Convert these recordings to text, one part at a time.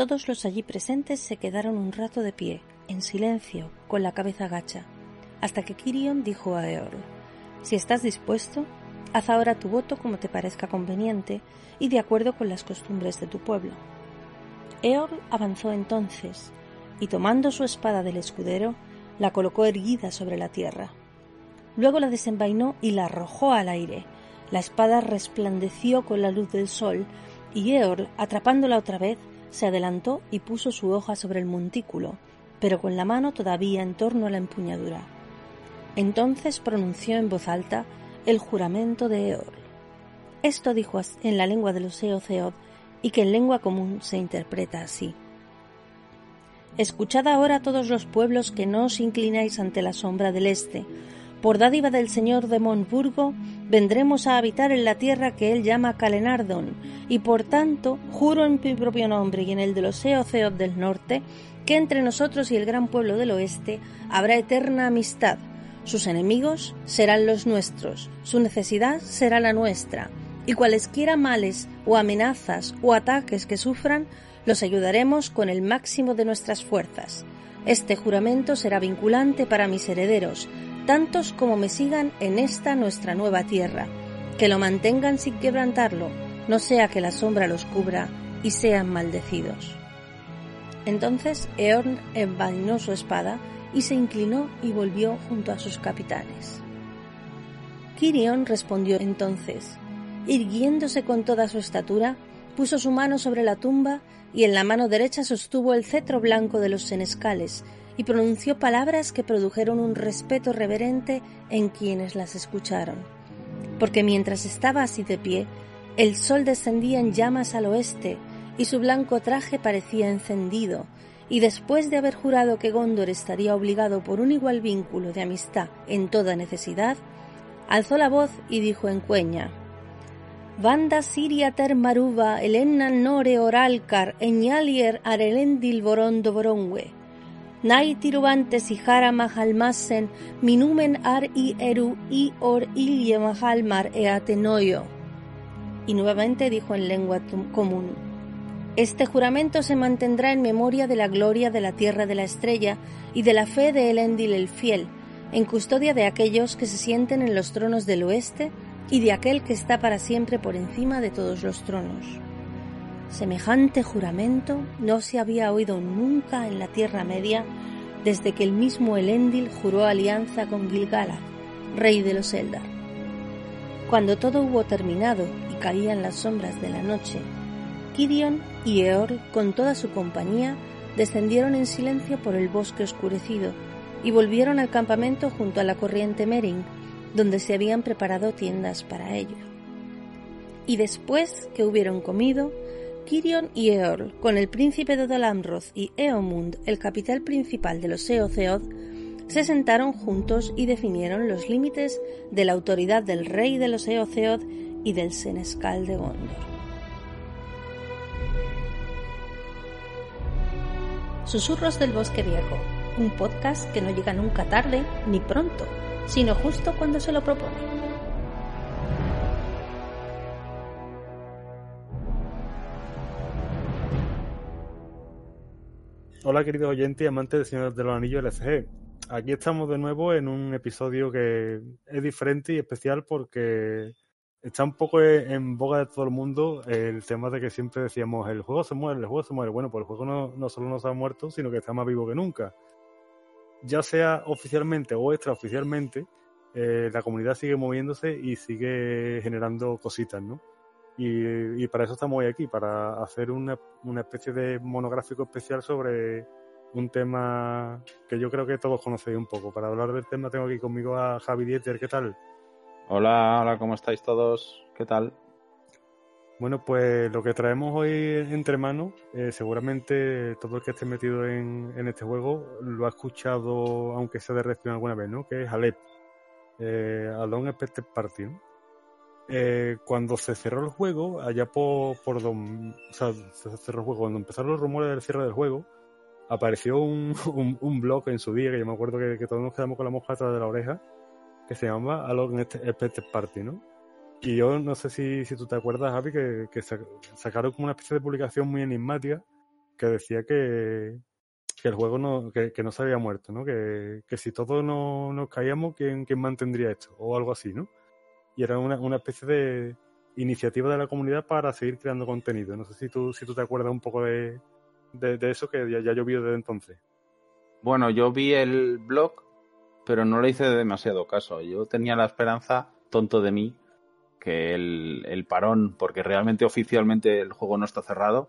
Todos los allí presentes se quedaron un rato de pie, en silencio, con la cabeza gacha, hasta que Kirion dijo a Eorl, Si estás dispuesto, haz ahora tu voto como te parezca conveniente y de acuerdo con las costumbres de tu pueblo. Eorl avanzó entonces, y tomando su espada del escudero, la colocó erguida sobre la tierra. Luego la desenvainó y la arrojó al aire. La espada resplandeció con la luz del sol, y Eorl, atrapándola otra vez, se adelantó y puso su hoja sobre el montículo, pero con la mano todavía en torno a la empuñadura. Entonces pronunció en voz alta el juramento de Eorl. Esto dijo en la lengua de los Eoceod y que en lengua común se interpreta así. Escuchad ahora todos los pueblos que no os inclináis ante la sombra del este. Por dádiva del señor de Monburgo, vendremos a habitar en la tierra que él llama Calenardon, y por tanto juro en mi propio nombre y en el de los Eoceod del norte, que entre nosotros y el gran pueblo del oeste habrá eterna amistad. Sus enemigos serán los nuestros, su necesidad será la nuestra, y cualesquiera males o amenazas o ataques que sufran, los ayudaremos con el máximo de nuestras fuerzas. Este juramento será vinculante para mis herederos, tantos como me sigan en esta nuestra nueva tierra, que lo mantengan sin quebrantarlo, no sea que la sombra los cubra y sean maldecidos. Entonces Eorn envainó su espada y se inclinó y volvió junto a sus capitanes. Kirion respondió entonces, irguiéndose con toda su estatura, puso su mano sobre la tumba y en la mano derecha sostuvo el cetro blanco de los senescales y pronunció palabras que produjeron un respeto reverente en quienes las escucharon. Porque mientras estaba así de pie, el sol descendía en llamas al oeste y su blanco traje parecía encendido, y después de haber jurado que Gondor estaría obligado por un igual vínculo de amistad en toda necesidad, alzó la voz y dijo en cueña Vanda Siria ter maruva elennan nore oralcar eñalier arelendil borondo borongue. Nai tirubantes y mahalmasen minumen ar i eru i or ilye mahalmar e atenoyo. Y nuevamente dijo en lengua común, Este juramento se mantendrá en memoria de la gloria de la tierra de la estrella y de la fe de Elendil el fiel, en custodia de aquellos que se sienten en los tronos del oeste y de aquel que está para siempre por encima de todos los tronos. Semejante juramento no se había oído nunca en la Tierra Media desde que el mismo Elendil juró alianza con Gilgalad, rey de los Eldar. Cuando todo hubo terminado y caían las sombras de la noche, Gideon y Eor, con toda su compañía, descendieron en silencio por el bosque oscurecido y volvieron al campamento junto a la corriente Mering, donde se habían preparado tiendas para ellos. Y después que hubieron comido, Kirion y Eorl, con el príncipe de Dalamroth y Eomund, el capital principal de los Eotheod, se sentaron juntos y definieron los límites de la autoridad del rey de los Eotheod y del senescal de Gondor. Susurros del Bosque Viejo, un podcast que no llega nunca tarde ni pronto sino justo cuando se lo propone. Hola queridos oyentes y amantes de Señor de los Anillos LCG. Aquí estamos de nuevo en un episodio que es diferente y especial porque está un poco en boga de todo el mundo el tema de que siempre decíamos el juego se muere, el juego se muere. Bueno, pues el juego no, no solo no se ha muerto, sino que está más vivo que nunca ya sea oficialmente o extraoficialmente, eh, la comunidad sigue moviéndose y sigue generando cositas, ¿no? Y, para eso estamos hoy aquí, para hacer una, una, especie de monográfico especial sobre un tema que yo creo que todos conocéis un poco. Para hablar del tema tengo aquí conmigo a Javi Dieter, ¿qué tal? Hola, hola, ¿cómo estáis todos? ¿Qué tal? Bueno, pues lo que traemos hoy entre manos, eh, seguramente todo el que esté metido en, este juego lo ha escuchado, aunque sea de reacción alguna vez, ¿no? Que es Alep, eh, Alone Expected Party. Eh, cuando se cerró el juego, allá por, por o sea, se cerró el juego, cuando empezaron los rumores del cierre del juego, apareció un, un, blog en su día, que yo me acuerdo que, todos nos quedamos con la mosca atrás de la oreja, que se llamaba Alone Expected Party, ¿no? Y yo no sé si, si tú te acuerdas, Javi, que, sacaron como una especie de publicación muy enigmática que decía que, que el juego no, que, no se había muerto, ¿no? Que, que si todos no, nos caíamos, ¿quién, ¿quién mantendría esto? O algo así, ¿no? Y era una, una especie de iniciativa de la comunidad para seguir creando contenido. No sé si tú, si tú te acuerdas un poco de, de, de eso que ya, ya llovió desde entonces. Bueno, yo vi el blog, pero no le hice demasiado caso. Yo tenía la esperanza, tonto de mí, que el, el parón, porque realmente oficialmente el juego no está cerrado,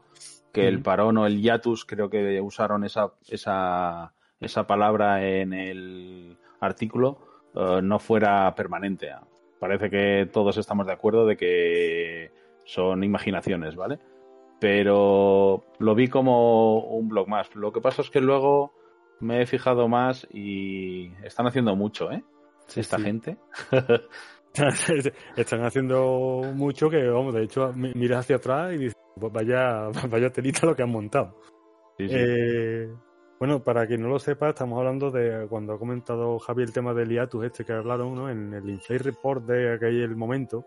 que el parón o el hiatus, creo que usaron esa, esa, esa palabra en el artículo, uh, no fuera permanente. Parece que todos estamos de acuerdo de que son imaginaciones, ¿vale? Pero lo vi como un blog más. Lo que pasa es que luego me he fijado más y están haciendo mucho, ¿eh? Sí, Esta sí. gente. Están haciendo mucho que, vamos, de hecho, mi- miras hacia atrás y dices, "Pues vaya, vaya telita lo que han montado. Sí, sí. Eh, bueno, para quien no lo sepa, estamos hablando de cuando ha comentado Javi el tema del hiatus este que hablaron, ¿no? En el Inflate Report de aquel momento,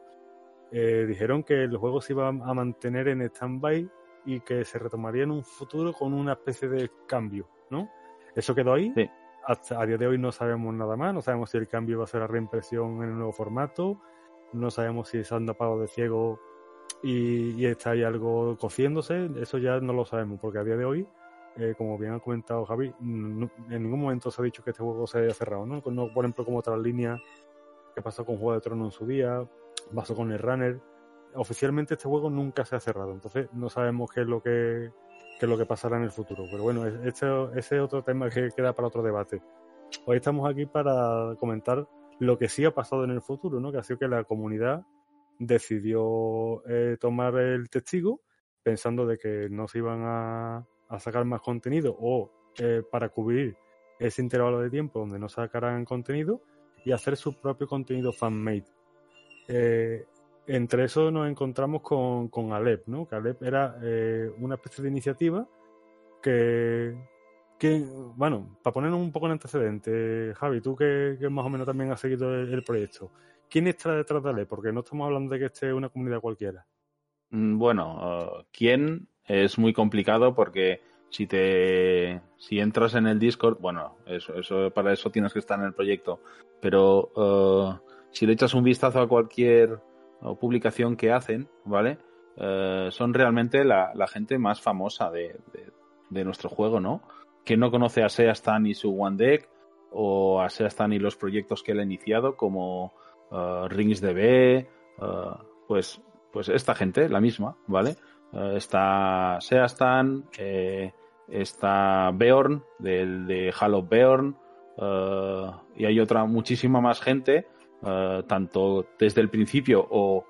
eh, dijeron que el juego se iba a mantener en stand-by y que se retomaría en un futuro con una especie de cambio, ¿no? Eso quedó ahí. Sí. Hasta a día de hoy no sabemos nada más, no sabemos si el cambio va a ser la reimpresión en el nuevo formato, no sabemos si se han tapado de ciego y, y está ahí algo cociéndose, eso ya no lo sabemos, porque a día de hoy, eh, como bien ha comentado Javi, no- en ningún momento se ha dicho que este juego se haya cerrado, ¿no? Por ejemplo, como otras líneas que pasó con Juego de Tronos en su día, pasó con el Runner. Oficialmente este juego nunca se ha cerrado, entonces no sabemos qué es lo que, qué es lo que pasará en el futuro. Pero bueno, es- este, ese es otro tema que queda para otro debate. Hoy estamos aquí para comentar lo que sí ha pasado en el futuro, ¿no? Que ha sido que la comunidad decidió eh, tomar el testigo pensando de que no se iban a, a sacar más contenido o eh, para cubrir ese intervalo de tiempo donde no sacarán contenido y hacer su propio contenido fan-made. Eh, entre eso nos encontramos con, con Alep, ¿no? Que Alep era eh, una especie de iniciativa que, que, bueno, para ponernos un poco en antecedente, Javi, tú que, más o menos también has seguido el, proyecto, ¿quién está detrás de Alep? Porque no estamos hablando de que esté una comunidad cualquiera. Mm, Bueno, uh, ¿quién? Es muy complicado porque si te si entras en el Discord, bueno, eso, eso para eso tienes que estar en el proyecto, pero uh, si le echas un vistazo a cualquier uh, publicación que hacen, ¿vale? Uh, son realmente la, la, gente más famosa de, de, nuestro juego, ¿no? Que no conoce a Seastan y su One Deck o a Seastan y los proyectos que él ha iniciado como uh, RingsDB, pues pues esta gente, la misma, ¿vale? Uh, está Seastan, eh, está Beorn, del de Halo Beorn, uh, y hay otra muchísima más gente, uh, tanto desde el principio o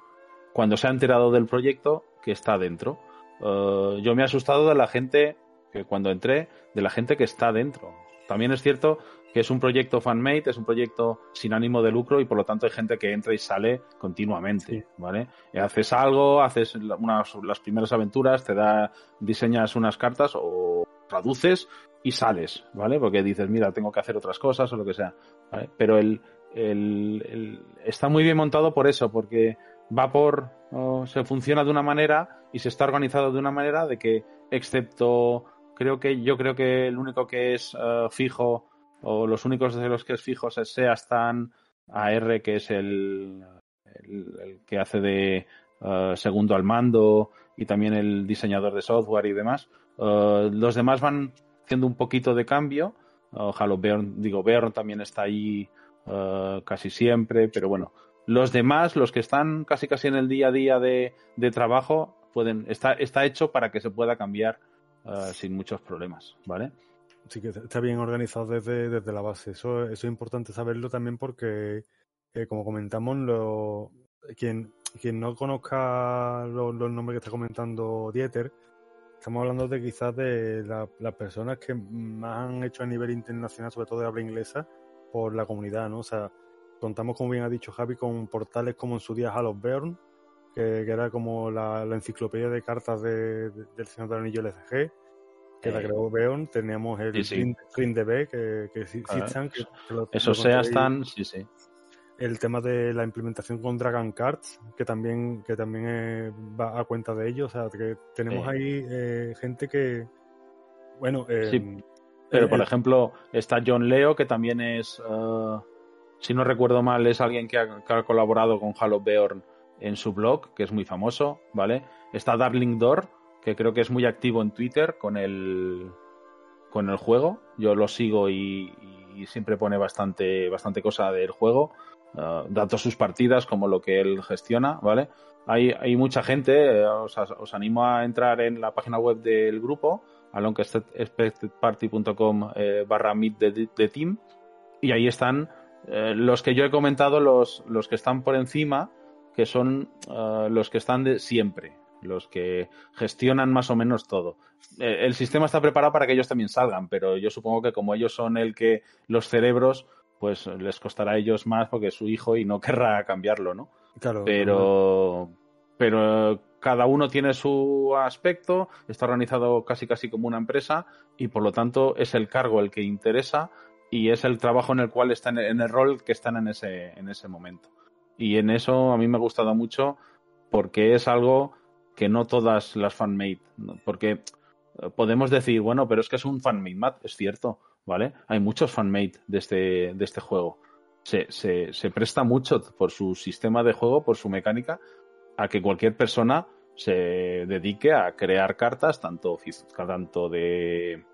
cuando se ha enterado del proyecto, que está dentro. yo me he asustado de la gente, que cuando entré, de la gente que está dentro. También es cierto que es un proyecto fan-made, es un proyecto sin ánimo de lucro y por lo tanto hay gente que entra y sale continuamente, sí. ¿vale? Y haces algo, haces unas, las primeras aventuras, te da, diseñas unas cartas o traduces y sales, ¿vale? Porque dices, mira, tengo que hacer otras cosas o lo que sea, ¿vale? Pero el, el, el está muy bien montado por eso, porque va por, oh, se funciona de una manera y se está organizado de una manera de que, excepto, creo que, yo creo que el único que es uh, fijo o los únicos de los que es fijos es Seastan AR, que es el, el, que hace de uh, segundo al mando y también el diseñador de software y demás. Uh, los demás van haciendo un poquito de cambio. Uh, Halo Beorn, digo, Beorn también está ahí casi siempre, pero bueno, los demás, los que están casi casi en el día a día de, de trabajo, pueden, está, está hecho para que se pueda cambiar sin muchos problemas, ¿vale? Sí, que está bien organizado desde, desde la base. Eso, eso es importante saberlo también porque, eh, como comentamos, quien, quien no conozca los, los, nombres que está comentando Dieter, estamos hablando de quizás de la, las personas que más han hecho a nivel internacional, sobre todo de habla inglesa, por la comunidad, ¿no? O sea, contamos, como bien ha dicho Javi, con portales como en su día Halo Burn, que, que era como la, enciclopedia de cartas de, de, del Señor del Anillo LCG que la creó Beon, teníamos el sí, sí. FreeDB, que, que sí, están. Que, que lo, Eso lo sea están, sí, sí. El tema de la implementación con Dragon Cards, que también, que también eh, va a cuenta de ello. O sea, que tenemos ahí eh, gente que, Bueno, eh, Sí. Pero, por eh, ejemplo, está John Leo, que también es, eh, si no recuerdo mal, es alguien que ha, que ha colaborado con Halo Beorn en su blog, que es muy famoso, ¿vale? Está Darling Door, que creo que es muy activo en Twitter con el, con el juego. Yo lo sigo y, siempre pone bastante, bastante cosa del juego, eh, dando sus partidas como lo que él gestiona, ¿vale? Hay, hay mucha gente, eh, os, os animo a entrar en la página web del grupo, alongexpectedparty.com eh, barra meet de, team, y ahí están eh, los que yo he comentado, los, los que están por encima, que son eh, los que están de siempre, los que gestionan más o menos todo. Eh, el sistema está preparado para que ellos también salgan, pero yo supongo que como ellos son el que los cerebros, pues les costará a ellos más porque es su hijo y no querrá cambiarlo, ¿no? claro, Pero, pero cada uno tiene su aspecto, está organizado casi casi como una empresa y por lo tanto es el cargo el que interesa y es el trabajo en el cual están en el rol que están en ese, en ese momento. Y en eso a mí me ha gustado mucho porque es algo que no todas las fanmade, porque eh, podemos decir, bueno, pero es que es un fanmade mat, es cierto, ¿vale? Hay muchos fanmade de este, de este juego. Se, se, se presta mucho por su sistema de juego, por su mecánica, a que cualquier persona se dedique a crear cartas, tanto, tanto de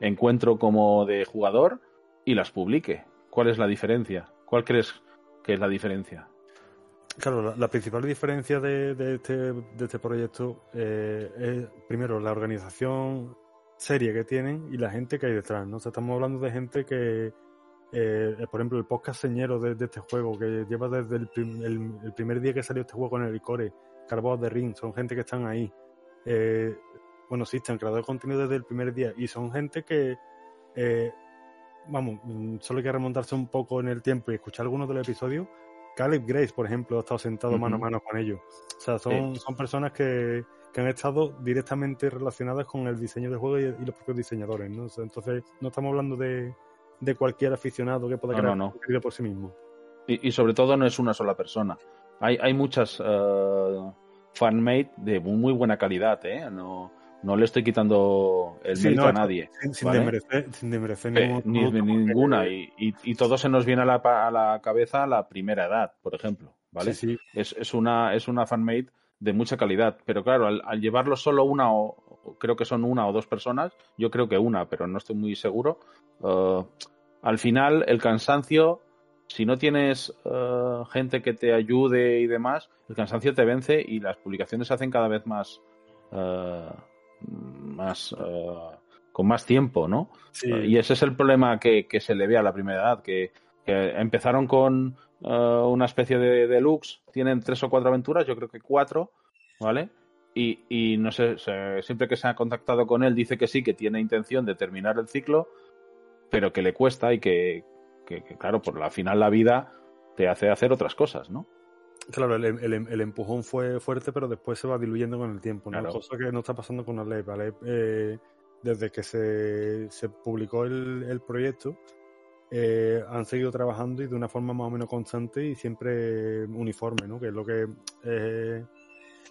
encuentro como de jugador, y las publique. ¿Cuál es la diferencia? ¿Cuál crees que es la diferencia? Claro, la, principal diferencia de, este, este proyecto eh, es, primero, la organización seria que tienen y la gente que hay detrás, ¿no? O sea, estamos hablando de gente que, eh, por ejemplo, el podcast señero de, este juego, que lleva desde el, prim- el- primer día que salió este juego con el Core, Carbones de Ring, son gente que están ahí. Eh, bueno, sí, están creadores de contenido desde el primer día y son gente que, eh, vamos, mm, solo hay que remontarse un poco en el tiempo y escuchar algunos de los episodios. Caleb Grace, por ejemplo, ha estado sentado mano a mano con ellos. O sea, son, son personas que, que han estado directamente relacionadas con el diseño del juego y, y los propios diseñadores, ¿no? O sea, entonces, no estamos hablando de, de cualquier aficionado que pueda No, crear no, no. contenido por sí mismo. Y, y sobre todo no es una sola persona. Hay, hay muchas eh, fanmade de muy, muy buena calidad, ¿eh? No, no le estoy quitando el Sí, mérito no, a nadie. Sin, sin ¿vale? desmerecer, sin desmerecer Eh, ningún ni, ninguna. Y, y, y todo se nos viene a la, a la cabeza la primera edad, por ejemplo. ¿vale? Sí, sí. Es, es una, es una fanmade de mucha calidad. Pero claro, al, al llevarlo solo una o creo que son una o dos personas, yo creo que una, pero no estoy muy seguro. eh, al final, el cansancio, si no tienes eh, gente que te ayude y demás, el cansancio te vence y las publicaciones se hacen cada vez más. eh, más eh, con más tiempo, ¿no? Sí. Y ese es el problema que, que se le ve a la primera edad, que, que empezaron con eh, una especie de deluxe, tienen tres o cuatro aventuras, yo creo que cuatro, ¿vale? Y, y no sé, se- siempre que se ha contactado con él dice que sí, que tiene intención de terminar el ciclo, pero que le cuesta y que- que, claro, por la final la vida te hace hacer otras cosas, ¿no? Claro, el, el- el empujón fue fuerte, pero después se va diluyendo con el tiempo, ¿no? Claro. Cosa que no está pasando con Alep. Alep, eh, desde que se, se publicó el, el proyecto, eh, han seguido trabajando y de una forma más o menos constante y siempre uniforme, ¿no? Que es lo que... eh,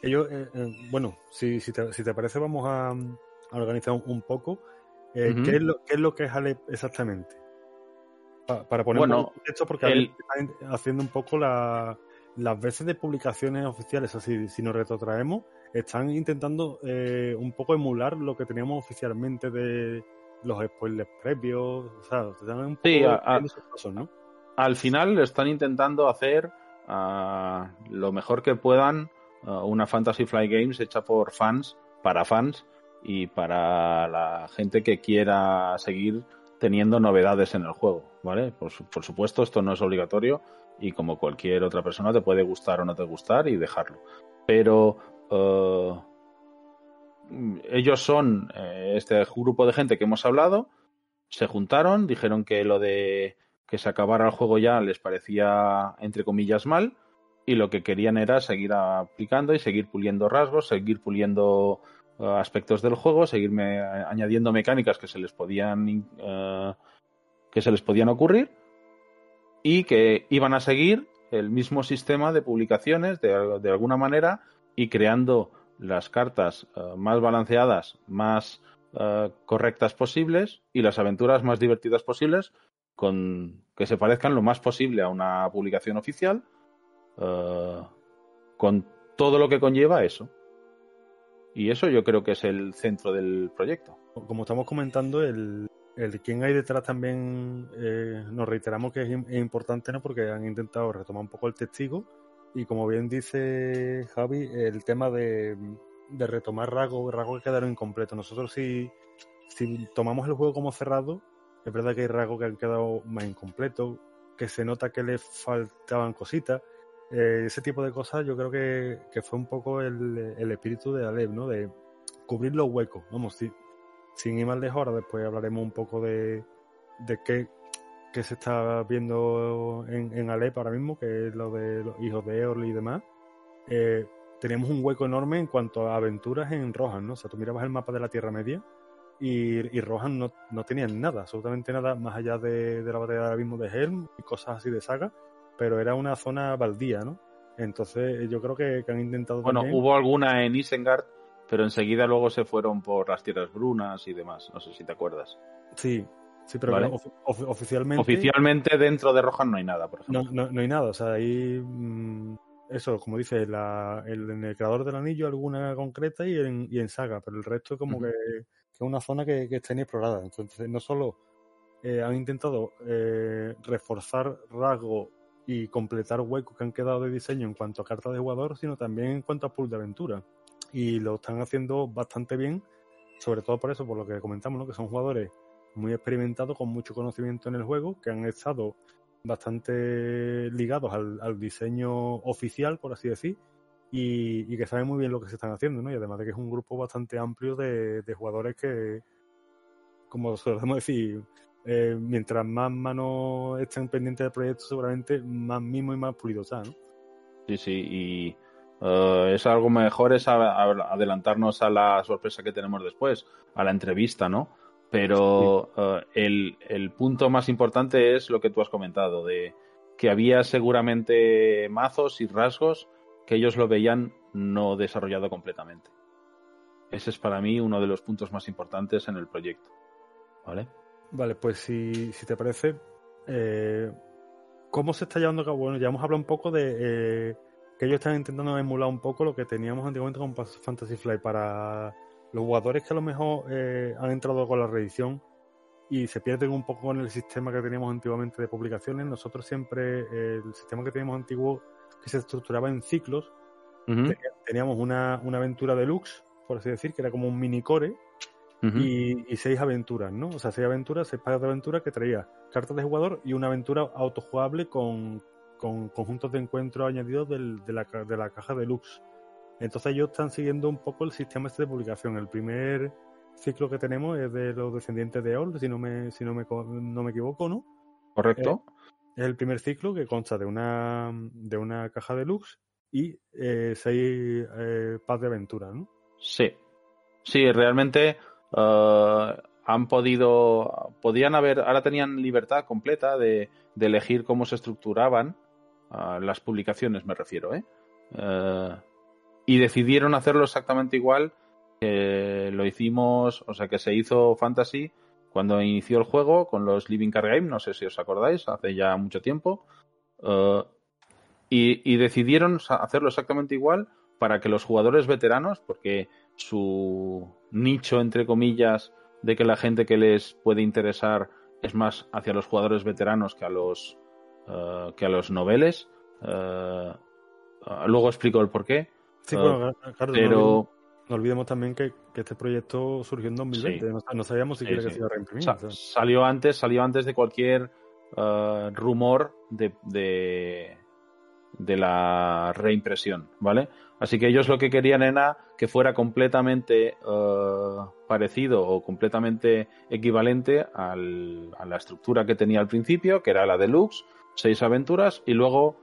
ellos, eh, eh, bueno, si, si, te, si te parece, vamos a, a organizar un, un poco. ¿qué, es lo, ¿Qué es lo que es Alep exactamente? Pa- para poner Bueno, esto porque Alep está haciendo un poco la, las veces de publicaciones oficiales, así si nos retrotraemos, están intentando eh, un poco emular lo que teníamos oficialmente de los spoilers previos, o sea, un poco Sí, a- a- ¿no? al final están intentando hacer ah, lo mejor que puedan ah, una Fantasy Flight Games hecha por fans, para fans y para la gente que quiera seguir teniendo novedades en el juego, ¿vale? Por, su- por supuesto, esto no es obligatorio y como cualquier otra persona te puede gustar o no te gustar y dejarlo. Pero eh, ellos son eh, este grupo de gente que hemos hablado, se juntaron, dijeron que lo de que se acabara el juego ya les parecía, entre comillas, mal, y lo que querían era seguir aplicando y seguir puliendo rasgos, seguir puliendo eh, aspectos del juego, seguir me- añadiendo mecánicas que se les podían que se les podían ocurrir y que iban a seguir el mismo sistema de publicaciones de, de alguna manera y creando las cartas eh, más balanceadas, más eh, correctas posibles y las aventuras más divertidas posibles con que se parezcan lo más posible a una publicación oficial eh, con todo lo que conlleva eso. Y eso yo creo que es el centro del proyecto. Como estamos comentando, el, el quién hay detrás también eh, nos reiteramos que es, importante, ¿no? Porque han intentado retomar un poco el testigo y como bien dice Javi, el tema de, de retomar rasgos, rasgos que quedaron incompletos. Nosotros si, si tomamos el juego como cerrado, es verdad que hay rasgos que han quedado más incompletos, que se nota que le faltaban cositas. Eh, ese tipo de cosas yo creo que, fue un poco el, el, espíritu de Alep, ¿no? De cubrir los huecos. Vamos, si, sin ir más lejos, ahora después hablaremos un poco de, de qué, qué se está viendo en, en Alep ahora mismo, que es lo de los hijos de Eorly y demás. Eh, teníamos un hueco enorme en cuanto a aventuras en Rohan, ¿no? O sea, tú mirabas el mapa de la Tierra Media y, y Rohan no, no tenía nada, absolutamente nada más allá de, de la batalla del abismo de Helm y cosas así de saga, pero era una zona baldía, ¿no? Entonces yo creo que, que han intentado Bueno, también... hubo alguna en Isengard, pero enseguida luego se fueron por las tierras brunas y demás, no sé si te acuerdas. Sí, sí, pero Vale. of- of- oficialmente... Oficialmente dentro de Rohan no hay nada, por ejemplo. No, no, no hay nada, o sea, ahí. mm, eso, como dice, la, el, en el creador del anillo, alguna concreta y en, y en saga, pero el resto es como que es una zona que, que está inexplorada. Entonces, no solo eh, han intentado eh, reforzar rasgos y completar huecos que han quedado de diseño en cuanto a cartas de jugador, sino también en cuanto a pool de aventura. Y lo están haciendo bastante bien, sobre todo por eso, por lo que comentamos, ¿no? que son jugadores muy experimentados, con mucho conocimiento en el juego, que han estado bastante ligados al, diseño oficial, por así decir, y, que saben muy bien lo que se están haciendo, ¿no? Y además de que es un grupo bastante amplio de, de jugadores que, como solemos decir, eh, mientras más manos estén pendientes del proyecto, seguramente más mimo y más pulido está, ¿no? Sí, sí, y eh, es algo mejor es a- a- adelantarnos a la sorpresa que tenemos después, a la entrevista, ¿no? Pero eh, el, el punto más importante es lo que tú has comentado, de que había seguramente mazos y rasgos que ellos lo veían no desarrollado completamente. Ese es para mí uno de los puntos más importantes en el proyecto. ¿Vale? Vale, pues si, si te parece, eh, ¿cómo se está llevando a cabo? Bueno, ya hemos hablado un poco de eh, que ellos están intentando emular un poco lo que teníamos antiguamente con Fantasy Flight para los jugadores que a lo mejor eh, han entrado con la reedición y se pierden un poco con el sistema que teníamos antiguamente de publicaciones. Nosotros siempre, eh, el sistema que teníamos antiguo, que se estructuraba en ciclos, teníamos una, una aventura deluxe, por así decir, que era como un mini core, ujú. y, y seis aventuras, ¿no? O sea, seis aventuras, seis pagas de aventura que traía cartas de jugador y una aventura autojugable con, con conjuntos de encuentro añadidos del- de, la, de la caja deluxe. Entonces ellos están siguiendo un poco el sistema este de publicación. El primer ciclo que tenemos es de los descendientes de Eol, si no me, si no me, no me equivoco, ¿no? ¿Correcto? Es el primer ciclo que consta de una, de una caja deluxe y eh, seis eh, packs de aventura, ¿no? Sí, sí, realmente eh, han podido, podían haber, ahora tenían libertad completa de, de elegir cómo se estructuraban las publicaciones, me refiero, ¿eh? Eh, y decidieron hacerlo exactamente igual que lo hicimos, o sea, que se hizo Fantasy cuando inició el juego con los Living Card Game, no sé si os acordáis, hace ya mucho tiempo. Eh, y, y decidieron hacerlo exactamente igual para que los jugadores veteranos, porque su nicho, entre comillas, de que la gente que les puede interesar es más hacia los jugadores veteranos que a los eh, que a los noveles. eh, luego explico el porqué. Sí, bueno, claro, no Pero olvidemos- No olvidemos también que, que este proyecto surgió en 2020. Sí. No, no sabíamos siquiera Sí, que se iba a reimprimir. sa- o sea. salió antes, salió antes de cualquier eh, rumor de, de, de la reimpresión, ¿vale? Así que ellos lo que querían era que fuera completamente eh, parecido o completamente equivalente al- a la estructura que tenía al principio, que era la deluxe, seis aventuras, y luego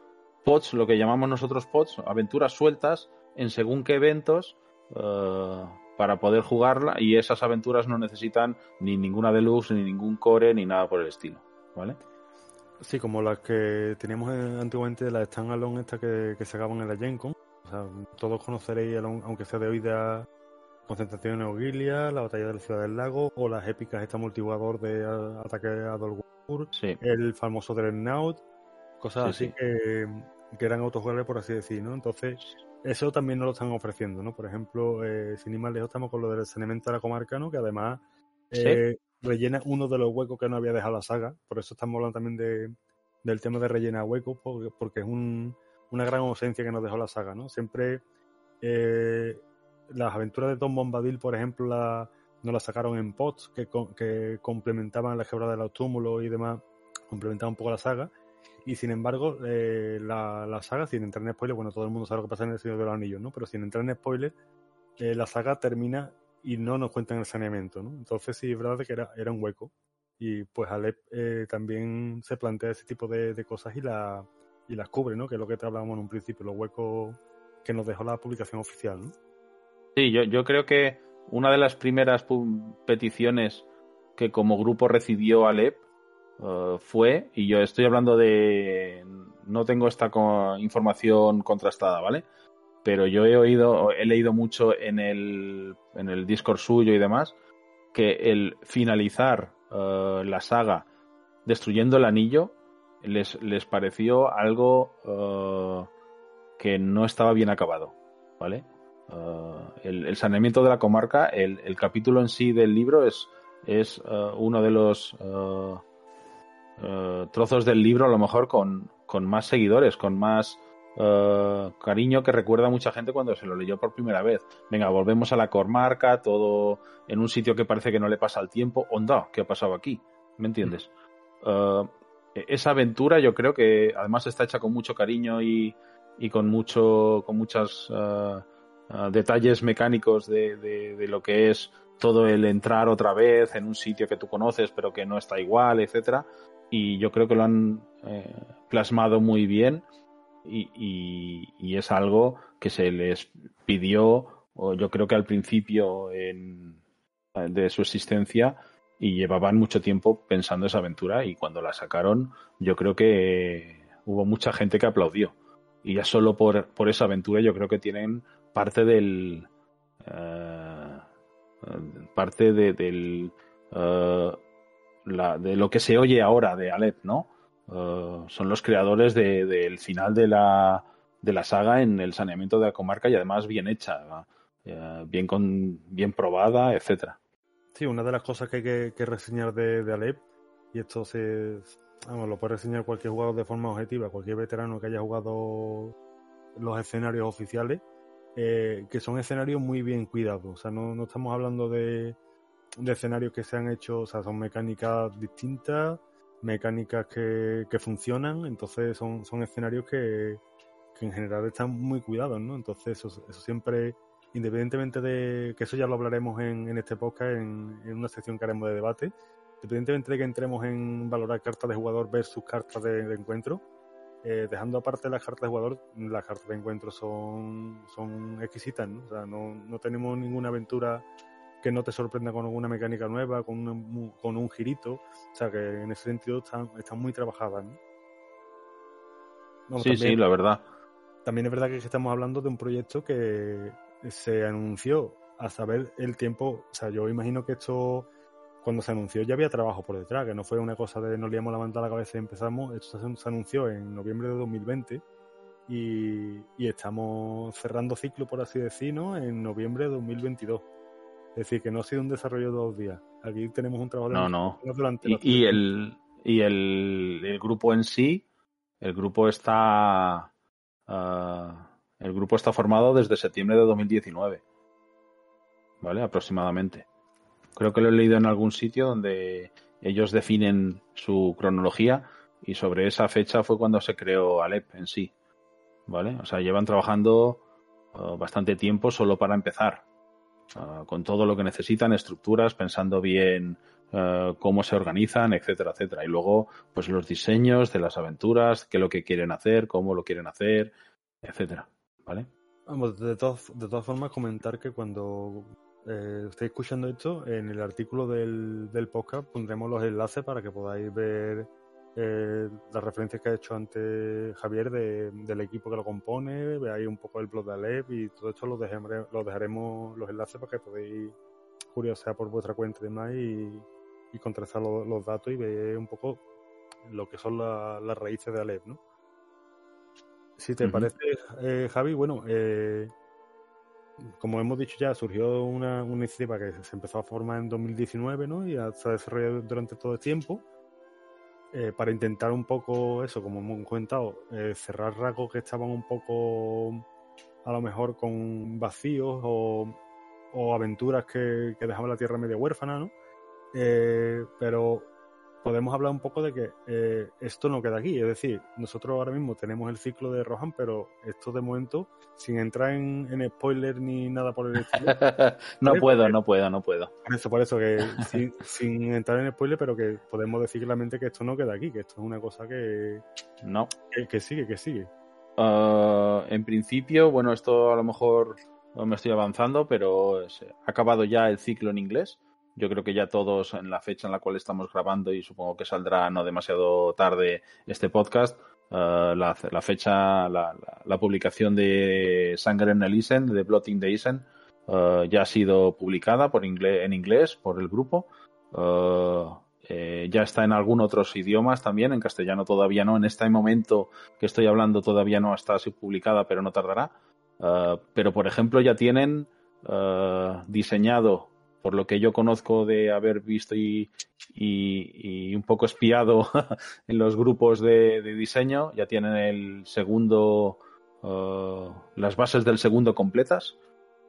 pods, lo que llamamos nosotros pods, aventuras sueltas en según qué eventos eh, para poder jugarla y esas aventuras no necesitan ni ninguna deluxe, ni ningún core, ni nada por el estilo, ¿vale? Sí, como las que teníamos eh, antiguamente de la standalone esta que, que sacaban en la Gen Con. O sea, todos conoceréis, aunque sea de oída, concentración en Eugilia, la batalla de la ciudad del lago, o las épicas esta multijugador de ataque a El famoso Dreadnought, cosas así Que, que, eran autojugables por así decir, ¿no? Entonces, eso también nos lo están ofreciendo, ¿no? Por ejemplo, eh, sin ir más lejos estamos con lo del saneamiento de la comarca, ¿no? Que además eh, rellena uno de los huecos que no había dejado la saga, por eso estamos hablando también de, del tema de rellena huecos, porque, porque es un, una gran ausencia que nos dejó la saga, ¿no? Siempre eh, las aventuras de Tom Bombadil, por ejemplo, la, nos las sacaron en pots que, que complementaban la gebra de los túmulos y demás, complementaban un poco la saga. Y sin embargo, eh, la, la, saga, sin entrar en spoiler, bueno, todo el mundo sabe lo que pasa en el Señor de los Anillos, ¿no? Pero sin entrar en spoiler, eh, la saga termina y no nos cuentan el saneamiento, ¿no? Entonces sí, es verdad que era, era un hueco. Y pues Alep eh, también se plantea ese tipo de, de cosas y, la, y las cubre, ¿no? Que es lo que te hablábamos en un principio, los huecos que nos dejó la publicación oficial, ¿no? Sí, yo, yo creo que una de las primeras peticiones que como grupo recibió Alep uh, fue, y yo estoy hablando de, no tengo esta información contrastada, ¿vale? Pero yo he oído, he leído mucho en el, en el Discord suyo y demás, que el finalizar uh, la saga destruyendo el anillo les, les pareció algo uh, que no estaba bien acabado, ¿vale? Uh, el, saneamiento de la comarca, el, capítulo en sí del libro es, es uh, uno de los uh, trozos del libro a lo mejor con, con más seguidores, con más cariño que recuerda a mucha gente cuando se lo leyó por primera vez. Venga, volvemos a la comarca, todo en un sitio que parece que no le pasa el tiempo. Onda, ¿qué ha pasado aquí? ¿Me entiendes? esa aventura yo creo que además está hecha con mucho cariño y, y con mucho con muchas detalles mecánicos de, de, lo que es todo el entrar otra vez en un sitio que tú conoces pero que no está igual, etcétera. Y yo creo que lo han eh, plasmado muy bien y, y, es algo que se les pidió, o yo creo que al principio en, de su existencia y llevaban mucho tiempo pensando esa aventura y cuando la sacaron yo creo que hubo mucha gente que aplaudió y ya solo por, por esa aventura yo creo que tienen parte del eh, parte de, del eh, la, de lo que se oye ahora de Alep, ¿no? Eh, son los creadores del de, final de la, de la saga en el saneamiento de la comarca y además bien hecha, bien con, bien probada, etcétera. Sí, una de las cosas que hay que, reseñar de, de, Alep, y esto se vamos, lo puede reseñar cualquier jugador de forma objetiva, cualquier veterano que haya jugado los escenarios oficiales, eh, que son escenarios muy bien cuidados. O sea, no, no estamos hablando de, de, escenarios que se han hecho, o sea, son mecánicas distintas, mecánicas que, que funcionan, entonces son, son escenarios que, que, en general están muy cuidados, ¿no? Entonces eso, eso siempre, independientemente de que eso ya lo hablaremos en, en este podcast, en, en, una sección que haremos de debate, independientemente de que entremos en valorar cartas de jugador versus cartas de, de encuentro, eh, dejando aparte las cartas de jugador, las cartas de encuentro son, son exquisitas, ¿no? O sea, no, no tenemos ninguna aventura que no te sorprenda con alguna mecánica nueva, con un, con un girito. O sea, que en ese sentido están, están muy trabajadas, ¿no? sí, sí, la verdad. También es verdad que estamos hablando de un proyecto que se anunció a saber el tiempo. O sea, yo imagino que esto cuando se anunció ya había trabajo por detrás, que no fue una cosa de nos liamos la manta a la cabeza y empezamos. Esto se, anunció en noviembre de 2020 y, y, estamos cerrando ciclo, por así decirlo, en noviembre de 2022. Es decir, que no ha sido un desarrollo de dos días. Aquí tenemos un trabajo de no, no. y, y, el, y el, el, grupo en sí, el grupo está. Uh, el grupo está formado desde septiembre de 2019. ¿Vale? Aproximadamente. Creo que lo he leído en algún sitio donde ellos definen su cronología y sobre esa fecha fue cuando se creó Alep en sí. ¿Vale? O sea, llevan trabajando uh, bastante tiempo solo para empezar. Uh, con todo lo que necesitan, estructuras, pensando bien uh, cómo se organizan, etcétera, etcétera. Y luego, pues los diseños de las aventuras, qué es lo que quieren hacer, cómo lo quieren hacer, etcétera. ¿Vale? Vamos, de, todas de todas formas, comentar que cuando eh, estáis escuchando esto, en el artículo del, del, podcast pondremos los enlaces para que podáis ver eh, las referencias que ha hecho antes Javier del equipo que lo compone, veáis un poco el blog de Alep y todo esto lo dejaremos, lo dejaremos los enlaces para que podáis curiosear por vuestra cuenta y demás y, y contrastar los datos y ver un poco lo que son las raíces de Alep, ¿no? Si te parece, eh, Javi, bueno, eh, como hemos dicho ya, surgió una, una, iniciativa que se empezó a formar en 2019, ¿no? Y se ha desarrollado durante todo el tiempo. Eh, para intentar un poco eso, como hemos comentado, eh, cerrar rasgos que estaban un poco a lo mejor con vacíos o, aventuras que, que, dejaban la tierra media huérfana, ¿no? Eh, pero podemos hablar un poco de que eh, esto no queda aquí. Es decir, nosotros ahora mismo tenemos el ciclo de Rohan, pero esto de momento, sin entrar en, en spoiler ni nada por el estilo. no puedo, no puedo, no puedo. Por eso, por eso que sin, entrar en spoiler, pero que podemos decir claramente que esto no queda aquí, que esto es una cosa que. No. Que, sigue, que sigue. Uh, en principio, bueno, esto a lo mejor no me estoy avanzando, pero ha acabado ya el ciclo en inglés. Yo creo que ya todos en la fecha en la cual estamos grabando y supongo que saldrá no demasiado tarde este podcast, eh, la, fecha, la, publicación de Sangren Elisen, de Blotting de Isen, uh, ya ha sido publicada por en inglés por el grupo. Eh, ya está en algún otros idiomas también, en castellano todavía no. En este momento que estoy hablando todavía no está así publicada, pero no tardará. pero por ejemplo ya tienen diseñado por lo que yo conozco de haber visto y, y, un poco espiado en los grupos de, diseño, ya tienen el segundo, uh, las bases del segundo completas,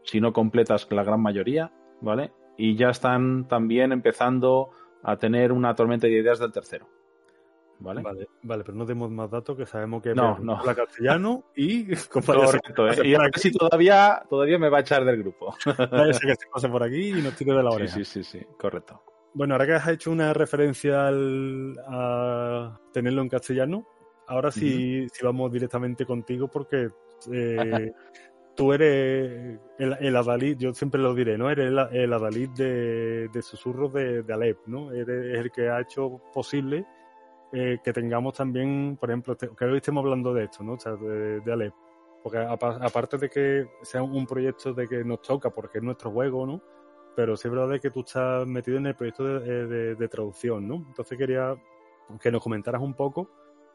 si no completas la gran mayoría, ¿vale? Y ya están también empezando a tener una tormenta de ideas del tercero. ¿Vale? ¿vale? pero no demos más datos que sabemos que no, no. la castellano y Correcto, ¿eh? y ahora sí todavía, todavía me va a echar del grupo. que se pase por aquí y nos tire de la oreja. Sí, sí, sí, correcto. Bueno, ahora que has hecho una referencia al, a tenerlo en castellano, ahora sí, sí vamos directamente contigo porque eh, tú eres el, el, Adalid, yo siempre lo diré, ¿no? Eres el, el Adalid de, de susurros de, de Alep, ¿no? Eres el que ha hecho posible eh, que tengamos también, por ejemplo, que hoy estemos hablando de esto, ¿no? De, de Alep. Porque aparte de que sea un proyecto de que nos toca, porque es nuestro juego, ¿no? Pero sí es verdad que tú estás metido en el proyecto de, de, traducción, ¿no? Entonces quería que nos comentaras un poco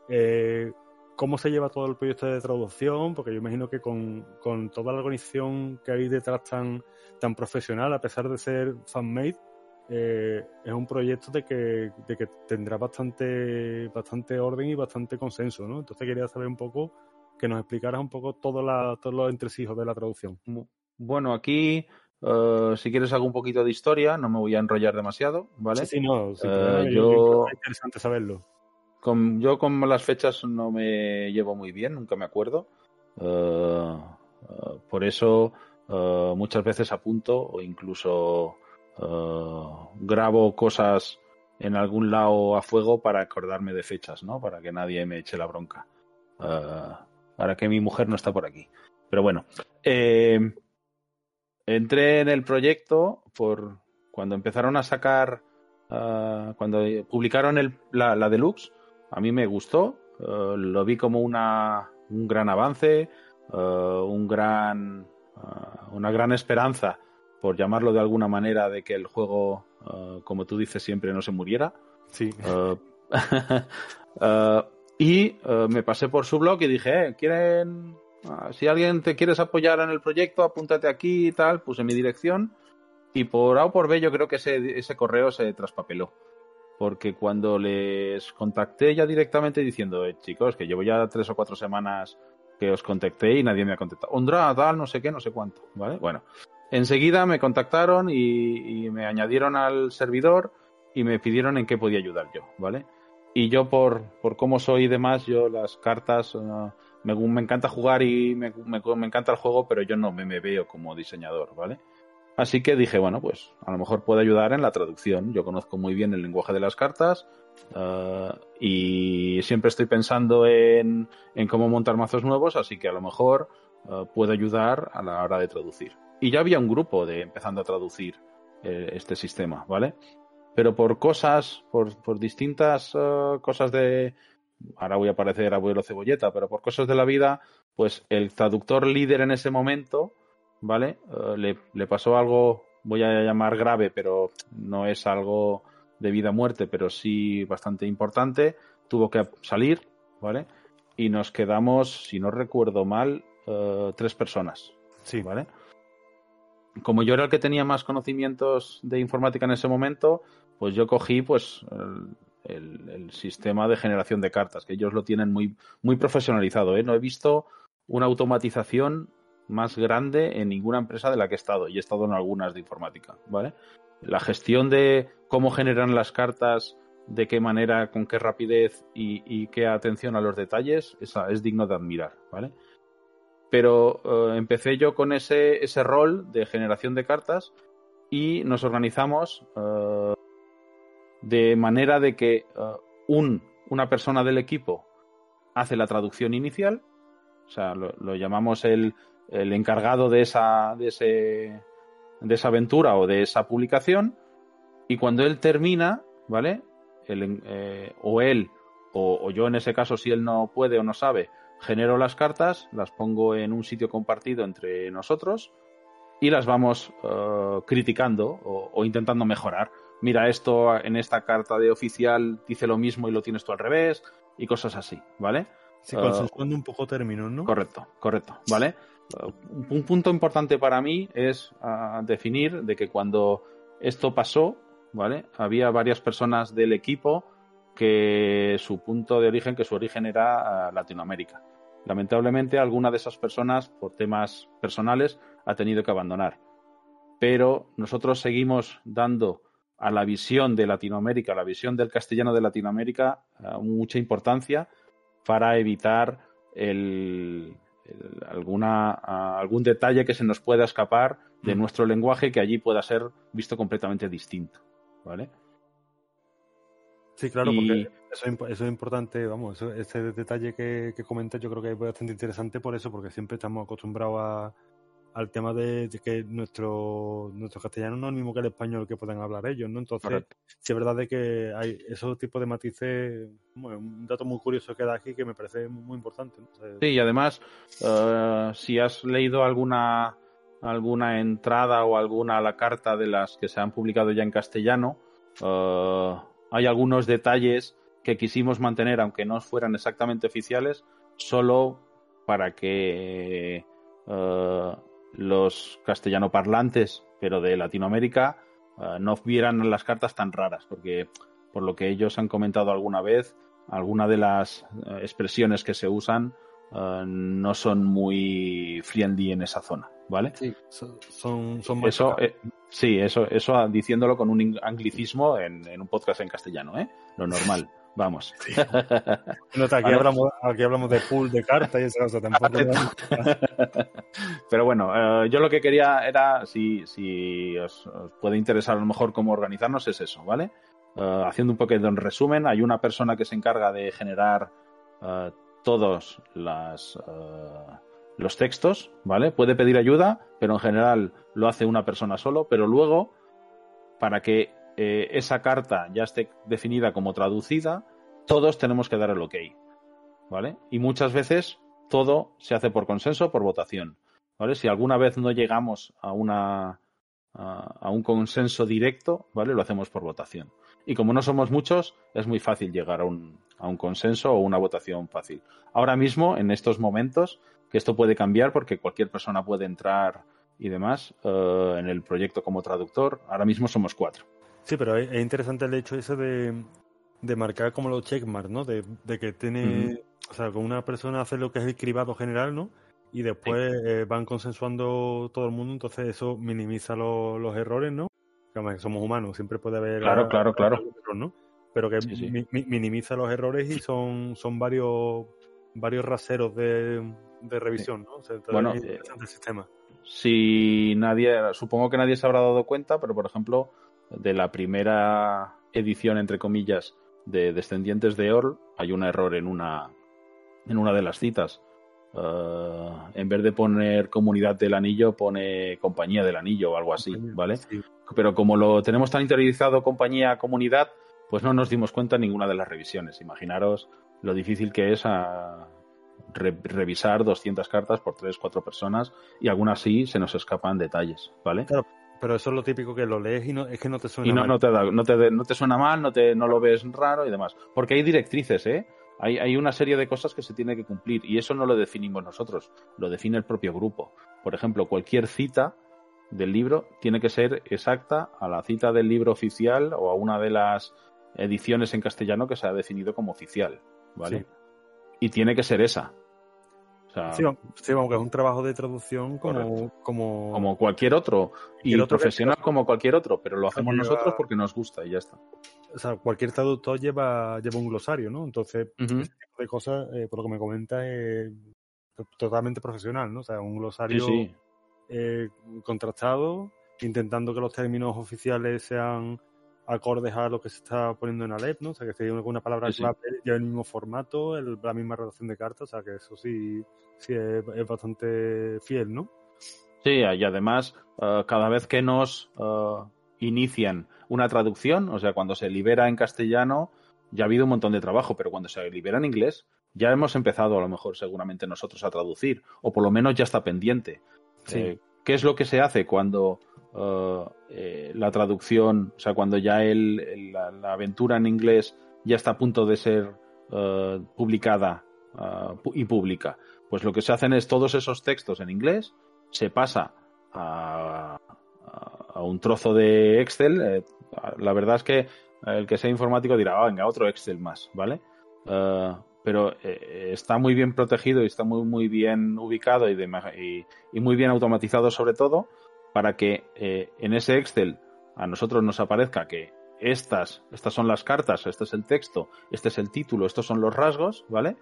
eh, cómo se lleva todo el proyecto de traducción, porque yo imagino que con, con toda la organización que hay detrás tan, tan profesional, a pesar de ser fan-made, eh, es un proyecto de que, de que tendrá bastante, bastante orden y bastante consenso, ¿no? Entonces quería saber un poco, que nos explicaras un poco todo la, todos los entresijos de la traducción. Bueno, aquí, uh, si quieres algo un poquito de historia, no me voy a enrollar demasiado, ¿vale? Sí, sí, no, sí, uh, yo... Es interesante saberlo. Con, yo con las fechas no me llevo muy bien, nunca me acuerdo. Uh, por eso muchas veces apunto o incluso eh, grabo cosas en algún lado a fuego para acordarme de fechas, ¿no? Para que nadie me eche la bronca. Uh, para que mi mujer no está por aquí. Pero bueno, eh, entré en el proyecto por cuando empezaron a sacar, cuando publicaron el, la, la, deluxe, a mí me gustó, lo vi como una, un gran avance, un gran, una gran esperanza por llamarlo de alguna manera, de que el juego, uh, como tú dices siempre, no se muriera. Sí. Uh, uh, y me pasé por su blog y dije, eh, ¿quieren, si alguien te quieres apoyar en el proyecto, apúntate aquí y tal, puse mi dirección. Y por A o por B yo creo que ese, ese correo se traspapeló. Porque cuando les contacté ya directamente diciendo, eh, chicos, que llevo ya tres o cuatro semanas que os contacté y nadie me ha contestado. Ondra, tal, no sé qué, no sé cuánto, ¿vale? Bueno, Enseguida me contactaron y, me añadieron al servidor y me pidieron en qué podía ayudar yo, ¿vale? Y yo por, por cómo soy y demás, yo las cartas, uh, me, me, encanta jugar y me, encanta el juego, pero yo no me, veo como diseñador, ¿vale? Así que dije, bueno, pues a lo mejor puedo ayudar en la traducción. Yo conozco muy bien el lenguaje de las cartas uh, y siempre estoy pensando en, en, cómo montar mazos nuevos, así que a lo mejor uh, puedo ayudar a la hora de traducir. Y ya había un grupo de empezando a traducir eh, este sistema, ¿vale? pero por cosas, por, por distintas eh, cosas de, ahora voy a parecer abuelo cebolleta, pero por cosas de la vida, pues el traductor líder en ese momento, ¿vale? Eh, le, le, pasó algo, voy a llamar grave, pero no es algo de vida o muerte, pero sí bastante importante. Tuvo que salir, ¿vale? Y nos quedamos, si no recuerdo mal, uh, tres personas. Sí. ¿Vale? Como yo era el que tenía más conocimientos de informática en ese momento, pues yo cogí pues el, sistema de generación de cartas, que ellos lo tienen muy, muy profesionalizado. ¿eh? No he visto una automatización más grande en ninguna empresa de la que he estado, y he estado en algunas de informática, ¿vale? La gestión de cómo generan las cartas, de qué manera, con qué rapidez y, y qué atención a los detalles, esa es digno de admirar, ¿vale? Pero uh, empecé yo con ese, ese rol de generación de cartas y nos organizamos uh, de manera de que uh, un, una persona del equipo hace la traducción inicial, o sea, lo, llamamos el, el, encargado de esa, de, ese, de esa aventura o de esa publicación, y cuando él termina, ¿vale? Eh, o él, o, yo en ese caso, si él no puede o no sabe, genero las cartas, las pongo en un sitio compartido entre nosotros y las vamos uh, criticando o, o intentando mejorar mira, esto en esta carta de oficial dice lo mismo y lo tienes tú al revés, y cosas así, ¿vale? Consensuando uh, un poco términos, ¿no? Correcto, correcto, ¿vale? Uh, un punto importante para mí es uh, definir de que cuando esto pasó, ¿vale? Había varias personas del equipo que su punto de origen, que su origen era Latinoamérica. Lamentablemente, alguna de esas personas, por temas personales, ha tenido que abandonar. Pero nosotros seguimos dando a la visión de Latinoamérica, a la visión del castellano de Latinoamérica, uh, mucha importancia para evitar el, el, alguna, uh, algún detalle que se nos pueda escapar de mm. nuestro lenguaje que allí pueda ser visto completamente distinto. ¿Vale? Sí, claro, y... porque eso, eso, es importante, vamos, eso, ese detalle que, que comentas yo creo que es bastante interesante por eso, porque siempre estamos acostumbrados a, al tema de, de, que nuestro, nuestro castellano no es el mismo que el español que pueden hablar ellos, ¿no? Entonces, Correcto. sí es verdad de que hay esos tipos de matices, bueno, un dato muy curioso que da aquí que me parece muy importante. ¿no? O sea, sí, y además, uh, si has leído alguna alguna entrada o alguna a la carta de las que se han publicado ya en castellano, uh, hay algunos detalles que quisimos mantener, aunque no fueran exactamente oficiales, solo para que uh, los castellanoparlantes, pero de Latinoamérica, uh, no vieran las cartas tan raras, porque por lo que ellos han comentado alguna vez, alguna de las uh, expresiones que se usan uh, no son muy friendly en esa zona, ¿vale? Sí, son, son, son eso, eh, sí, eso, eso diciéndolo con un anglicismo en, en un podcast en castellano, ¿eh? Lo normal. Vamos. Sí. Aquí, hablamos, aquí hablamos de pool de cartas y esa cosa tampoco. Pero bueno, eh, yo lo que quería era, si, si os, os, puede interesar a lo mejor cómo organizarnos, es eso, ¿vale? Haciendo un poquito en resumen, hay una persona que se encarga de generar todos las, uh, los textos, ¿vale? Puede pedir ayuda, pero en general lo hace una persona solo, pero luego, para que eh, esa carta ya esté definida como traducida, todos tenemos que dar el ok. ¿Vale? Y muchas veces todo se hace por consenso, por votación. ¿Vale? Si alguna vez no llegamos a una a, a un consenso directo, ¿vale? Lo hacemos por votación. Y como no somos muchos, es muy fácil llegar a un, a un consenso o una votación fácil. Ahora mismo, en estos momentos, que esto puede cambiar porque cualquier persona puede entrar y demás uh, en el proyecto como traductor, ahora mismo somos cuatro. Sí, pero es interesante el hecho ese de, de marcar como los checkmarks, ¿no? De, de que tiene, uh -huh. o sea, con una persona hace lo que es el cribado general, ¿no? Y después sí. eh, van consensuando todo el mundo, entonces eso minimiza lo, los errores, ¿no? Que somos humanos, siempre puede haber... Claro, a, claro, claro. Error, ¿no? Pero que sí, sí. Mi, minimiza los errores y son, son varios varios raseros de, de revisión, ¿no? O sea, bueno, eh, el sistema. Si nadie, supongo que nadie se habrá dado cuenta, pero por ejemplo, de la primera edición, entre comillas, de Descendientes de Orl, hay un error en una, en una de las citas. Eh, en vez de poner comunidad del anillo, pone compañía del anillo o algo así, ¿vale? Sí. Pero como lo tenemos tan interiorizado compañía, comunidad, pues no nos dimos cuenta en ninguna de las revisiones. Imaginaros lo difícil que es a re- revisar 200 cartas por 3, 4 personas y aún así se nos escapan detalles, ¿vale? Pero eso es lo típico que lo lees y no, es que no te suena Y no, mal. no te, da- no, te, no te suena mal, no, te, no lo ves raro y demás. Porque hay directrices, ¿eh? Hay, hay una serie de cosas que se tiene que cumplir y eso no lo definimos nosotros, lo define el propio grupo. Por ejemplo, cualquier cita del libro tiene que ser exacta a la cita del libro oficial o a una de las ediciones en castellano que se ha definido como oficial, ¿vale? Sí. Y tiene que ser esa. Sea, Sí, vamos, sí, vamos, que es un trabajo de traducción como, como, como cualquier otro y otro que- profesional como cualquier otro, pero lo hacemos lleva- nosotros porque nos gusta y ya está. o sea, cualquier traductor lleva, lleva un glosario, ¿no? Entonces, Ujú. ese tipo de cosas, eh, por lo que me comenta, es totalmente profesional, ¿no? O sea, un glosario sí. eh, contrastado, intentando que los términos oficiales sean acordes a lo que se está poniendo en Alep, ¿no? O sea, que si alguna palabra Sí, sí. clave lleva el mismo formato, el- la misma redacción de cartas, o sea, que eso sí, sí es, es bastante fiel, ¿no? Sí, y además, eh, cada vez que nos eh, inician una traducción, o sea, cuando se libera en castellano, ya ha habido un montón de trabajo, pero cuando se libera en inglés, ya hemos empezado a lo mejor seguramente nosotros a traducir, o por lo menos ya está pendiente. Sí. Eh, ¿Qué es lo que se hace cuando eh, la traducción, o sea, cuando ya el, la, aventura en inglés ya está a punto de ser eh, publicada ah, y pública? Pues lo que se hacen es todos esos textos en inglés, se pasa a, a- un trozo de Excel. eh, la verdad es que el que sea informático dirá, "Ah, venga, otro Excel más, ¿vale? Pero está muy bien protegido y está muy, muy bien ubicado y, de y- y muy bien automatizado sobre todo para que eh, en ese Excel a nosotros nos aparezca que estas, estas son las cartas, este es el texto, este es el título, estos son los rasgos, ¿vale?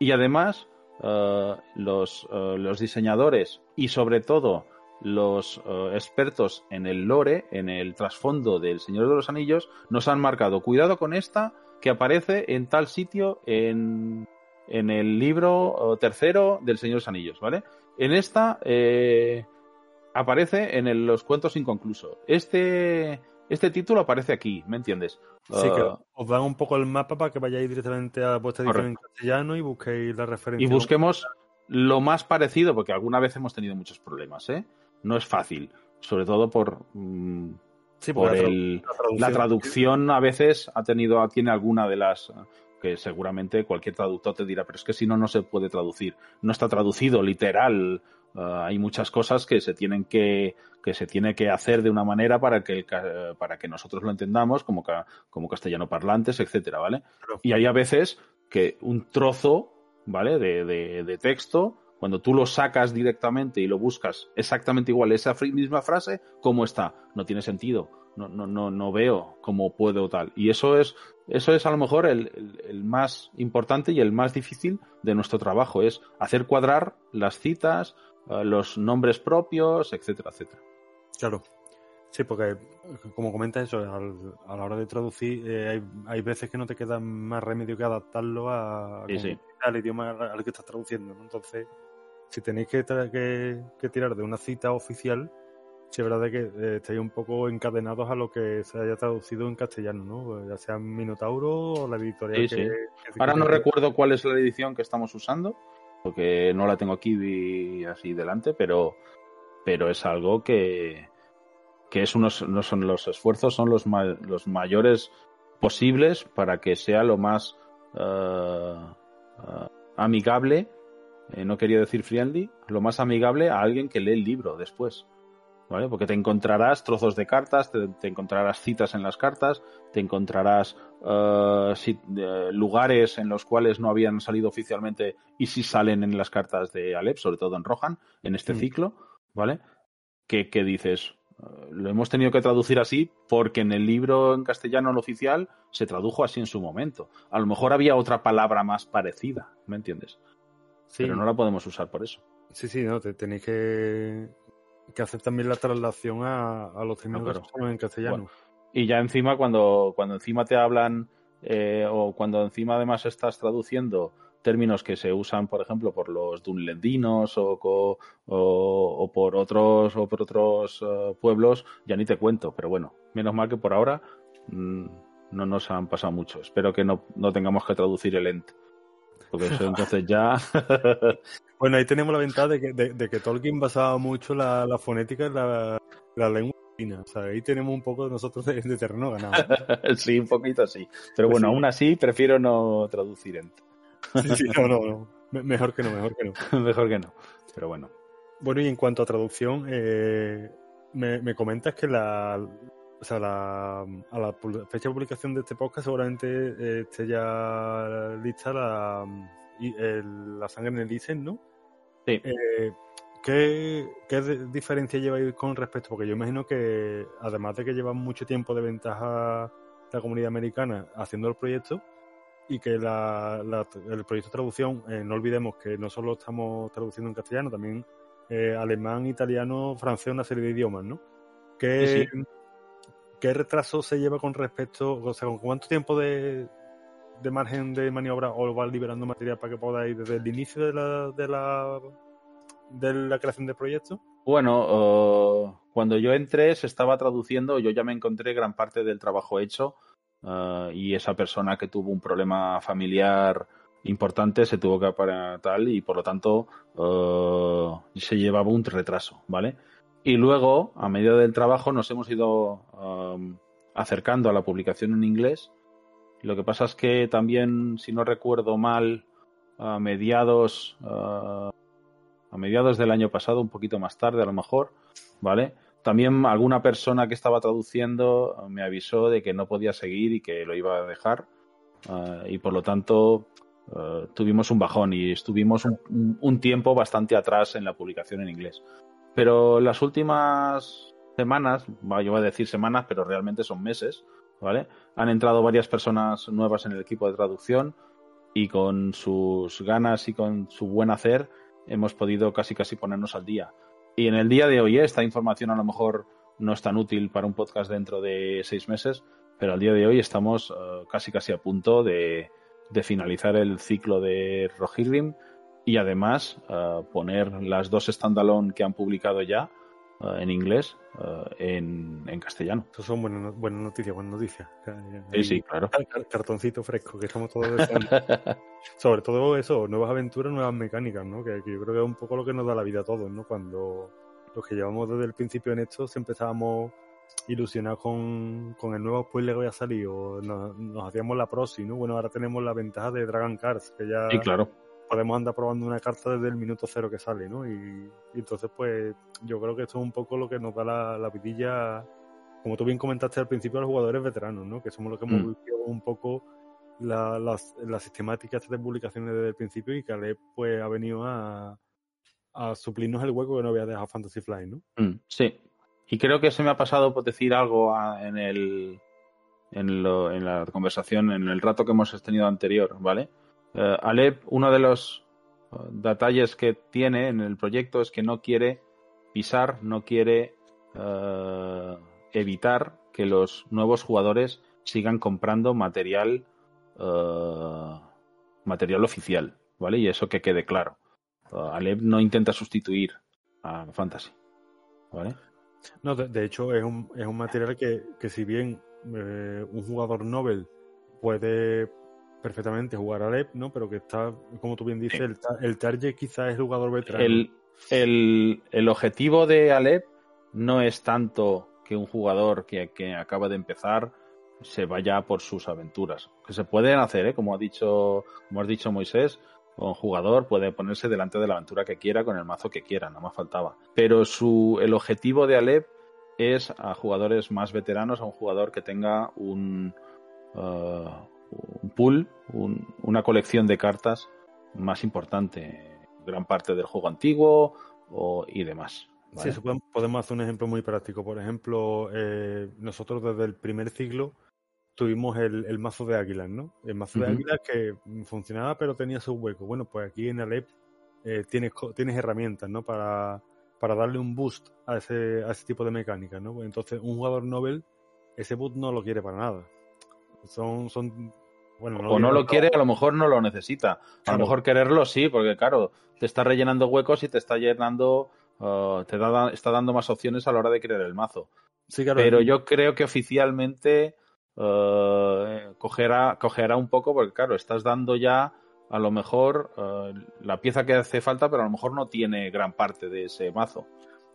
Y además eh, los, eh, los diseñadores y sobre todo los expertos en el lore, en el trasfondo del Señor de los Anillos, nos han marcado, cuidado con esta que aparece en tal sitio en, en el libro tercero del Señor de los Anillos, ¿vale? En esta aparece en el- los cuentos inconclusos. Este, este título aparece aquí, ¿me entiendes? Sí, que Eh, os dan un poco el mapa para que vayáis directamente a vuestra edición en castellano y busquéis la referencia. y busquemos lo más parecido, porque alguna vez hemos tenido muchos problemas, ¿eh? No es fácil, sobre todo por, mm, Sí, por el, la traducción. la traducción a veces ha tenido, tiene alguna de las que seguramente cualquier traductor te dirá, pero es que si no, no se puede traducir. No está traducido literal. Ah, hay muchas cosas que se tienen que, que se tiene que hacer de una manera para que, el para que nosotros lo entendamos como, ca- como castellano parlantes, etcétera, ¿vale? Y hay a veces que un trozo, ¿vale? De, de- de texto, cuando tú lo sacas directamente y lo buscas exactamente igual, esa misma frase, ¿cómo está? No tiene sentido. No, no, no, no veo cómo puedo tal. Y eso es, eso es a lo mejor el, el- el más importante y el más difícil de nuestro trabajo, es hacer cuadrar las citas, los nombres propios, etcétera, etcétera. Claro. Sí, porque como comentas eso, al- a la hora de traducir, eh, hay, hay veces que no te queda más remedio que adaptarlo a, Sí, sí. al idioma al que estás traduciendo. ¿no? Entonces, si tenéis que, que, que tirar de una cita oficial, sí es verdad que eh, estáis un poco encadenados a lo que se haya traducido en castellano, ¿no? Ya sea Minotauro o la editorial Sí, que, Ahora no recuerdo cuál es la edición que estamos usando, porque no la tengo aquí así delante, pero, pero es algo que, que es unos, no son los esfuerzos, son los, los mayores posibles para que sea lo más eh, eh, amigable, eh, no quería decir friendly, lo más amigable a alguien que lee el libro después. ¿Vale? Porque te encontrarás trozos de cartas, te, te encontrarás citas en las cartas, te encontrarás eh, eh, lugares en los cuales no habían salido oficialmente y sí salen en las cartas de Alep, sobre todo en Rohan, en este Mm. ciclo, ¿vale? Que, que dices, eh, lo hemos tenido que traducir así porque en el libro en castellano el oficial se tradujo así en su momento. A lo mejor había otra palabra más parecida, ¿me entiendes? Sí, Pero no la podemos usar por eso. sí, sí, no, te tenéis que, que hacer también la traslación a, a los términos claro. ponen en castellano. Bueno, Y ya encima, cuando, cuando encima te hablan, eh, o cuando encima además estás traduciendo términos que se usan, por ejemplo, por los dunlendinos o, o, o por otros o por otros uh, pueblos, ya ni te cuento. Pero bueno, menos mal que por ahora mmm, no nos han pasado mucho. Espero que no, no tengamos que traducir el ent. Porque eso entonces ya. bueno, ahí tenemos la ventaja de que, de, de que Tolkien basaba mucho la, la fonética en la, la lengua o sea, ahí tenemos un poco de nosotros de, de terreno ganado. sí, un poquito sí. Pero bueno, sí. aún así prefiero no traducir. Sí, sí, no, no, no. Mejor que no, mejor que no. mejor que no. Pero bueno. Bueno, y en cuanto a traducción, eh, me, me, comentas que la, o sea, la, a la fecha de publicación de este podcast seguramente eh, esté ya lista la, el, la sangre en el Isen, ¿no? Sí. Eh, ¿Qué, ¿Qué, diferencia lleváis con respecto? Porque yo imagino que, además de que llevan mucho tiempo de ventaja la comunidad americana haciendo el proyecto y que la, la, el proyecto de traducción, eh, no olvidemos que no solo estamos traduciendo en castellano, también eh, alemán, italiano, francés, una serie de idiomas, ¿no? ¿Qué, sí. ¿Qué retraso se lleva con respecto, o sea, con cuánto tiempo de, de margen de maniobra os va liberando material para que podáis desde el inicio de la, de la de la creación del proyecto? Bueno, cuando yo entré se estaba traduciendo, yo ya me encontré gran parte del trabajo hecho uh, y esa persona que tuvo un problema familiar importante se tuvo que apartar tal y por lo tanto uh, se llevaba un retraso, ¿vale? Y luego, a medida del trabajo, nos hemos ido um, acercando a la publicación en inglés. Lo que pasa es que también, si no recuerdo mal, a mediados a mediados del año pasado, un poquito más tarde a lo mejor, ¿vale? También alguna persona que estaba traduciendo me avisó de que no podía seguir y que lo iba a dejar uh, y por lo tanto uh, tuvimos un bajón y estuvimos un, tiempo bastante atrás en la publicación en inglés. Pero las últimas semanas, yo voy a decir semanas, pero realmente son meses, ¿vale? Han entrado varias personas nuevas en el equipo de traducción y con sus ganas y con su buen hacer hemos podido casi casi ponernos al día. Y en el día de hoy, esta información a lo mejor no es tan útil para un podcast dentro de seis meses, pero al día de hoy estamos uh, casi casi a punto de, finalizar el ciclo de Rohirrim y además uh, poner las dos standalone que han publicado ya uh, en inglés en, en, castellano. Eso son buenas, buenas noticias, buenas noticias. Sí, sí, claro. Cartoncito fresco, que estamos todos. Sobre todo eso, nuevas aventuras, nuevas mecánicas, ¿no? Que, que, yo creo que es un poco lo que nos da la vida a todos, ¿no? Cuando los que llevamos desde el principio en esto siempre estábamos ilusionados con, con el nuevo spoiler que había salido, nos, nos, hacíamos la proxy, ¿no? Bueno, ahora tenemos la ventaja de Dragon Cards, que ya sí, claro. Podemos andar probando una carta desde el minuto cero que sale, ¿no? Y, y entonces, pues, yo creo que esto es un poco lo que nos da la, la vidilla, como tú bien comentaste al principio, a los jugadores veteranos, ¿no? Que somos los que hemos mm. vivido un poco la, las, la sistemática de publicaciones desde el principio y que Ale pues ha venido a, a suplirnos el hueco que no había dejado Fantasy Flight, ¿no? Mm, sí. Y creo que se me ha pasado por decir algo a, en el en, lo, en, la conversación, en el rato que hemos tenido anterior, ¿vale? Uh, Alep, uno de los uh, detalles que tiene en el proyecto es que no quiere pisar, no quiere uh, evitar que los nuevos jugadores sigan comprando material material oficial, ¿vale? Y eso que quede claro. Alep no intenta sustituir a Fantasy, ¿vale? No, de, hecho es un, es un, material que, que si bien eh, un jugador Nobel puede perfectamente jugar a Alep, ¿no? Pero que está, como tú bien dices, el, el, target quizás es jugador veterano. El, el, el, objetivo de Alep no es tanto que un jugador que, que acaba de empezar se vaya por sus aventuras. Que se pueden hacer, ¿eh? como ha dicho, como has dicho Moisés, un jugador puede ponerse delante de la aventura que quiera con el mazo que quiera, nada más faltaba. Pero su, el objetivo de Alep es a jugadores más veteranos, a un jugador que tenga un, uh, un pool, un, una colección de cartas más importante, gran parte del juego antiguo o, y demás. ¿vale? Sí, podemos hacer un ejemplo muy práctico. Por ejemplo, eh, nosotros desde el primer ciclo tuvimos el, el, mazo de águilas, ¿no? El mazo uh -huh. de águilas que funcionaba pero tenía su hueco. Bueno, pues aquí en Alep eh, tienes, tienes herramientas, ¿no? Para, para darle un boost a ese, a ese tipo de mecánica, ¿no? Entonces, un jugador Nobel, ese boost no lo quiere para nada. Son, son bueno, o no lo quiere, a lo mejor no lo necesita. A lo mejor quererlo sí, porque claro, te está rellenando huecos y te está llenando, uh, te da, está dando más opciones a la hora de crear el mazo. Sí, claro. Pero yo creo que oficialmente uh, cogerá, cogerá un poco, porque claro, estás dando ya a lo mejor uh, la pieza que hace falta, pero a lo mejor no tiene gran parte de ese mazo.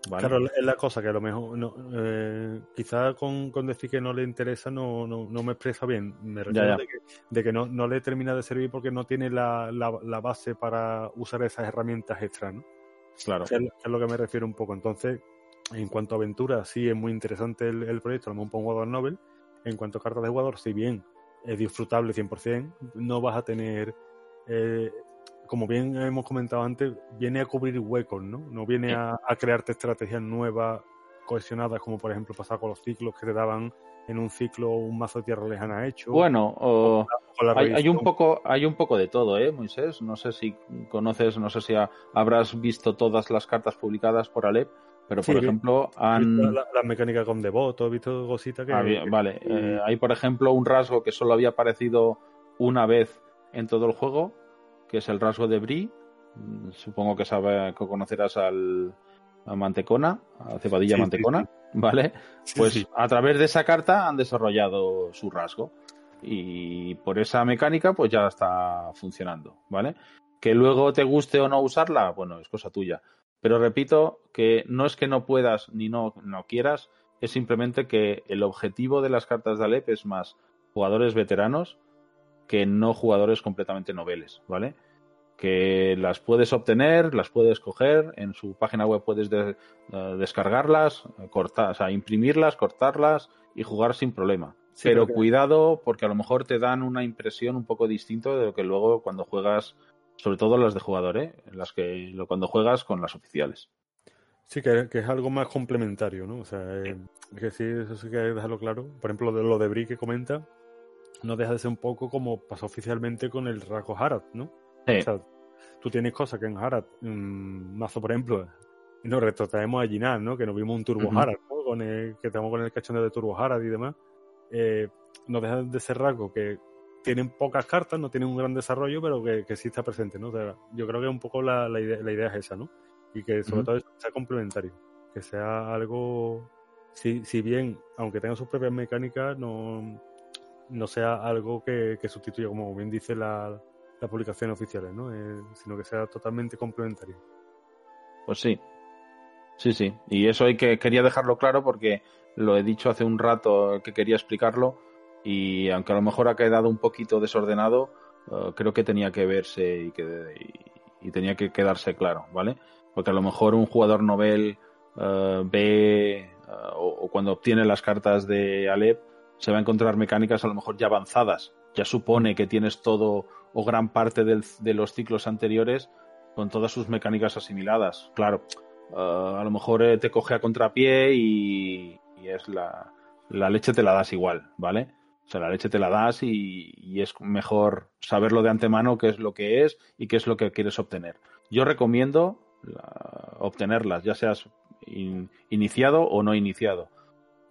¿Vale? Claro, es la cosa que a lo mejor, no, eh, quizá con, con, decir que no le interesa no, no, no me expresa bien. Me refiero Ya, ya. de que, de que no, no le termina de servir porque no tiene la, la, la base para usar esas herramientas extras, ¿no? Claro. Es, lo que me refiero un poco. Entonces, en cuanto a aventura, sí es muy interesante el, el proyecto, a lo mejor un jugador novel. En cuanto a cartas de jugador, si bien es disfrutable 100%, no vas a tener, eh, como bien hemos comentado antes, viene a cubrir huecos, ¿no? No viene a, a crearte estrategias nuevas, cohesionadas, como por ejemplo pasaba con los ciclos que te daban en un ciclo un mazo de tierra lejana hecho. Bueno, o- con la hay, hay un poco, hay un poco de todo, ¿eh, Moisés? No sé si conoces, no sé si ha- habrás visto todas las cartas publicadas por Alep, pero por ejemplo He han, visto la- las mecánicas con devoto, he visto cositas que- vale, eh, hay por ejemplo un rasgo que solo había aparecido una vez en todo el juego, que es el rasgo de Bri. Mm, Supongo que sabe, que conocerás al a Mantecona, a Cebadilla Sí, sí, Mantecona, ¿vale? Pues a través de esa carta han desarrollado su rasgo. Y por esa mecánica, pues ya está funcionando, ¿vale? Que luego te guste o no usarla, bueno, es cosa tuya. Pero repito que no es que no puedas ni no, no quieras, es simplemente que el objetivo de las cartas de Alep es más jugadores veteranos que no jugadores completamente noveles, ¿vale? Que las puedes obtener, las puedes coger, en su página web puedes de- eh, descargarlas, cortar, o sea, imprimirlas, cortarlas y jugar sin problema. Sí, Pero cuidado porque a lo mejor te dan una impresión un poco distinta de lo que luego cuando juegas, sobre todo las de jugador, ¿eh? Las que cuando juegas con las oficiales. Sí, que, que es algo más complementario, ¿no? O sea, eh, que sí, eso sí que hay que dejarlo claro. Por ejemplo, de lo de Bri que comenta, no deja de ser un poco como pasó oficialmente con el rasgo Harad, ¿no? Sí. O sea, tú tienes cosas que en Harad, mazo, por ejemplo, y nos retrotraemos a Ginal, ¿no? Que nos vimos un Turbo Ujú. Harad, ¿no? Con el, que estamos con el cachondeo de Turbo Harad y demás. Eh, no deja de ser rasgos que tienen pocas cartas, no tienen un gran desarrollo, pero que, que sí está presente, ¿no? O sea, yo creo que un poco la, la idea, la idea es esa, ¿no? Y que sobre todo sea complementario, que sea algo, si, si bien, aunque tenga sus propias mecánicas, no, no sea algo que, que sustituya, como bien dice la, las publicaciones oficiales, ¿no? Eh, sino que sea totalmente complementario. Pues sí. Sí, sí. Y eso hay que quería dejarlo claro porque lo he dicho hace un rato que quería explicarlo y aunque a lo mejor ha quedado un poquito desordenado, eh, creo que tenía que verse y, que, y, tenía que quedarse claro, ¿vale? Porque a lo mejor un jugador novel eh, ve eh, o, o cuando obtiene las cartas de Alep se va a encontrar mecánicas a lo mejor ya avanzadas. Ya supone que tienes todo o gran parte del- de los ciclos anteriores con todas sus mecánicas asimiladas. Claro, eh, a lo mejor eh, te coge a contrapié y, y es la, la leche te la das igual, ¿vale? O sea, la leche te la das y, y es mejor saberlo de antemano qué es lo que es y qué es lo que quieres obtener. Yo recomiendo la- obtenerlas, ya seas in- iniciado o no iniciado.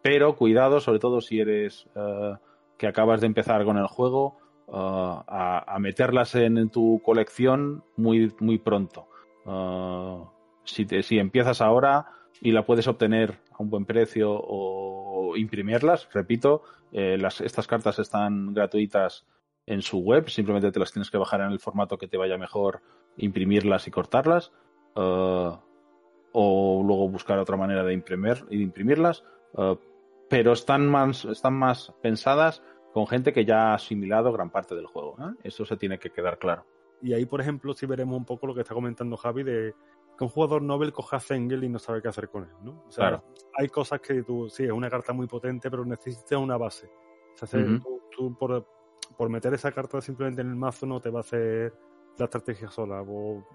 Pero cuidado, sobre todo si eres eh, que acabas de empezar con el juego, eh, a, meterlas en, tu colección muy, muy pronto. Eh, si, te- si empiezas ahora y la puedes obtener a un buen precio o imprimirlas, repito, estas cartas están gratuitas en su web, simplemente te las tienes que bajar en el formato que te vaya mejor, imprimirlas y cortarlas, o luego buscar otra manera de imprimir de imprimirlas, pero están más, están más pensadas con gente que ya ha asimilado gran parte del juego. ¿eh? Eso se tiene que quedar claro. Y ahí, por ejemplo, sí veremos un poco lo que está comentando Javi de que un jugador Nobel coja a Zengel y no sabe qué hacer con él, ¿no? O sea, Claro. hay cosas que tú, sí, es una carta muy potente, pero necesitas una base. O sea, se- Ujú. tú, tú por, por meter esa carta simplemente en el mazo no te va a hacer la estrategia sola, o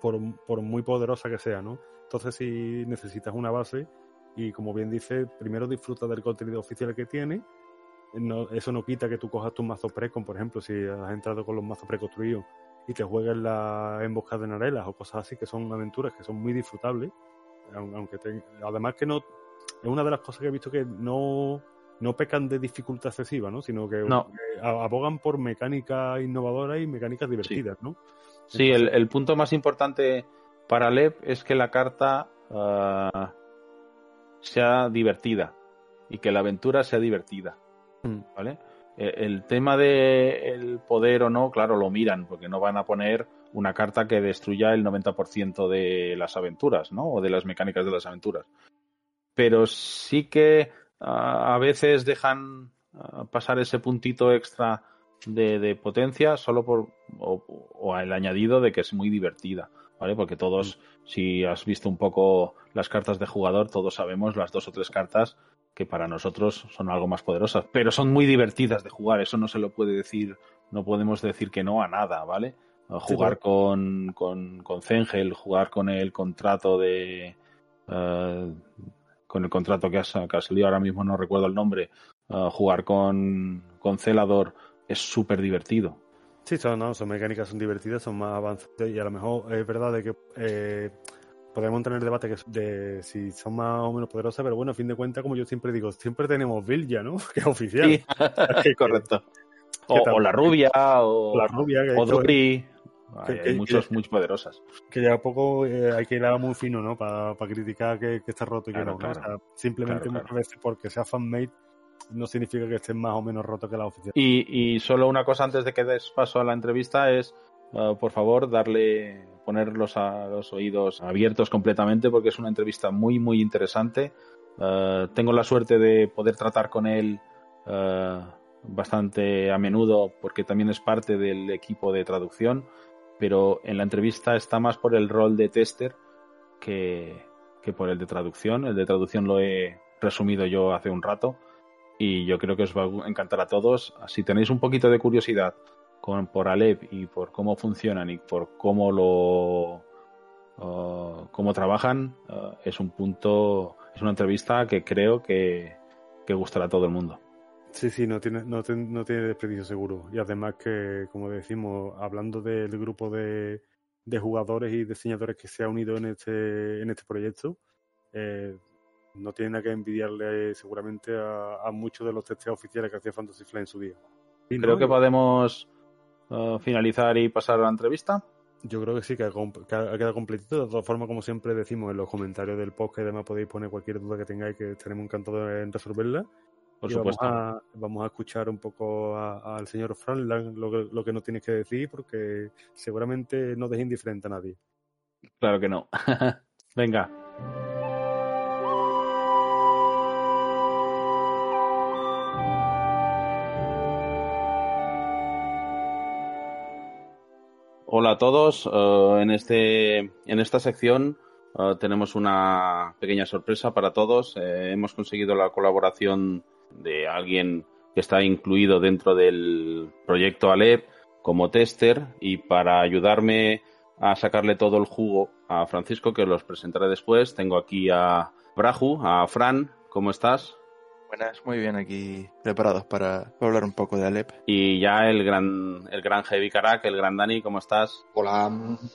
por, por muy poderosa que sea, ¿no? Entonces sí necesitas una base y como bien dice, primero disfruta del contenido oficial que tiene. No- eso no quita que tú cojas tu mazo precon, por ejemplo, si has entrado con los mazos preconstruidos y te juegues la emboscada de Narelas o cosas así, que son aventuras que son muy disfrutables. aun- Aunque te- además que no. Es una de las cosas que he visto que no, no pecan de dificultad excesiva, ¿no? Sino que No. abogan por mecánicas innovadoras y mecánicas divertidas, ¿no? Sí, el, el punto más importante para Lev es que la carta ah, sea divertida y que la aventura sea divertida. Mm. ¿Vale? Eh, El tema de el poder o no, claro, lo miran, porque no van a poner una carta que destruya el 90% de las aventuras, ¿no? O de las mecánicas de las aventuras. Pero sí que a veces dejan pasar ese puntito extra de, de potencia solo por o, o el añadido de que es muy divertida, ¿vale? Porque todos, si has visto un poco las cartas de jugador, todos sabemos las dos o tres cartas que para nosotros son algo más poderosas, pero son muy divertidas de jugar, eso no se lo puede decir, no podemos decir que no a nada, ¿vale? Sí, jugar con, con, con Zengel, jugar con el contrato de... eh, con el contrato que, has, que ha salido ahora mismo, no recuerdo el nombre, eh, jugar con, con Celador es súper divertido. Sí, son, no, son mecánicas, son divertidas, son más avanzadas y a lo mejor es verdad de que eh, podemos tener debate que, de si son más o menos poderosas, pero bueno, a fin de cuentas, como yo siempre digo, siempre tenemos Vilja, ¿no? Que es oficial. Sí, correcto. O, o la rubia, o, La rubia, que, o Dori. Hay, muchos muy poderosas. que ya poco eh, hay que ir a muy fino, ¿no? Para criticar que, está roto y Claro, que no. ¿no? claro. O sea, simplemente Claro, muchas veces porque sea fanmade no significa que estén más o menos rotos que la oficial. Y, solo una cosa antes de que des paso a la entrevista es, eh, por favor, darle, ponerlos a los oídos abiertos completamente porque es una entrevista muy, muy interesante. Eh, tengo la suerte de poder tratar con él eh, bastante a menudo porque también es parte del equipo de traducción, pero en la entrevista está más por el rol de tester que, que por el de traducción. El de traducción lo he resumido yo hace un rato y yo creo que os va a encantar a todos. Si tenéis un poquito de curiosidad con, por Alep y por cómo funcionan y por cómo lo uh, cómo trabajan, uh, es un punto, es una entrevista que creo que, que gustará a todo el mundo. Sí, sí, no tiene, no, te- no tiene desperdicio seguro. Y además que, como decimos, hablando del grupo de, de jugadores y diseñadores que se ha unido en este, en este proyecto, eh, no tiene nada que envidiarle seguramente a, a muchos de los testeos oficiales que hacía Fantasy Flight en su día. Y Creo no, que podemos uh, finalizar y pasar a la entrevista. Yo creo que sí, que ha, com- que ha quedado completito. De todas formas, como siempre decimos en los comentarios del podcast, y demás podéis poner cualquier duda que tengáis, que estaremos encantados en resolverla. Por Y supuesto. Vamos a, vamos a escuchar un poco al señor Fran lo, que- lo que nos tienes que decir, porque seguramente no deja indiferente a nadie. Claro que no. Venga. Hola a todos. Eh, en, este, en esta sección eh, tenemos una pequeña sorpresa para todos. Eh, hemos conseguido la colaboración de alguien que está incluido dentro del proyecto Alep como tester y para ayudarme a sacarle todo el jugo a Francisco, que los presentaré después. Tengo aquí a Braju, a Fran. ¿Cómo estás? Buenas, muy bien, aquí preparados para hablar un poco de Alep. Y ya el gran, el gran Heavy Karak, el gran Dani, ¿cómo estás? Hola.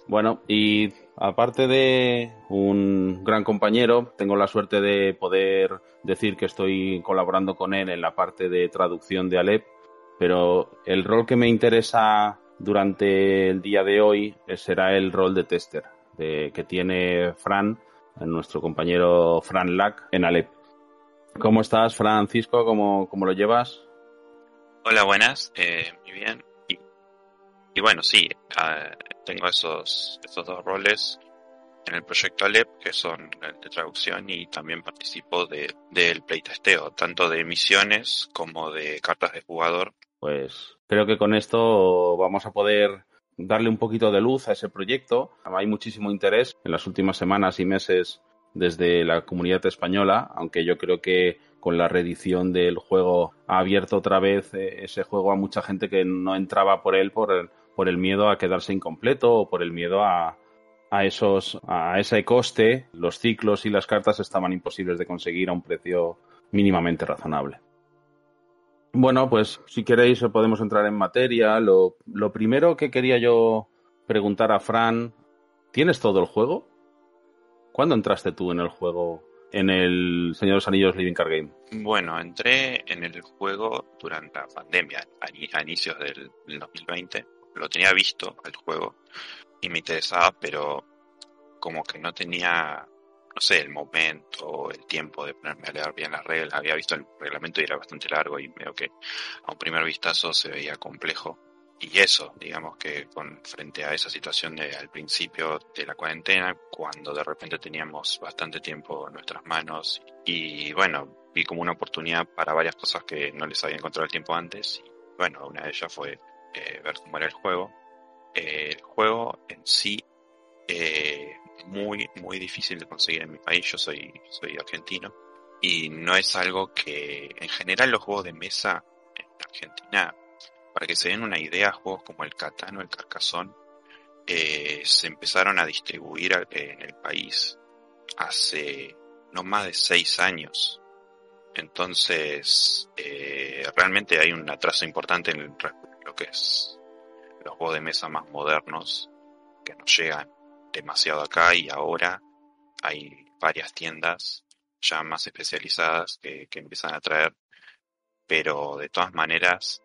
Bueno, y aparte de un gran compañero, tengo la suerte de poder decir que estoy colaborando con él en la parte de traducción de Alep, pero el rol que me interesa durante el día de hoy será el rol de tester de, que tiene Fran, nuestro compañero Fran Lack, en Alep. ¿Cómo estás, Francisco? ¿Cómo, cómo lo llevas? Hola, buenas, eh, muy bien. Y, y bueno, sí, ah, tengo esos, esos dos roles en el proyecto Alep, que son el de traducción y también participo de, del playtesteo, tanto de misiones como de cartas de jugador. Pues creo que con esto vamos a poder darle un poquito de luz a ese proyecto. Hay muchísimo interés en las últimas semanas y meses desde la comunidad española, aunque yo creo que con la reedición del juego ha abierto otra vez eh, ese juego a mucha gente que no entraba por él por el, por el miedo a quedarse incompleto o por el miedo a, esos a ese coste. Los ciclos y las cartas estaban imposibles de conseguir a un precio mínimamente razonable. Bueno, pues si queréis podemos entrar en materia. Lo primero que quería yo preguntar a Fran, ¿tienes todo el juego? ¿Cuándo entraste tú en el juego en el Señor de los Anillos Living Card Game? Bueno, entré en el juego durante la pandemia, a inicios del 2020. Lo tenía visto el juego y me interesaba, pero como que no tenía, no sé, el momento, el tiempo de ponerme a leer bien las reglas. Había visto el reglamento y era bastante largo y veo que a un primer vistazo se veía complejo y eso, digamos que con frente a esa situación de al principio de la cuarentena, cuando de repente teníamos bastante tiempo en nuestras manos y bueno, vi como una oportunidad para varias cosas que no les había encontrado el tiempo antes y bueno, una de ellas fue eh, ver cómo era el juego. Eh, el juego en sí eh, muy muy difícil de conseguir en mi país, yo soy soy argentino y no es algo que en general los juegos de mesa en Argentina para que se den una idea, juegos como el Catán o el Carcassonne eh, se empezaron a distribuir en el país hace no más de seis años. Entonces, eh, realmente hay un atraso importante en lo que es los juegos de mesa más modernos que nos llegan demasiado acá y ahora hay varias tiendas ya más especializadas que, que empiezan a traer, pero de todas maneras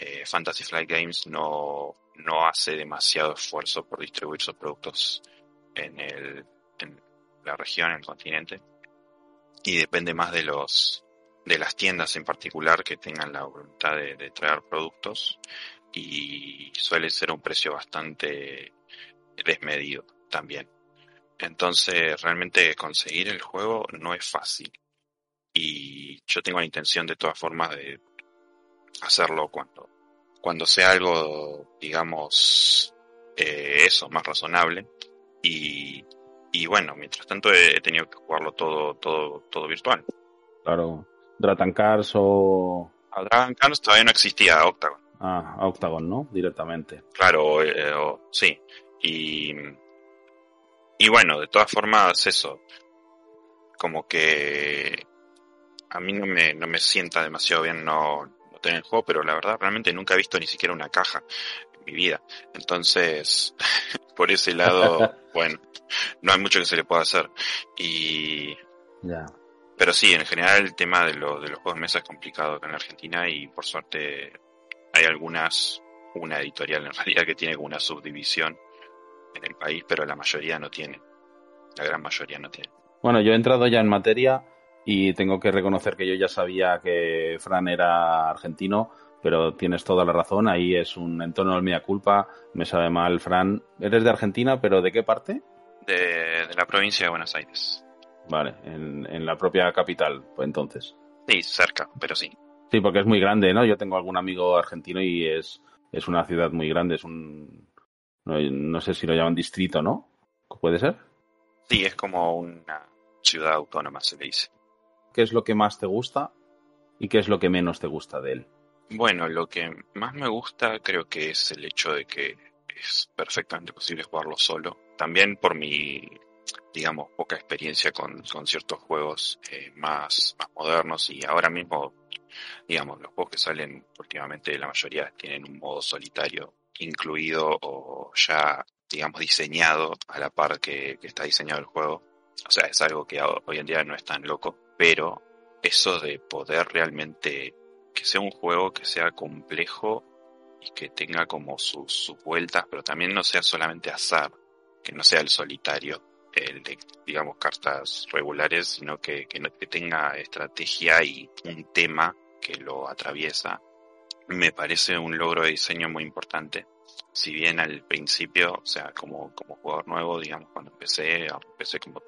eh, Fantasy Flight Games no, no hace demasiado esfuerzo por distribuir sus productos en, el, en la región, en el continente. Y depende más de los de las tiendas en particular que tengan la voluntad de, traer productos y suele ser un precio bastante desmedido también. Entonces realmente conseguir el juego no es fácil. Y yo tengo la intención de todas formas de hacerlo cuando, cuando sea algo, digamos, eh, eso, más razonable. Y, y bueno, mientras tanto he, tenido que jugarlo todo, todo, todo virtual. Claro. Dragon Cars o... A Dragon Cars todavía no existía Octagon. Ah, Octagon, ¿no? Directamente. Claro, eh, sí. Y, y bueno, de todas formas, eso. Como que a mí no me, no me sienta demasiado bien no, tener el juego, pero la verdad realmente nunca he visto ni siquiera una caja en mi vida. Entonces, por ese lado, bueno, no hay mucho que se le pueda hacer. Y... Pero sí, en general el tema de, lo, de los juegos de mesa es complicado acá en Argentina y por suerte hay algunas, una editorial en realidad que tiene una subdivisión en el país, pero la mayoría no tiene. La gran mayoría no tiene. Bueno, yo he entrado ya en materia y tengo que reconocer que yo ya sabía que Fran era argentino, pero tienes toda la razón, ahí es un entorno de mía culpa, me sabe mal, Fran. ¿Eres de Argentina, pero de qué parte? De, la provincia de Buenos Aires. Vale, en, la propia capital, pues entonces. Sí, cerca, pero sí. Sí, porque es muy grande, ¿no? Yo tengo algún amigo argentino y es, es una ciudad muy grande, es un... No, no sé si lo llaman distrito, ¿no? ¿Puede ser? Sí, es como una ciudad autónoma, se le dice qué es lo que más te gusta y qué es lo que menos te gusta de él. Bueno, lo que más me gusta creo que es el hecho de que es perfectamente posible jugarlo solo. También por mi, digamos, poca experiencia con, ciertos juegos eh, más, más modernos y ahora mismo, digamos, los juegos que salen últimamente la mayoría tienen un modo solitario incluido o ya, digamos, diseñado a la par que está diseñado el juego. O sea, es algo que hoy en día no es tan loco pero eso de poder realmente que sea un juego que sea complejo y que tenga como sus, vueltas, pero también no sea solamente azar, que no sea el solitario, el de, digamos, cartas regulares, sino que, que, que tenga estrategia y un tema que lo atraviesa, me parece un logro de diseño muy importante. Si bien al principio, o sea, como, como jugador nuevo, digamos, cuando empecé, empecé como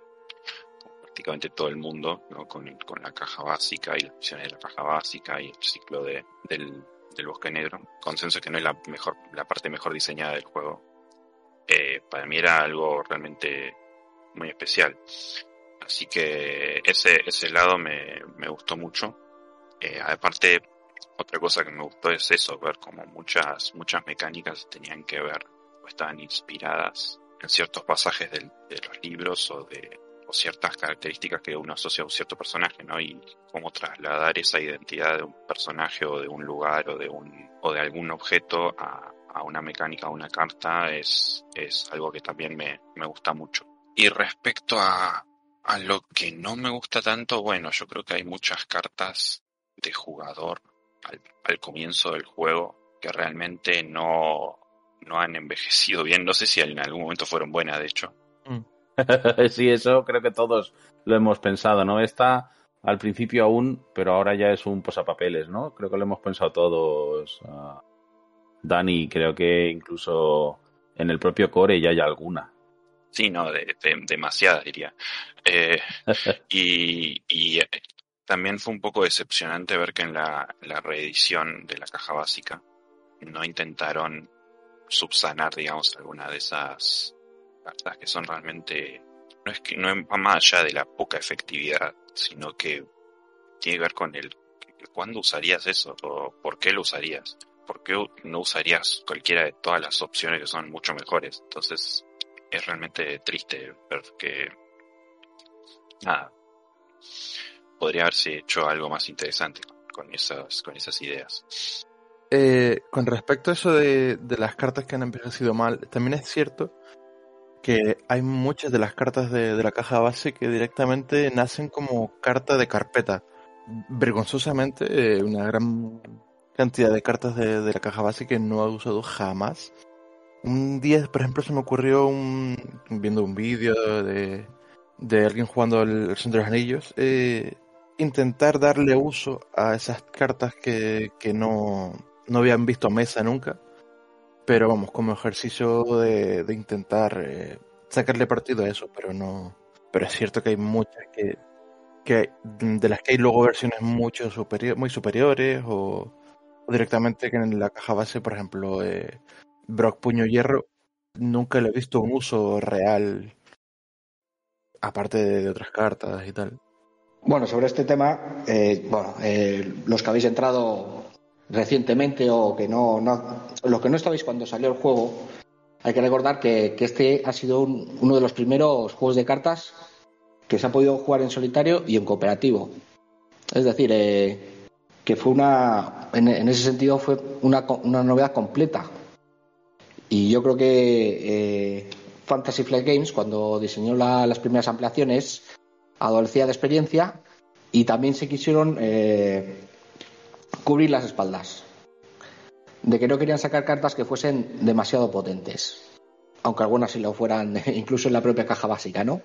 prácticamente todo el mundo, con, la caja básica y las misiones de la caja básica y el ciclo de, del, bosque negro. Consenso que no es la mejor, la parte mejor diseñada del juego. Eh, para mí era algo realmente muy especial. Así que ese, ese lado me, me gustó mucho. Eh, aparte, otra cosa que me gustó es eso, ver como muchas, muchas mecánicas tenían que ver o estaban inspiradas en ciertos pasajes de los libros o de, ciertas características que uno asocia a un cierto personaje, ¿no? Y cómo trasladar esa identidad de un personaje o de un lugar o de un o de algún objeto a, una mecánica, a una carta, es, es algo que también me, me gusta mucho. Y respecto a, A lo que no me gusta tanto, bueno, yo creo que hay muchas cartas de jugador al, al comienzo del juego que realmente no, no han envejecido bien. No sé si en algún momento fueron buenas, de hecho. sí, eso creo que todos lo hemos pensado, ¿no? Está al principio aún, pero ahora ya es un posapapeles, ¿no? Creo que lo hemos pensado todos. Uh, Dani, creo que incluso en el propio core ya hay alguna. Sí, no, de, de, demasiadas diría. Eh, y, y eh, también fue un poco decepcionante ver que en la, la reedición de la caja básica no intentaron subsanar, digamos, alguna de esas cartas que son realmente no es que no va más allá de la poca efectividad, sino que tiene que ver con el cuándo usarías eso o por qué lo usarías. ¿Por qué no usarías cualquiera de todas las opciones que son mucho mejores? Entonces, es realmente triste ver que nada podría haberse hecho algo más interesante con esas con esas ideas eh, con respecto a eso de, las cartas que han envejecido mal, también es cierto que hay muchas de las cartas de, de, la caja base que directamente nacen como carta de carpeta. Vergonzosamente, eh, una gran cantidad de cartas de, de, la caja base que no he usado jamás. Un día, por ejemplo, se me ocurrió un, viendo un vídeo de, de alguien jugando el, Centro de los Anillos, eh, intentar darle uso a esas cartas que, que no, no habían visto mesa nunca, pero vamos, como ejercicio de, de intentar eh, sacarle partido a eso, pero no. Pero es cierto que hay muchas que, que de las que hay luego versiones mucho superior, muy superiores o, o, directamente que en la caja base, por ejemplo, eh, Brock Puño Hierro, nunca le he visto un uso real aparte de, otras cartas y tal. Bueno, sobre este tema, eh, bueno, los que habéis entrado recientemente o que no, no los que no estabais cuando salió el juego, hay que recordar que, que este ha sido un, uno de los primeros juegos de cartas que se ha podido jugar en solitario y en cooperativo. Es decir, eh, que fue una, en, en, ese sentido fue una, una, novedad completa. Y yo creo que eh, Fantasy Flight Games, cuando diseñó la, las primeras ampliaciones, adolecía de experiencia y también se quisieron eh, cubrir las espaldas. De que no querían sacar cartas que fuesen demasiado potentes. Aunque algunas sí lo fueran, incluso en la propia caja básica, ¿no?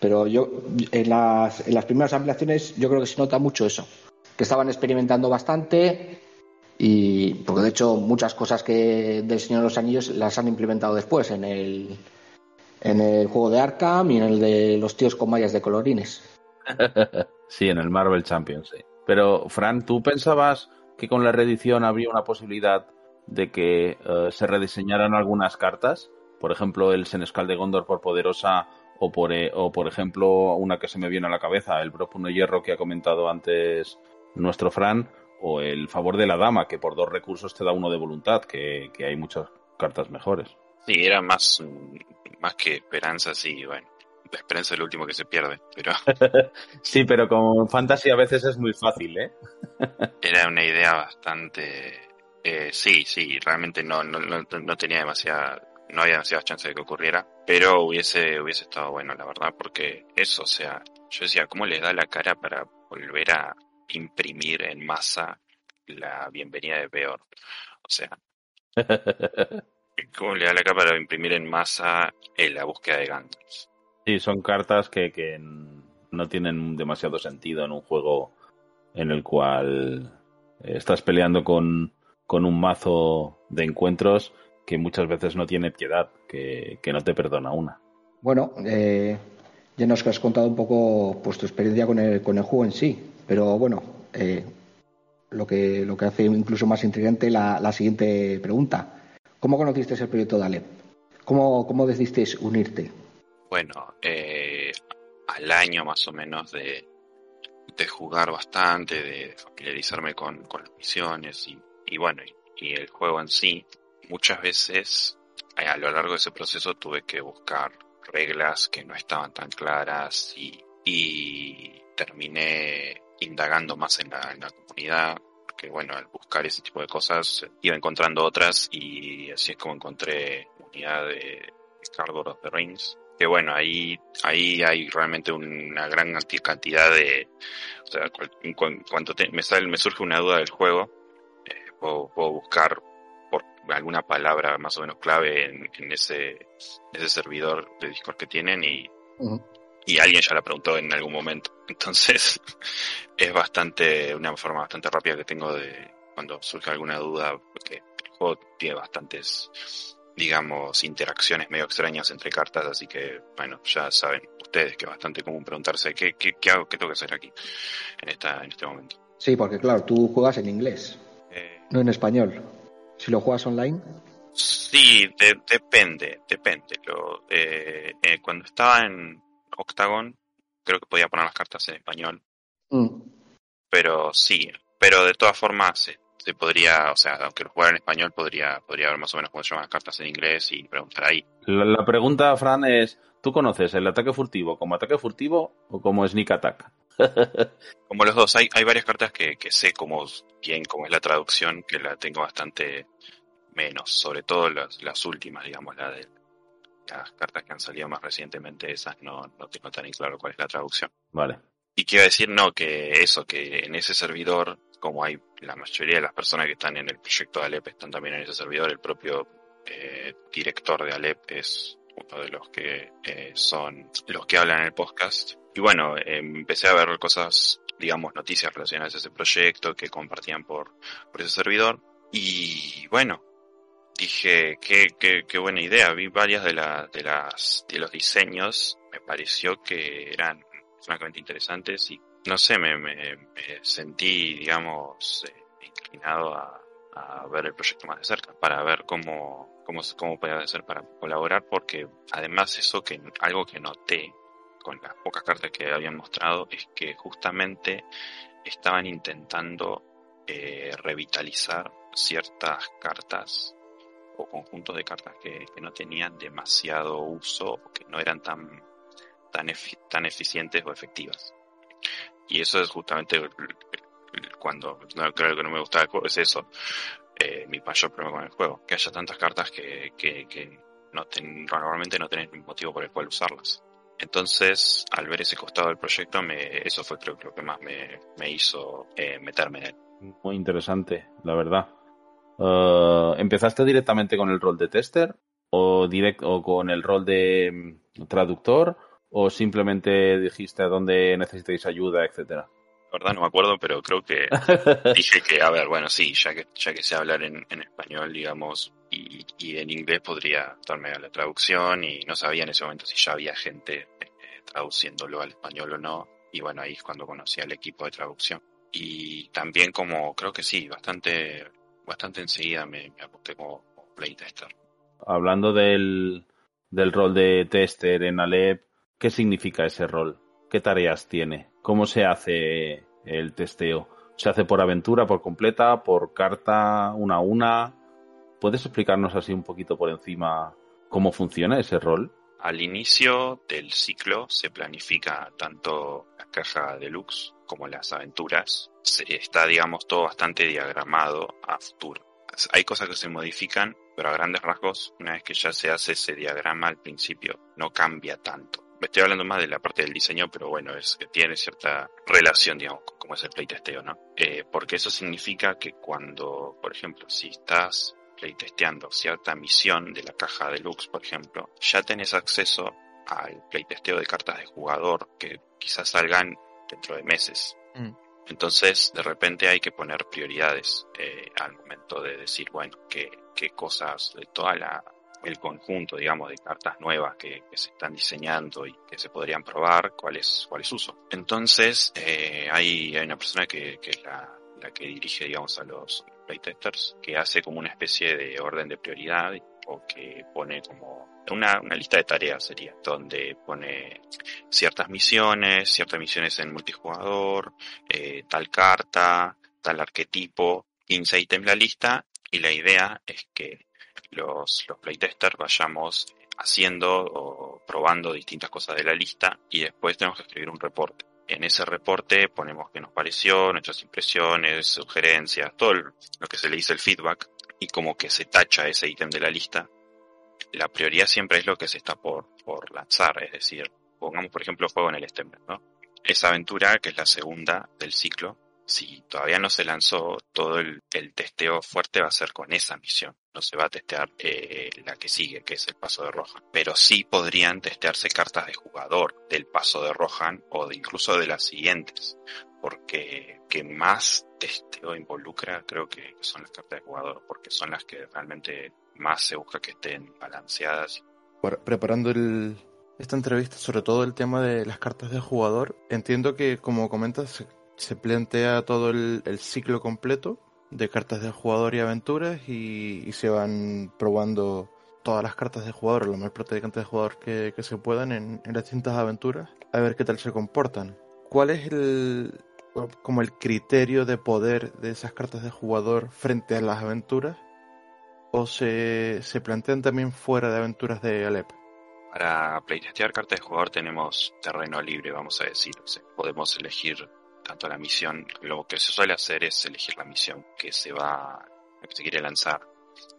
Pero yo, en las, en las primeras ampliaciones, yo creo que se nota mucho eso. Que estaban experimentando bastante y, porque de hecho, muchas cosas que del Señor de los Anillos las han implementado después en el, en el juego de Arkham y en el de los tíos con mallas de colorines. sí, en el Marvel Champions, sí. Pero, Fran, ¿tú pensabas que con la reedición habría una posibilidad de que uh, se rediseñaran algunas cartas? Por ejemplo, el Senescal de Gondor por Poderosa o por, eh, o por ejemplo, una que se me viene a la cabeza, el Bropuno Hierro que ha comentado antes nuestro Fran, o el Favor de la Dama, que por dos recursos te da uno de voluntad, que, que hay muchas cartas mejores. Sí, era más, más que esperanza, sí, bueno la esperanza es lo último que se pierde, pero... sí, pero con fantasy a veces es muy fácil, ¿eh? Era una idea bastante... Eh, sí, sí, realmente no, no, no tenía demasiada... No había demasiadas chances de que ocurriera, pero hubiese, hubiese estado bueno, la verdad, porque eso, o sea, yo decía, ¿cómo les da la cara para volver a imprimir en masa la bienvenida de peor? O sea, ¿cómo le da la cara para imprimir en masa en la búsqueda de Gandalf? Sí, son cartas que, que no tienen demasiado sentido en un juego en el cual estás peleando con, con un mazo de encuentros que muchas veces no tiene piedad, que, que no te perdona una. Bueno, eh, ya nos has contado un poco pues, tu experiencia con el, con el juego en sí, pero bueno, eh, lo, que, lo que hace incluso más intrigante la, la siguiente pregunta. ¿Cómo conociste el proyecto de Alep? ¿Cómo, cómo decidisteis unirte? Bueno, eh, al año más o menos de, de jugar bastante, de familiarizarme con, con las misiones y, bueno, y, el juego en sí, muchas veces eh, a lo largo de ese proceso tuve que buscar reglas que no estaban tan claras y, terminé indagando más en la, en la comunidad, porque bueno, al buscar ese tipo de cosas iba encontrando otras y así es como encontré unidad de Cardor of the Rings que bueno, ahí, ahí hay realmente una gran cantidad de, o sea, en cuanto me sale, me surge una duda del juego, eh, puedo, buscar por alguna palabra más o menos clave en, ese, ese servidor de Discord que tienen y, y alguien ya la preguntó en algún momento. Entonces, es bastante, una forma bastante rápida que tengo de cuando surge alguna duda, porque el juego tiene bastantes digamos, interacciones medio extrañas entre cartas, así que, bueno, ya saben ustedes que es bastante común preguntarse qué, qué, qué hago, qué tengo que hacer aquí en, esta, en este momento. Sí, porque claro, tú juegas en inglés, eh, no en español. Si lo juegas online. Sí, depende, depende. Lo, eh, eh, cuando estaba en Octagon, creo que podía poner las cartas en español. Mm. Pero sí, pero de todas formas, se podría, o sea, aunque lo jugara en español, podría, podría ver más o menos cómo se llaman las cartas en inglés y preguntar ahí. La, pregunta, Fran, es, ¿tú conoces el ataque furtivo como ataque furtivo o como sneak attack? como los dos, hay, hay varias cartas que, que sé cómo, bien cómo es la traducción, que la tengo bastante menos, sobre todo las, las últimas, digamos, la de las cartas que han salido más recientemente, esas no, no tengo tan claro cuál es la traducción. Vale. Y quiero decir, no, que eso, que en ese servidor como hay la mayoría de las personas que están en el proyecto de Alep están también en ese servidor, el propio eh, director de Alep es uno de los que eh, son los que hablan en el podcast. Y bueno, empecé a ver cosas, digamos, noticias relacionadas a ese proyecto que compartían por, por ese servidor. Y bueno, dije, qué, qué, qué buena idea. Vi varias de, la, de, las, de los diseños. Me pareció que eran francamente interesantes y no sé, me, me, sentí, digamos, eh, inclinado a, ver el proyecto más de cerca, para ver cómo, cómo, cómo podía hacer para colaborar, porque además eso que algo que noté con las pocas cartas que habían mostrado es que justamente estaban intentando eh, revitalizar ciertas cartas o conjuntos de cartas que, que, no tenían demasiado uso o que no eran tan, tan, tan eficientes o efectivas. Y eso es justamente cuando no, creo que no me gusta el juego, es eso. Eh, mi mayor problema con el juego. Que haya tantas cartas que, que, no normalmente no tenés motivo por el cual usarlas. Entonces, al ver ese costado del proyecto, eso fue creo, lo que más me, me hizo eh, meterme en él. Muy interesante, la verdad. Uh, ¿Empezaste directamente con el rol de tester o, direct, o con el rol de mm, traductor? O simplemente dijiste dónde necesitáis ayuda, etcétera? La verdad no me acuerdo, pero creo que dije que, a ver, bueno, sí, ya que, ya que sé hablar en, español, digamos, y, en inglés podría darme a la traducción y no sabía en ese momento si ya había gente eh, traduciéndolo al español o no. Y bueno, ahí es cuando conocí al equipo de traducción. Y también como, creo que sí, bastante, bastante enseguida me, me apunté como, playtester. Hablando del, del rol de tester en Alep, ¿Qué significa ese rol? ¿Qué tareas tiene? ¿Cómo se hace el testeo? ¿Se hace por aventura, por completa, por carta, una a una? ¿Puedes explicarnos así un poquito por encima cómo funciona ese rol? Al inicio del ciclo se planifica tanto la caja deluxe como las aventuras. está, digamos, todo bastante diagramado a futuro. Hay cosas que se modifican, pero a grandes rasgos, una vez que ya se hace ese diagrama al principio, no cambia tanto estoy hablando más de la parte del diseño, pero bueno, es que tiene cierta relación, digamos, con cómo es el playtesteo, ¿no? Eh, porque eso significa que cuando, por ejemplo, si estás playtesteando cierta misión de la caja deluxe, por ejemplo, ya tenés acceso al playtesteo de cartas de jugador que quizás salgan dentro de meses. Mm. Entonces, de repente hay que poner prioridades eh, al momento de decir, bueno, qué, qué cosas de toda la el conjunto, digamos, de cartas nuevas que, se están diseñando y que se podrían probar, cuál es, cuál es uso. Entonces, eh, hay, hay una persona que, que es la, la que dirige, digamos, a los playtesters, que hace como una especie de orden de prioridad o que pone como una, una lista de tareas sería, donde pone ciertas misiones, ciertas misiones en multijugador, eh, tal carta, tal arquetipo, 15 ítems la lista, y la idea es que los, los playtesters vayamos haciendo o probando distintas cosas de la lista y después tenemos que escribir un reporte. En ese reporte ponemos qué nos pareció, nuestras impresiones, sugerencias, todo lo que se le dice el feedback y como que se tacha ese ítem de la lista la prioridad siempre es lo que se está por, por lanzar, es decir, pongamos por ejemplo juego en el Stemmer, ¿no? Esa aventura, que es la segunda del ciclo, si todavía no se lanzó, todo el, testeo fuerte va a ser con esa misión. No se va a testear eh, la que sigue, que es el paso de Rohan. Pero sí podrían testearse cartas de jugador del paso de Rohan o de incluso de las siguientes. Porque que más testeo involucra creo que son las cartas de jugador, porque son las que realmente más se busca que estén balanceadas. Preparando esta entrevista, sobre todo el tema de las cartas de jugador, entiendo que, como comentas, se plantea todo el, ciclo completo de cartas de jugador y aventuras y, se van probando todas las cartas de jugador, lo más protegidas de jugador que, se puedan en, las distintas aventuras, a ver qué tal se comportan. ¿Cuál es el como el criterio de poder de esas cartas de jugador frente a las aventuras? ¿O se, se plantean también fuera de aventuras de Alep? Para playtestear cartas de jugador tenemos terreno libre, vamos a decir. podemos elegir tanto la misión, lo que se suele hacer es elegir la misión que se va, que se quiere lanzar,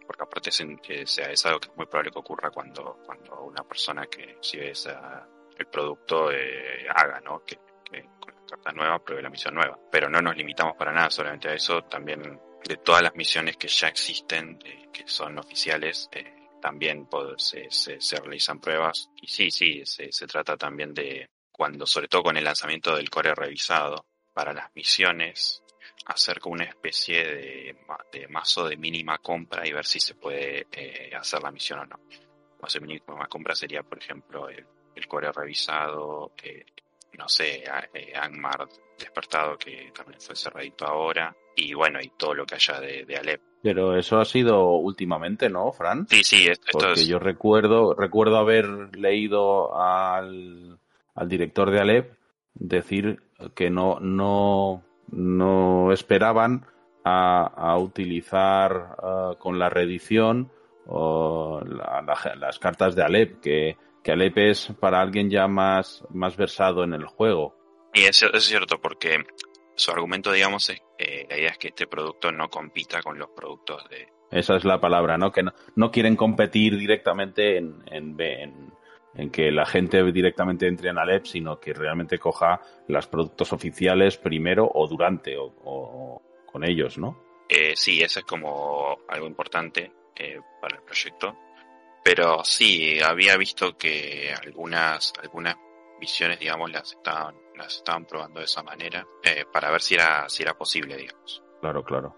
porque aparte es, es, algo que es muy probable que ocurra cuando, cuando una persona que recibe el producto eh, haga, ¿no? Que, con la carta nueva pruebe la misión nueva. Pero no nos limitamos para nada, solamente a eso, también de todas las misiones que ya existen, eh, que son oficiales, eh, también se, realizan pruebas. Y sí, sí, se trata también de cuando, sobre todo con el lanzamiento del core revisado, para las misiones hacer como una especie de, de, mazo de mínima compra y ver si se puede eh, hacer la misión o no. Mazo de mínima compra sería, por ejemplo, el, el core revisado, eh, no sé, eh, Angmar despertado, que también fue cerradito ahora, y bueno, y todo lo que haya de, de Alep. Pero eso ha sido últimamente, ¿no, Fran? Sí, sí, esto Porque yo recuerdo, recuerdo haber leído al, al director de Alep decir que no, no, no esperaban a, utilizar eh, con la reedición las cartas de Alep, que, que Alep es para alguien ya más, más versado en el juego. Y eso es cierto, porque su argumento, digamos, es que la idea es que este producto no compita con los productos de... Esa es la palabra, ¿no? Que no, no quieren competir directamente en, en, en que la gente directamente entre en Alep, sino que realmente coja los productos oficiales primero o durante o, con ellos, ¿no? Eh, sí, eso es como algo importante eh, para el proyecto. Pero sí, había visto que algunas, algunas visiones, digamos, las estaban, las estaban probando de esa manera eh, para ver si era, si era posible, digamos. Claro, claro.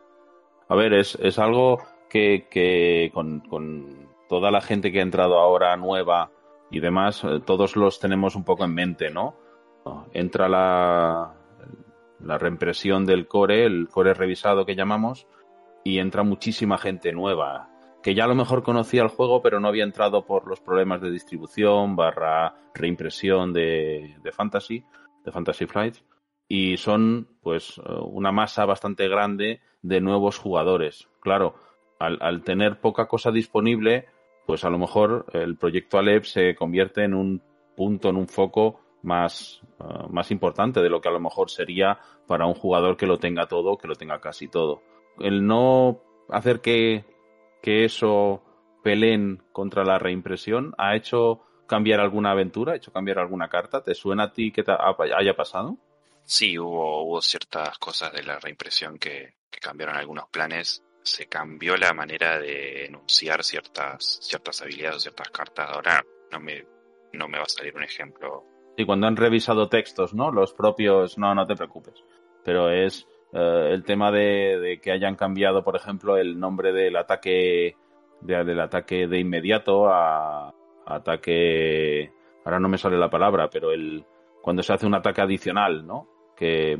A ver, es, es algo que, que con, con toda la gente que ha entrado ahora nueva y demás, eh, todos los tenemos un poco en mente, ¿no? Entra la, la reimpresión del core, el core revisado que llamamos, y entra muchísima gente nueva, que ya a lo mejor conocía el juego, pero no había entrado por los problemas de distribución barra reimpresión de, de Fantasy, de Fantasy Flight, y son pues eh, una masa bastante grande de nuevos jugadores. Claro, al, al tener poca cosa disponible, pues a lo mejor el proyecto Alep se convierte en un punto, en un foco más, uh, más importante de lo que a lo mejor sería para un jugador que lo tenga todo, que lo tenga casi todo. El no hacer que, que eso peleen contra la reimpresión ha hecho cambiar alguna aventura, ha hecho cambiar alguna carta. ¿Te suena a ti que te haya pasado? Sí, hubo, hubo ciertas cosas de la reimpresión que cambiaron algunos planes se cambió la manera de enunciar ciertas, ciertas habilidades o ciertas cartas. Ahora no me, no me va a salir un ejemplo. Y cuando han revisado textos, ¿no? Los propios, no, no te preocupes. Pero es eh, el tema de, que hayan cambiado, por ejemplo, el nombre del ataque, de, del ataque de inmediato a, a ataque, ahora no me sale la palabra, pero el, cuando se hace un ataque adicional, ¿no? Que,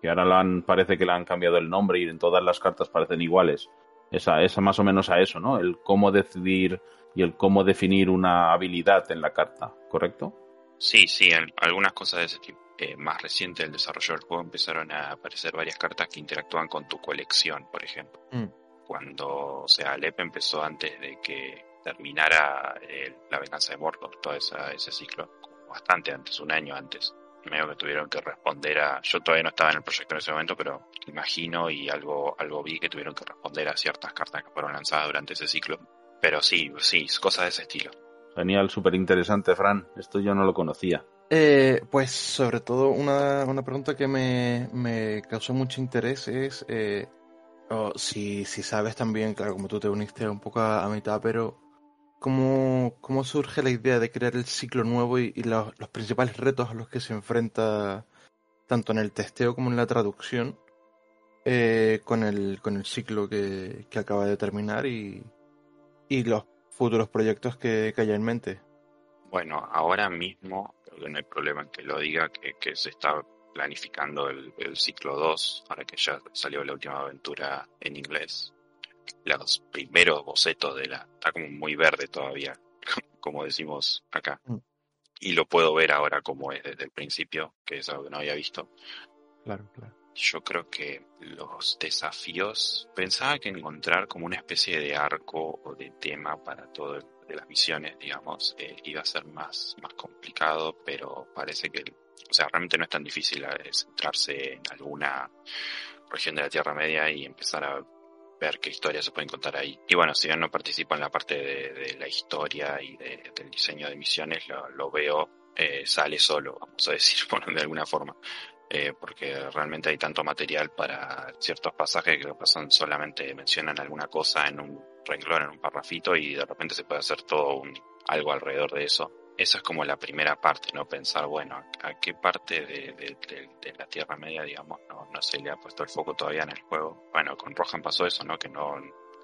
que ahora la han, parece que le han cambiado el nombre y en todas las cartas parecen iguales. Esa, esa más o menos a eso, ¿no? El cómo decidir y el cómo definir una habilidad en la carta, ¿correcto? Sí, sí, algunas cosas de ese tipo. Eh, más reciente del desarrollo del juego empezaron a aparecer varias cartas que interactúan con tu colección, por ejemplo. Mm. Cuando, o sea, Alep empezó antes de que terminara la venganza de Mordor, todo ese ciclo, bastante antes, un año antes medio que tuvieron que responder a. Yo todavía no estaba en el proyecto en ese momento, pero imagino y algo, algo vi que tuvieron que responder a ciertas cartas que fueron lanzadas durante ese ciclo. pero sí, sí, cosas de ese estilo. Genial, súper interesante, Fran. Esto yo no lo conocía. Eh, pues sobre todo una, una pregunta que me, me causó mucho interés es eh, oh, si, si sabes también, claro, como tú te uniste un poco a, a mitad, pero ¿cómo, ¿cómo surge la idea de crear el ciclo nuevo y, los, principales retos a los que se enfrenta tanto en el testeo como en la traducción eh, con, el, con el ciclo que, que acaba de terminar y, y los futuros proyectos que, que haya en mente? Bueno, ahora mismo no hay problema en que lo diga, que, que se está planificando el, el ciclo 2, ahora que ya salió la última aventura en inglés. Los primeros bocetos de la... Está como muy verde todavía, como decimos acá. Mm. Y lo puedo ver ahora como es desde el principio, que es algo que no había visto. Claro, claro. Yo creo que los desafíos, pensaba que encontrar como una especie de arco o de tema para todo el- de las misiones, digamos, eh, iba a ser más, más complicado, pero parece que, o sea, realmente no es tan difícil eh, centrarse en alguna región de la Tierra Media y empezar a ver qué historias se pueden contar ahí. Y bueno, si bien no participo en la parte de, la historia y de- del diseño de misiones, lo, veo, eh, sale solo, vamos a decir, por de alguna forma eh, porque realmente hay tanto material para ciertos pasajes que pasan solamente mencionan alguna cosa en un renglón, en un parrafito y de repente se puede hacer todo un, algo alrededor de eso. Esa es como la primera parte, ¿no? Pensar, bueno, a, qué parte de, la Tierra Media, digamos, no, se le ha puesto el foco todavía en el juego. Bueno, con Rohan pasó eso, ¿no? Que no,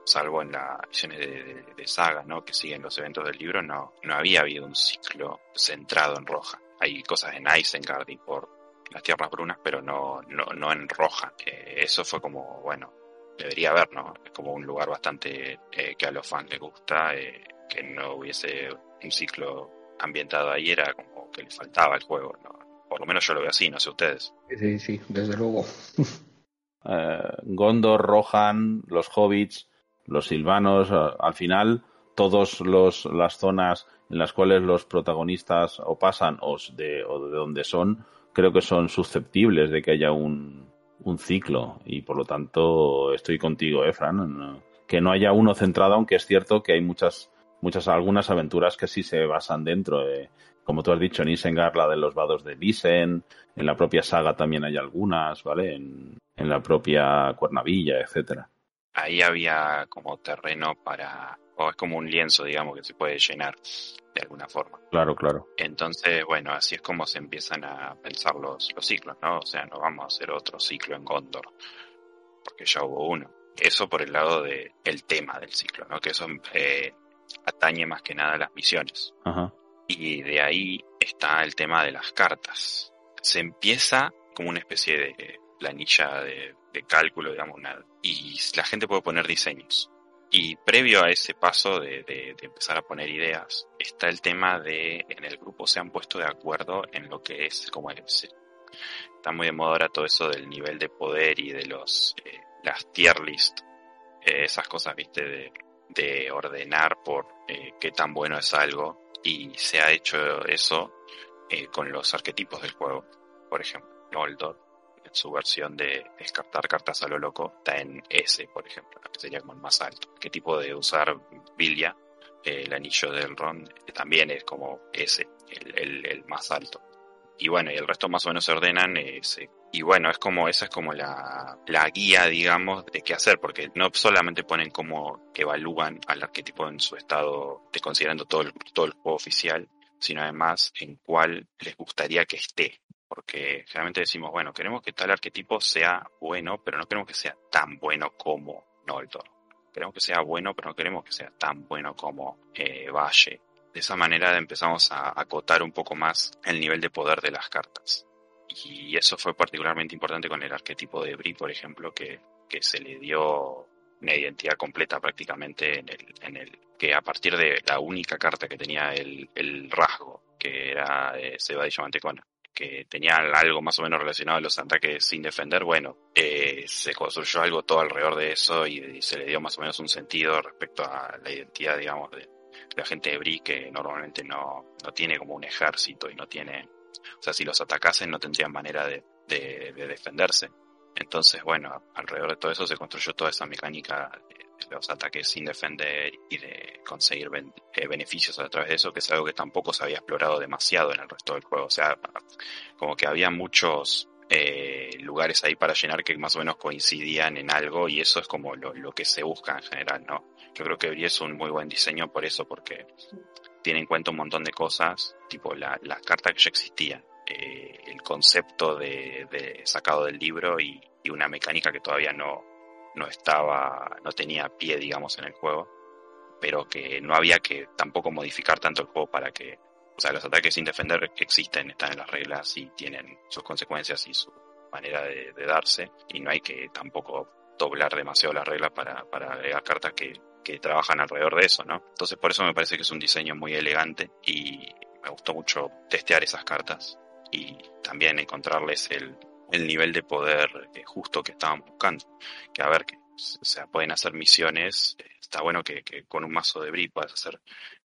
salvo en las misiones de, saga, ¿no? Que siguen los eventos del libro, no, no había habido un ciclo centrado en Rohan. Hay cosas en Isengard y por las tierras brunas, pero no, no, no en roja. Eh, eso fue como, bueno, debería haber, ¿no? Es como un lugar bastante eh, que a los fans les gusta, eh, que no hubiese un ciclo ambientado ahí, era como que le faltaba al juego, ¿no? Por lo menos yo lo veo así, no sé ustedes. Sí, sí, desde luego. Eh, Gondor, Rohan, los hobbits, los silvanos, eh, al final todas las zonas en las cuales los protagonistas o pasan o de, o de donde son, creo que son susceptibles de que haya un, un ciclo y por lo tanto estoy contigo, eh, Fran, No- que no haya uno centrado, aunque es cierto que hay muchas, muchas, algunas aventuras que sí se basan dentro. eh, como tú has dicho, en Isengard, la de los vados de Lisen, en la propia saga también hay algunas, ¿vale? En, en la propia Cuernavilla, etcétera. Ahí había como terreno para, o es como un lienzo, digamos, que se puede llenar de alguna forma. Claro, claro. Entonces, bueno, así es como se empiezan a pensar los, los ciclos, ¿no? O sea, no vamos a hacer otro ciclo en Gondor, porque ya hubo uno. Eso por el lado del el tema del ciclo, ¿no? Que eso eh, atañe más que nada a las misiones. Ajá. Y de ahí está el tema de las cartas. Se empieza como una especie de planilla de, de cálculo, digamos, una, y la gente puede poner diseños. Y previo a ese paso de, de- de empezar a poner ideas, está el tema de en el grupo se han puesto de acuerdo en lo que es, como es, está muy de moda ahora todo eso del nivel de poder y de los eh, las tier list, eh, esas cosas, viste, de, de ordenar por eh, qué tan bueno es algo y se ha hecho eso eh, con los arquetipos del juego. Por ejemplo, Noldor, en su versión de descartar cartas a lo loco, está en S, por ejemplo, que sería como el más alto. ¿Qué tipo de usar Vilia? Eh, el anillo del Ron también es como S, el, el, más alto. Y bueno, y el resto más o menos se ordenan. eh, y bueno, es como, esa es como la, la guía, digamos, de qué hacer, porque no solamente ponen cómo evalúan al arquetipo en su estado, de considerando todo el, todo el juego oficial, sino además en cuál les gustaría que esté. Porque generalmente decimos, bueno, queremos que tal arquetipo sea bueno, pero no queremos que sea tan bueno como Noldor. Queremos que sea bueno, pero no queremos que sea tan bueno como eh, Valle. De esa manera empezamos a acotar un poco más el nivel de poder de las cartas. Y eso fue particularmente importante con el arquetipo de Bri, por ejemplo, que, que se le dio una identidad completa prácticamente en el, en el que a partir de la única carta que tenía el, el rasgo, que era eh, Seba de Yamantecona, que tenía algo más o menos relacionado a los ataques sin defender, bueno, eh, se construyó algo todo alrededor de eso y, se le dio más o menos un sentido respecto a la identidad, digamos, de la gente de Bri, que normalmente no, no tiene como un ejército y no tiene, o sea, si los atacasen no tendrían manera de, de, de defenderse. Entonces, bueno, alrededor de todo eso se construyó toda esa mecánica de, los ataques sin defender y de conseguir eh, beneficios a través de eso, que es algo que tampoco se había explorado demasiado en el resto del juego. O sea, como que había muchos eh, lugares ahí para llenar que más o menos coincidían en algo y eso es como lo, que se busca en general, ¿no? Yo creo que es un muy buen diseño por eso, porque tiene en cuenta un montón de cosas, tipo la, la carta que ya existía, eh, el concepto de, sacado del libro y, una mecánica que todavía no, no estaba, no tenía pie, digamos, en el juego, pero que no había que tampoco modificar tanto el juego para que, o sea, los ataques sin defender existen, están en las reglas y tienen sus consecuencias y su manera de, darse, y no hay que tampoco doblar demasiado las reglas para, para agregar cartas que, que trabajan alrededor de eso, ¿no? Entonces por eso me parece que es un diseño muy elegante y me gustó mucho testear esas cartas y también encontrarles el, el nivel de poder eh, justo que estaban buscando. Que a ver, que o sea, pueden hacer misiones, eh, está bueno que, que, con un mazo de Bri puedas hacer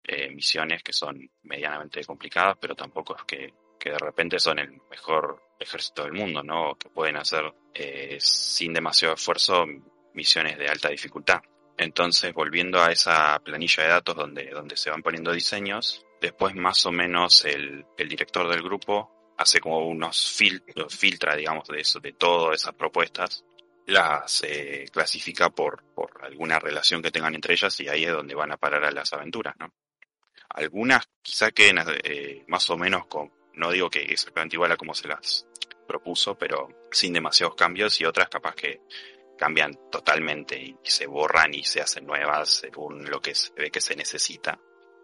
eh, misiones que son medianamente complicadas, pero tampoco es que, que, de repente son el mejor ejército del mundo, ¿no? Que pueden hacer sin demasiado esfuerzo misiones de alta dificultad. Entonces, volviendo a esa planilla de datos donde, donde se van poniendo diseños, después más o menos el, el director del grupo hace como unos filtros, filtra, digamos, de eso, de todas esas propuestas, las eh, clasifica por, por alguna relación que tengan entre ellas y ahí es donde van a parar a las aventuras, ¿no? Algunas quizá queden eh, más o menos con, no digo que exactamente igual a como se las propuso, pero sin demasiados cambios y otras capaz que cambian totalmente y se borran y se hacen nuevas según lo que se ve que se necesita.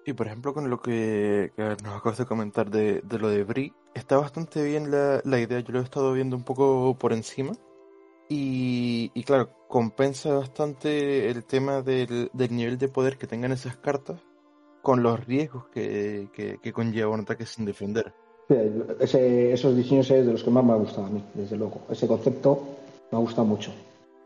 Y por ejemplo, con lo que, nos acabas de comentar de, lo de Brie, está bastante bien la, idea. Yo lo he estado viendo un poco por encima. Y, claro, compensa bastante el tema del, nivel de poder que tengan esas cartas con los riesgos que, conlleva un ataque sin defender. esos diseños es de los que más me ha gustado a mí, desde luego. Ese concepto me gusta mucho.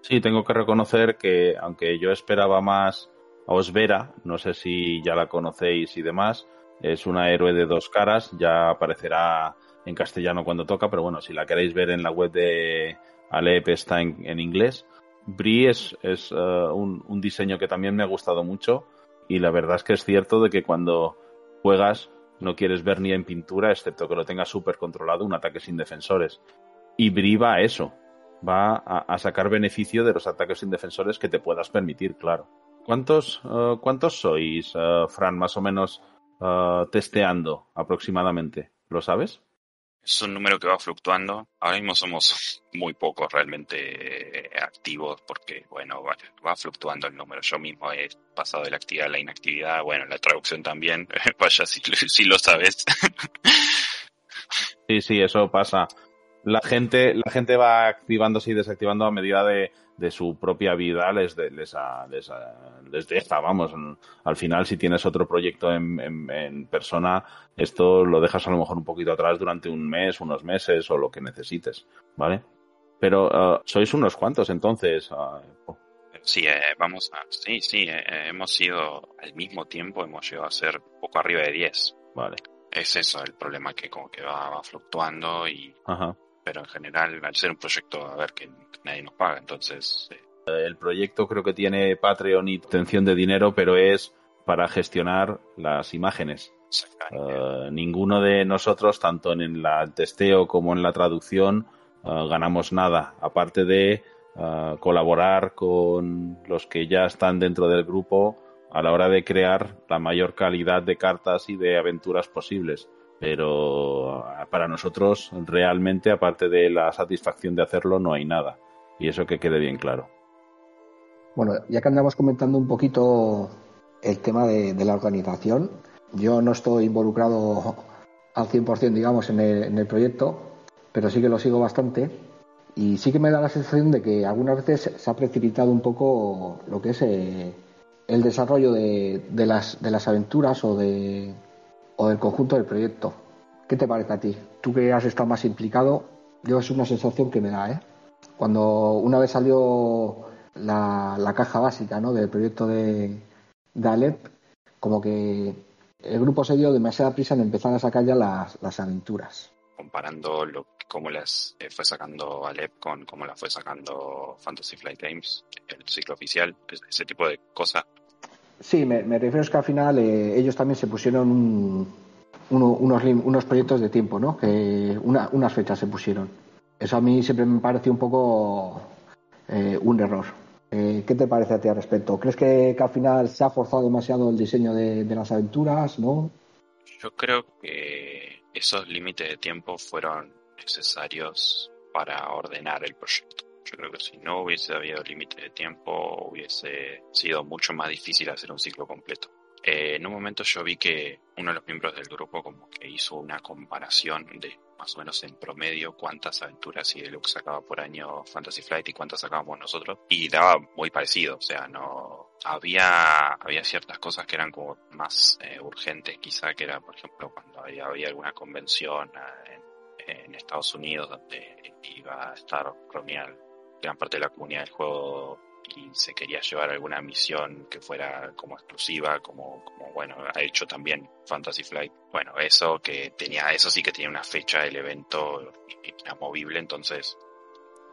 Sí, tengo que reconocer que aunque yo esperaba más a Osvera, no sé si ya la conocéis y demás, es una héroe de dos caras, ya aparecerá en castellano cuando toca, pero bueno, si la queréis ver en la web de Alep está en, inglés. Brie es, un, un, diseño que también me ha gustado mucho y la verdad es que es cierto de que cuando juegas no quieres ver ni en pintura, excepto que lo tengas súper controlado, un ataque sin defensores. Y Brie va a eso, va a, a sacar beneficio de los ataques sin defensores que te puedas permitir, claro. ¿Cuántos, uh, ¿Cuántos sois, uh, Fran, más o menos uh, testeando aproximadamente? ¿Lo sabes? Es un número que va fluctuando. Ahora mismo somos muy pocos realmente activos porque, bueno, va, fluctuando el número. Yo mismo he pasado de la actividad a la inactividad. Bueno, la traducción también. Vaya si, si lo sabes. sí, sí, eso pasa. La gente, la gente va activándose y desactivando a medida de, de su propia vida les, de, les, les, deja, vamos. Al final, si tienes otro proyecto en, en, persona, esto lo dejas a lo mejor un poquito atrás durante un mes, unos meses o lo que necesites, ¿vale? Pero uh, sois unos cuantos, entonces. Uh, sí, eh, vamos a. Sí, sí, eh, hemos ido al mismo tiempo, hemos llegado a ser poco arriba de 10. Vale. Es eso el problema que como que va, va fluctuando y. Ajá pero en general, al ser un proyecto, a ver, que, nadie nos paga, entonces... El proyecto creo que tiene Patreon y intención de dinero, pero es para gestionar las imágenes. Uh, ninguno de nosotros, tanto en el testeo como en la traducción, uh, ganamos nada, aparte de uh, colaborar con los que ya están dentro del grupo a la hora de crear la mayor calidad de cartas y de aventuras posibles pero para nosotros realmente, aparte de la satisfacción de hacerlo, no hay nada. Y eso que quede bien claro. Bueno, ya que andamos comentando un poquito el tema de, la organización, yo no estoy involucrado al 100%, digamos, en el, en el, proyecto, pero sí que lo sigo bastante. Y sí que me da la sensación de que algunas veces se ha precipitado un poco lo que es eh, el desarrollo de las aventuras o de, del conjunto del proyecto. ¿Qué te parece a ti? Tú que has estado más implicado, yo es una sensación que me da, ¿eh? Cuando una vez salió la, caja básica ¿no? del proyecto de, Alep, como que el grupo se dio demasiada prisa en empezar a sacar ya las, las aventuras. comparando cómo las eh, fue sacando Alep con cómo las fue sacando Fantasy Flight Games, el ciclo oficial, ese tipo de cosas. Sí, me, refiero es que al final eh, ellos también se pusieron un, uno, unos, unos proyectos de tiempo, ¿no? Unas fechas se pusieron. Eso a mí siempre me parece un poco eh, un error. Eh, ¿Qué te parece a ti al respecto? ¿Crees que, que, al final se ha forzado demasiado el diseño de, de las aventuras, no? Yo creo que esos límites de tiempo fueron necesarios para ordenar el proyecto. Yo creo que si no hubiese habido límite de tiempo, hubiese sido mucho más difícil hacer un ciclo completo. Eh, en un momento yo vi que uno de los miembros del grupo como que hizo una comparación de más o menos en promedio cuántas aventuras y deluxe sacaba por año Fantasy Flight y cuántas sacábamos nosotros y daba muy parecido, o sea, no había había ciertas cosas que eran como más eh, urgentes, quizá que era por ejemplo cuando había, había alguna convención en, en, Estados Unidos donde iba a estar reunida gran parte de la comunidad del juego y se quería llevar alguna misión que fuera como exclusiva, como, bueno, ha hecho también Fantasy Flight. Bueno, eso que tenía, eso sí que tenía una fecha del evento inamovible, entonces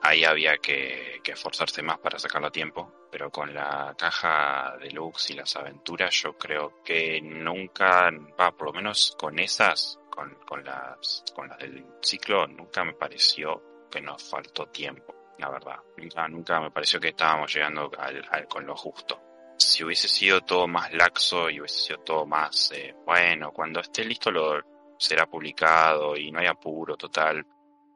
ahí había que, que esforzarse más para sacarlo a tiempo. Pero con la caja deluxe y las aventuras, yo creo que nunca, va, por lo menos con esas, con, con las, con las del ciclo, nunca me pareció que nos faltó tiempo la verdad. Nunca, nunca me pareció que estábamos llegando al, al, con lo justo. Si hubiese sido todo más laxo y hubiese sido todo más, eh, bueno, cuando esté listo lo será publicado y no hay apuro total.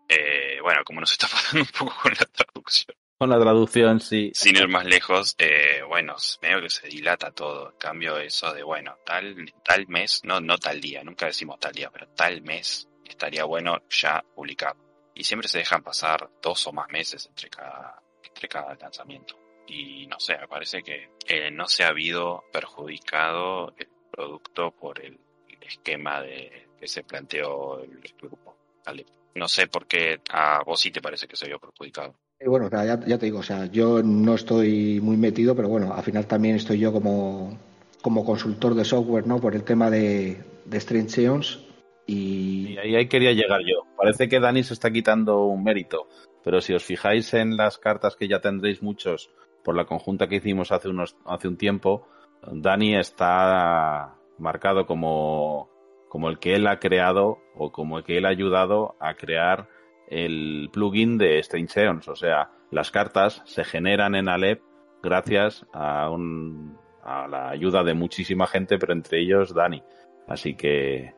Eh, bueno, como nos está pasando un poco con la traducción. Con la traducción, sí. Sin ir más lejos, eh, bueno, medio que se dilata todo. En cambio, eso de, bueno, tal, tal mes, no, no tal día, nunca decimos tal día, pero tal mes estaría bueno ya publicado y siempre se dejan pasar dos o más meses entre cada, entre cada lanzamiento. Y no sé, me parece que eh, no se ha habido perjudicado el producto por el, esquema de, que se planteó el, grupo. ¿vale? No sé por qué a vos sí te parece que se vio perjudicado. Y bueno, ya, ya, te digo, o sea, yo no estoy muy metido, pero bueno, al final también estoy yo como, como consultor de software, ¿no? Por el tema de, de Strange Eons y... y... ahí, quería llegar yo. Parece que Dani se está quitando un mérito, pero si os fijáis en las cartas que ya tendréis muchos por la conjunta que hicimos hace, unos, hace un tiempo, Dani está marcado como, como el que él ha creado o como el que él ha ayudado a crear el plugin de Strange Eons. O sea, las cartas se generan en Alep gracias a, un, a la ayuda de muchísima gente, pero entre ellos Dani. Así que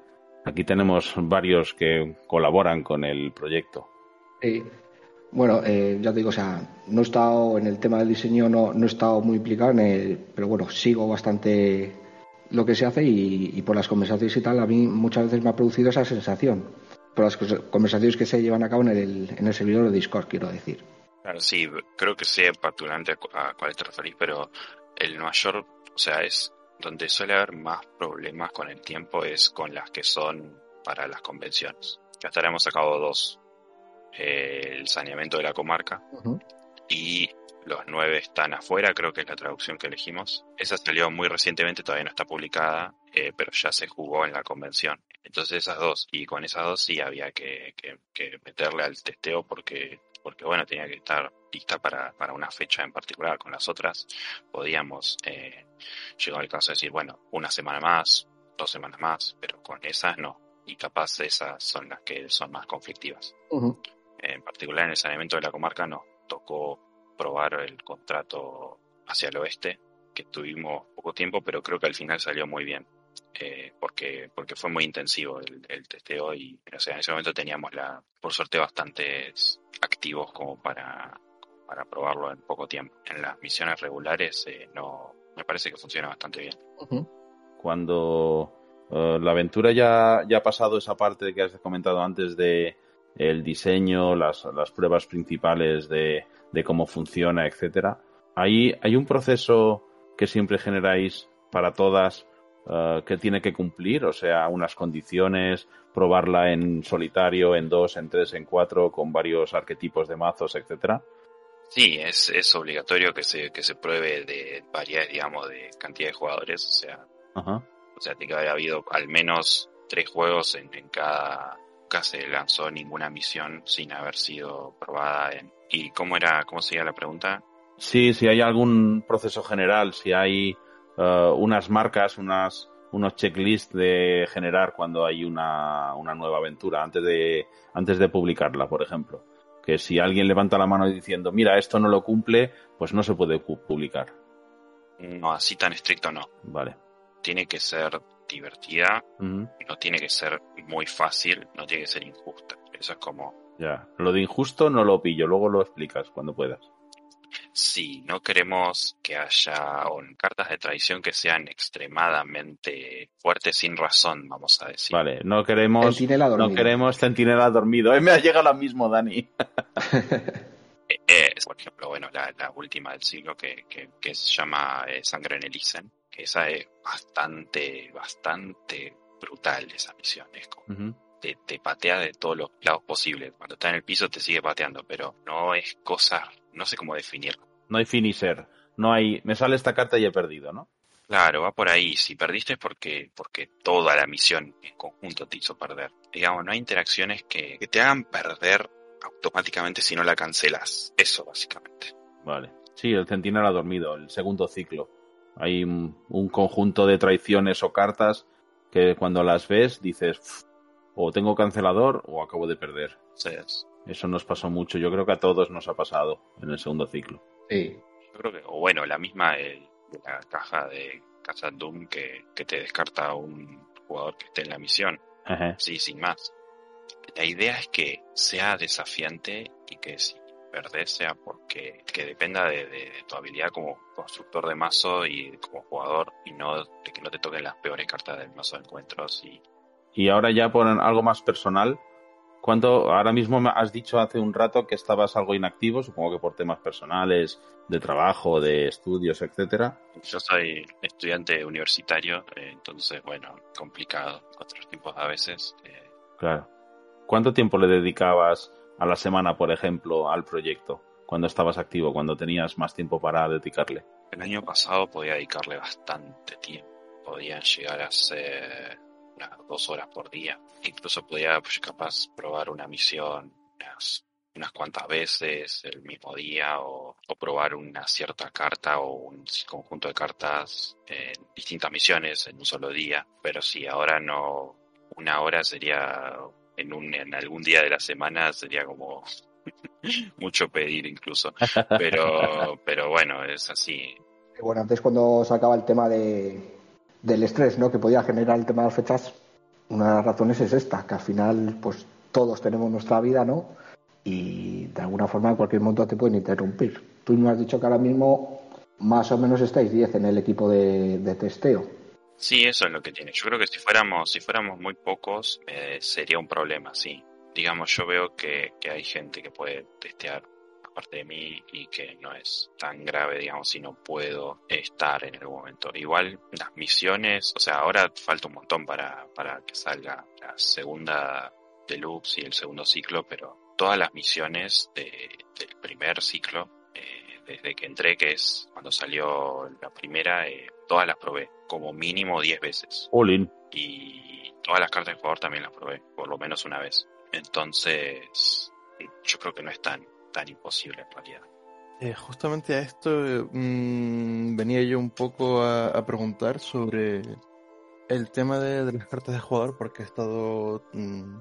Aquí tenemos varios que colaboran con el proyecto. Sí. Bueno, eh, ya te digo, o sea, no he estado en el tema del diseño, no, no he estado muy implicado en el, pero bueno, sigo bastante lo que se hace y, y, por las conversaciones y tal, a mí muchas veces me ha producido esa sensación. Por las conversaciones que se llevan a cabo en el, en el servidor de Discord, quiero decir. Claro, sí, creo que sé particularmente a, cuál te referís, pero el mayor, o sea, es donde suele haber más problemas con el tiempo es con las que son para las convenciones. Ya hasta hemos sacado dos. Eh, el saneamiento de la comarca uh -huh. y los nueve están afuera, creo que es la traducción que elegimos. Esa salió muy recientemente, todavía no está publicada, eh, pero ya se jugó en la convención. Entonces esas dos, y con esas dos sí había que, que, que meterle al testeo porque, porque bueno, tenía que estar lista para, para una fecha en particular. Con las otras podíamos eh, llegar al caso de decir, bueno, una semana más, dos semanas más, pero con esas no. Y capaz esas son las que son más conflictivas. Uh -huh. En particular en el saneamiento de la comarca nos tocó probar el contrato hacia el oeste, que tuvimos poco tiempo, pero creo que al final salió muy bien. Eh, porque, porque fue muy intensivo el, el testeo y o sea, en ese momento teníamos la, por suerte bastantes activos como para, para probarlo en poco tiempo. En las misiones regulares eh, no me parece que funciona bastante bien. Uh -huh. Cuando uh, la aventura ya, ya ha pasado esa parte que has comentado antes de el diseño, las, las pruebas principales de, de cómo funciona, etcétera. Ahí hay un proceso que siempre generáis para todas uh, que tiene que cumplir, o sea, unas condiciones, probarla en solitario, en dos, en tres, en cuatro, con varios arquetipos de mazos, etcétera. Sí, es, es obligatorio que se, que se pruebe de variedades, digamos, de cantidad de jugadores, o sea, Ajá. o sea, tiene que haber habido al menos tres juegos en, en cada nunca se lanzó ninguna misión sin haber sido probada en... ¿Y cómo era, cómo sería la pregunta? Sí, si hay algún proceso general, si hay uh, unas marcas, unas, unos checklists de generar cuando hay una, una nueva aventura antes de, antes de publicarla, por ejemplo. Que si alguien levanta la mano diciendo, mira, esto no lo cumple, pues no se puede publicar. No, así tan estricto no. Vale. Tiene que ser divertida, uh -huh. no tiene que ser muy fácil, no tiene que ser injusta. Eso es como... Ya, lo de injusto no lo pillo, luego lo explicas cuando puedas. Sí, no queremos que haya cartas de traición que sean extremadamente fuertes sin razón, vamos a decir. Vale, no queremos no queremos centinela dormido. Eh, me ha llegado la mismo, Dani. eh, por ejemplo, bueno, la, la, última del siglo que, que, que se llama eh, Sangre en Elisen, que esa es bastante, bastante brutal esa misión. Es como, uh -huh. te, te, patea de todos los lados posibles. Cuando está en el piso te sigue pateando, pero no es cosa, no sé cómo definirlo. No hay finisher, no hay, me sale esta carta y he perdido, ¿no? Claro, va por ahí. Si perdiste es porque, porque toda la misión en conjunto te hizo perder. Digamos, no hay interacciones que, que te hagan perder automáticamente si no la cancelas. Eso, básicamente. Vale. Sí, el centinela ha dormido, el segundo ciclo. Hay un, un, conjunto de traiciones o cartas que cuando las ves dices, o tengo cancelador o acabo de perder. Sí. Eso nos pasó mucho. Yo creo que a todos nos ha pasado en el segundo ciclo. Sí. Yo creo que, o bueno, la misma el, de la caja de Casa Doom que, que te descarta un jugador que esté en la misión. Ajá. Sí, sin más. La idea es que sea desafiante y que si perdés sea porque que dependa de, de, de, tu habilidad como constructor de mazo y como jugador y no de que no te toquen las peores cartas del mazo de encuentros y y ahora ya por algo más personal ¿Cuánto, ahora mismo has dicho hace un rato que estabas algo inactivo, supongo que por temas personales, de trabajo, de estudios, etcétera? Yo soy estudiante universitario, eh, entonces, bueno, complicado, otros tiempos a veces. Eh. Claro. ¿Cuánto tiempo le dedicabas a la semana, por ejemplo, al proyecto? Cuando estabas activo, cuando tenías más tiempo para dedicarle. El año pasado podía dedicarle bastante tiempo. Podían llegar a ser unas dos horas por día. Incluso podía, pues, capaz, probar una misión unas, unas cuantas veces el mismo día o, o, probar una cierta carta o un conjunto de cartas en distintas misiones en un solo día. Pero si ahora no, una hora sería en, un, en algún día de la semana sería como mucho pedir incluso. Pero, pero bueno, es así. Bueno, antes cuando sacaba el tema de, del estrés ¿no? que podía generar el tema de las fechas, una de las razones es esta, que al final pues todos tenemos nuestra vida, ¿no? Y de alguna forma en cualquier momento te pueden interrumpir. Tú me has dicho que ahora mismo más o menos estáis 10 en el equipo de, de, testeo. Sí, eso es lo que tiene. Yo creo que si fuéramos, si fuéramos muy pocos, eh, sería un problema, sí. Digamos, yo veo que, que hay gente que puede testear parte de mí y que no es tan grave, digamos, si no puedo estar en algún momento. Igual las misiones, o sea, ahora falta un montón para, para que salga la segunda deluxe y el segundo ciclo, pero todas las misiones de, del primer ciclo, eh, desde que entré, que es cuando salió la primera, eh, todas las probé, como mínimo 10 veces. All Y todas las cartas de jugador también las probé, por lo menos una vez. Entonces, yo creo que no es tan, tan imposible en realidad. Eh, justamente a esto mmm, venía yo un poco a, a, preguntar sobre el tema de, de, las cartas de jugador porque he estado mmm,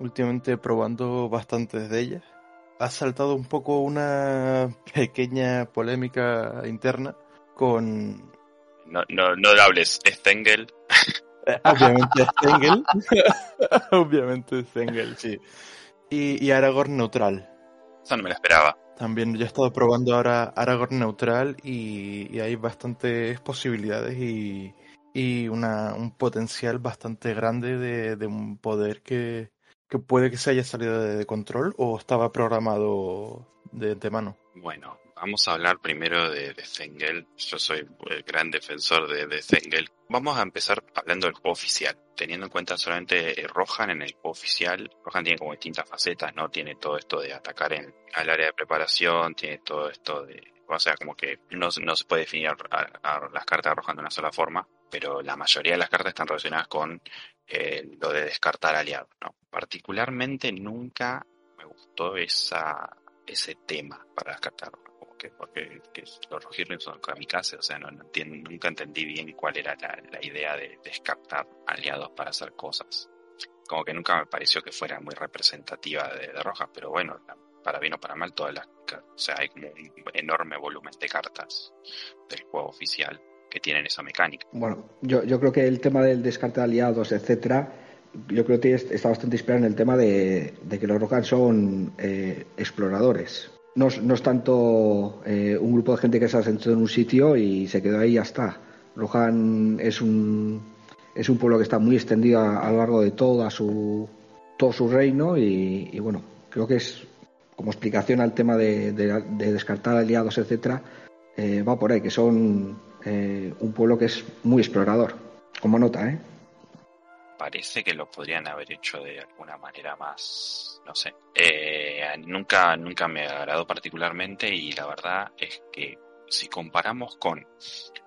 últimamente probando bastantes de ellas. Ha saltado un poco una pequeña polémica interna con... No, no, no hables, Stengel. Obviamente Stengel. Obviamente Stengel, sí. Y, y Aragorn neutral. Eso no me lo esperaba. También yo he estado probando ahora Aragorn neutral y, y hay bastantes posibilidades y, y una, un potencial bastante grande de, de un poder que, que, puede que se haya salido de, de control o estaba programado de antemano. Bueno, vamos a hablar primero de, de Zengel. Yo soy el gran defensor de, de Zengel. Vamos a empezar hablando del juego oficial. Teniendo en cuenta solamente eh, Rohan en el juego oficial. Rohan tiene como distintas facetas, ¿no? Tiene todo esto de atacar en, al área de preparación, tiene todo esto de, o sea, como que no, no se puede definir las cartas arrojando de una sola forma, pero la mayoría de las cartas están relacionadas con eh, lo de descartar aliados, ¿no? Particularmente nunca me gustó esa, ese tema para como que porque los Rohirrim son kamikaze, o sea, no, entiendo, nunca entendí bien cuál era la, la idea de descartar aliados para hacer cosas como que nunca me pareció que fuera muy representativa de, de Rojas, pero bueno, para bien o para mal, todas las, o sea, hay como un enorme volumen de cartas del juego oficial que tienen esa mecánica. Bueno, yo, yo creo que el tema del descarte de aliados, etcétera, yo creo que está bastante inspirado en el tema de, que los Rohan son eh, exploradores. No, no, es tanto eh, un grupo de gente que se ha sentado en un sitio y se quedó ahí y ya está. Rohan es un es un pueblo que está muy extendido a, lo largo de toda su, todo su reino y, bueno, creo que es como explicación al tema de, descartar aliados, etcétera, eh, va por ahí, que son eh, un pueblo que es muy explorador, como nota, ¿eh? Parece que lo podrían haber hecho de alguna manera más, no sé. Eh, nunca, nunca me agradó particularmente y la verdad es que si comparamos con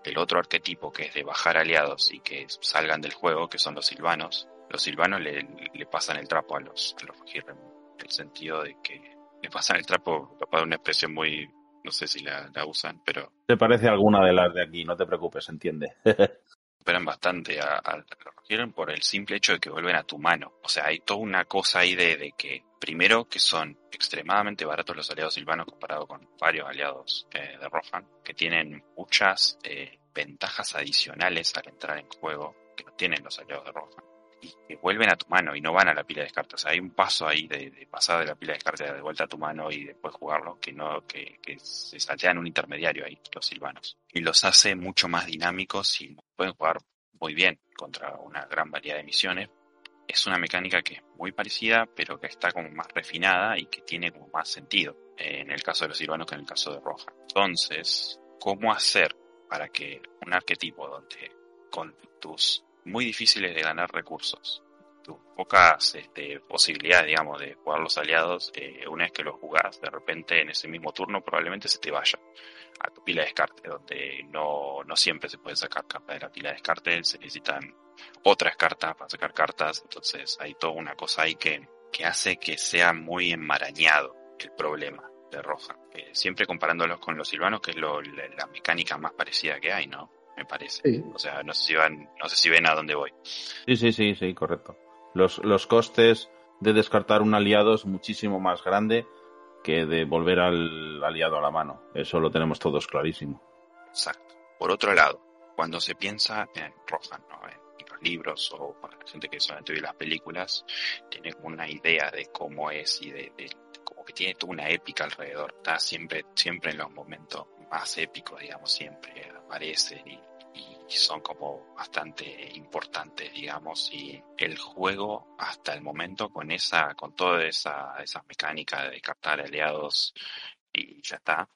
el otro arquetipo que es de bajar aliados y que salgan del juego, que son los silvanos, los silvanos le, pasan el trapo a los, a los en el sentido de que le pasan el trapo, para una expresión muy, no sé si la, usan, pero... Te parece alguna de las de aquí, no te preocupes, entiende. esperan bastante a, a, los por el simple hecho de que vuelven a tu mano. O sea, hay toda una cosa ahí de, de que Primero, que son extremadamente baratos los aliados silvanos comparado con varios aliados eh, de Rohan, que tienen muchas eh, ventajas adicionales al entrar en juego que no tienen los aliados de Rohan. Y que vuelven a tu mano y no van a la pila de descartes. hay un paso ahí de, pasar de la pila de descartes de vuelta a tu mano y después jugarlo que no que, que se saltean un intermediario ahí, los silvanos. Y los hace mucho más dinámicos y pueden jugar muy bien contra una gran variedad de misiones es una mecánica que es muy parecida, pero que está como más refinada y que tiene como más sentido eh, en el caso de los silvanos que en el caso de Roja. Entonces, ¿cómo hacer para que un arquetipo donde con tus muy difíciles de ganar recursos, tus pocas este, posibilidades, digamos, de jugar los aliados, eh, una vez que los jugás, de repente en ese mismo turno probablemente se te vaya a tu pila de descarte, donde no, no siempre se puede sacar carta de la pila de descarte, se necesitan otras cartas para sacar cartas, entonces hay toda una cosa ahí que, que hace que sea muy enmarañado el problema de Roja. Siempre comparándolos con los silvanos, que es lo, la, mecánica más parecida que hay, ¿no? Me parece. O sea, no sé si van, no sé si ven a dónde voy. Sí, sí, sí, sí, correcto. Los, los costes de descartar un aliado es muchísimo más grande que de volver al aliado a la mano. Eso lo tenemos todos clarísimo. Exacto. Por otro lado, cuando se piensa en Rohan, ¿no? libros o para la gente que solamente ve las películas, tiene una idea de cómo es y de, como que tiene toda una épica alrededor. Está siempre, siempre en los momentos más épicos, digamos, siempre aparecen y, son como bastante importantes, digamos, y el juego hasta el momento con esa, con toda esa, esa mecánica de captar aliados y ya está,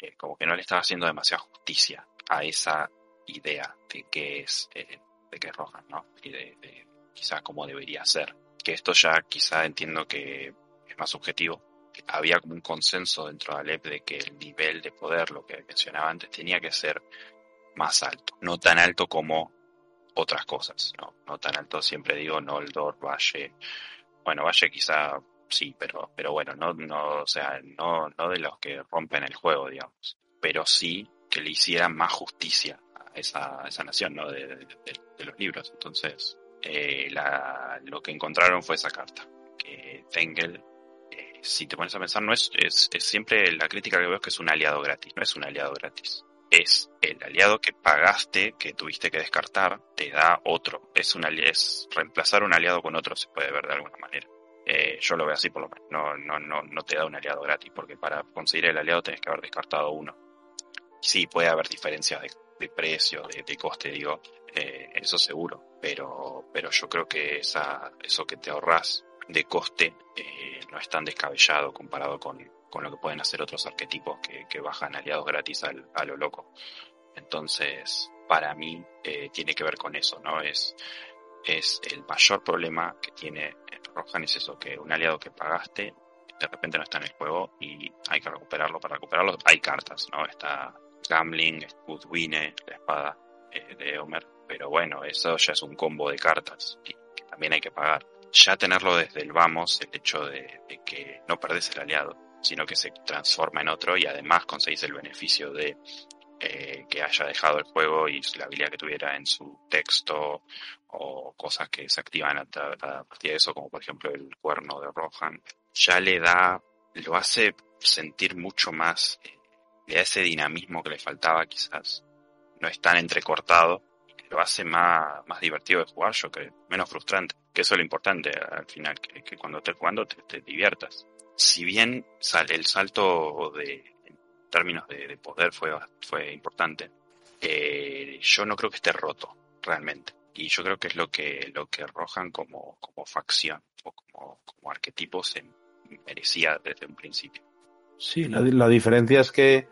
eh, como que no le estaba haciendo demasiada justicia a esa idea de que es eh, de que es roja, ¿no? Y de, de quizás cómo debería ser. Que esto ya quizá entiendo que es más subjetivo. Había como un consenso dentro de Alep de que el nivel de poder, lo que mencionaba antes, tenía que ser más alto. No tan alto como otras cosas, ¿no? Tan alto, siempre digo, Noldor, Valle. Bueno, Valle quizá sí, pero, pero bueno, no, no, o sea, no, no de los que rompen el juego, digamos. Pero sí que le hicieran más justicia esa, esa nación ¿no? de, de, los libros. Entonces, eh, la, lo que encontraron fue esa carta. Que Tengel, eh, si te pones a pensar, no es, es, es, siempre la crítica que veo es que es un aliado gratis. No es un aliado gratis. Es el aliado que pagaste, que tuviste que descartar, te da otro. Es, un es reemplazar un aliado con otro, se puede ver de alguna manera. Eh, yo lo veo así por lo menos. No, no, no, no te da un aliado gratis, porque para conseguir el aliado tenés que haber descartado uno. Sí, puede haber diferencias de de precio, de, coste, digo, eh, eso seguro. Pero, pero yo creo que esa, eso que te ahorras de coste eh, no es tan descabellado comparado con, con, lo que pueden hacer otros arquetipos que, bajan aliados gratis al, a lo loco. Entonces, para mí, eh, tiene que ver con eso, ¿no? Es, es el mayor problema que tiene Rohan es eso, que un aliado que pagaste de repente no está en el juego y hay que recuperarlo. Para recuperarlo hay cartas, ¿no? Está Gambling, Goodwine, la espada eh, de Homer, pero bueno, eso ya es un combo de cartas que también hay que pagar. Ya tenerlo desde el vamos, el hecho de, que no perdés el aliado, sino que se transforma en otro y además conseguís el beneficio de eh, que haya dejado el juego y la habilidad que tuviera en su texto o cosas que se activan a, partir de eso, como por ejemplo el cuerno de Rohan, ya le da, lo hace sentir mucho más, eh, le da ese dinamismo que le faltaba quizás. No es tan entrecortado, lo hace más, más divertido de jugar, yo creo, menos frustrante, que eso es lo importante al final, que, cuando estés jugando te, diviertas. Si bien sale el salto de, términos de, poder fue, fue importante. Eh, yo no creo que esté roto, realmente. Y yo creo que es lo que, lo que Rohan como, como facción o como, como arquetipo se merecía desde un principio. Sí, la, la diferencia es que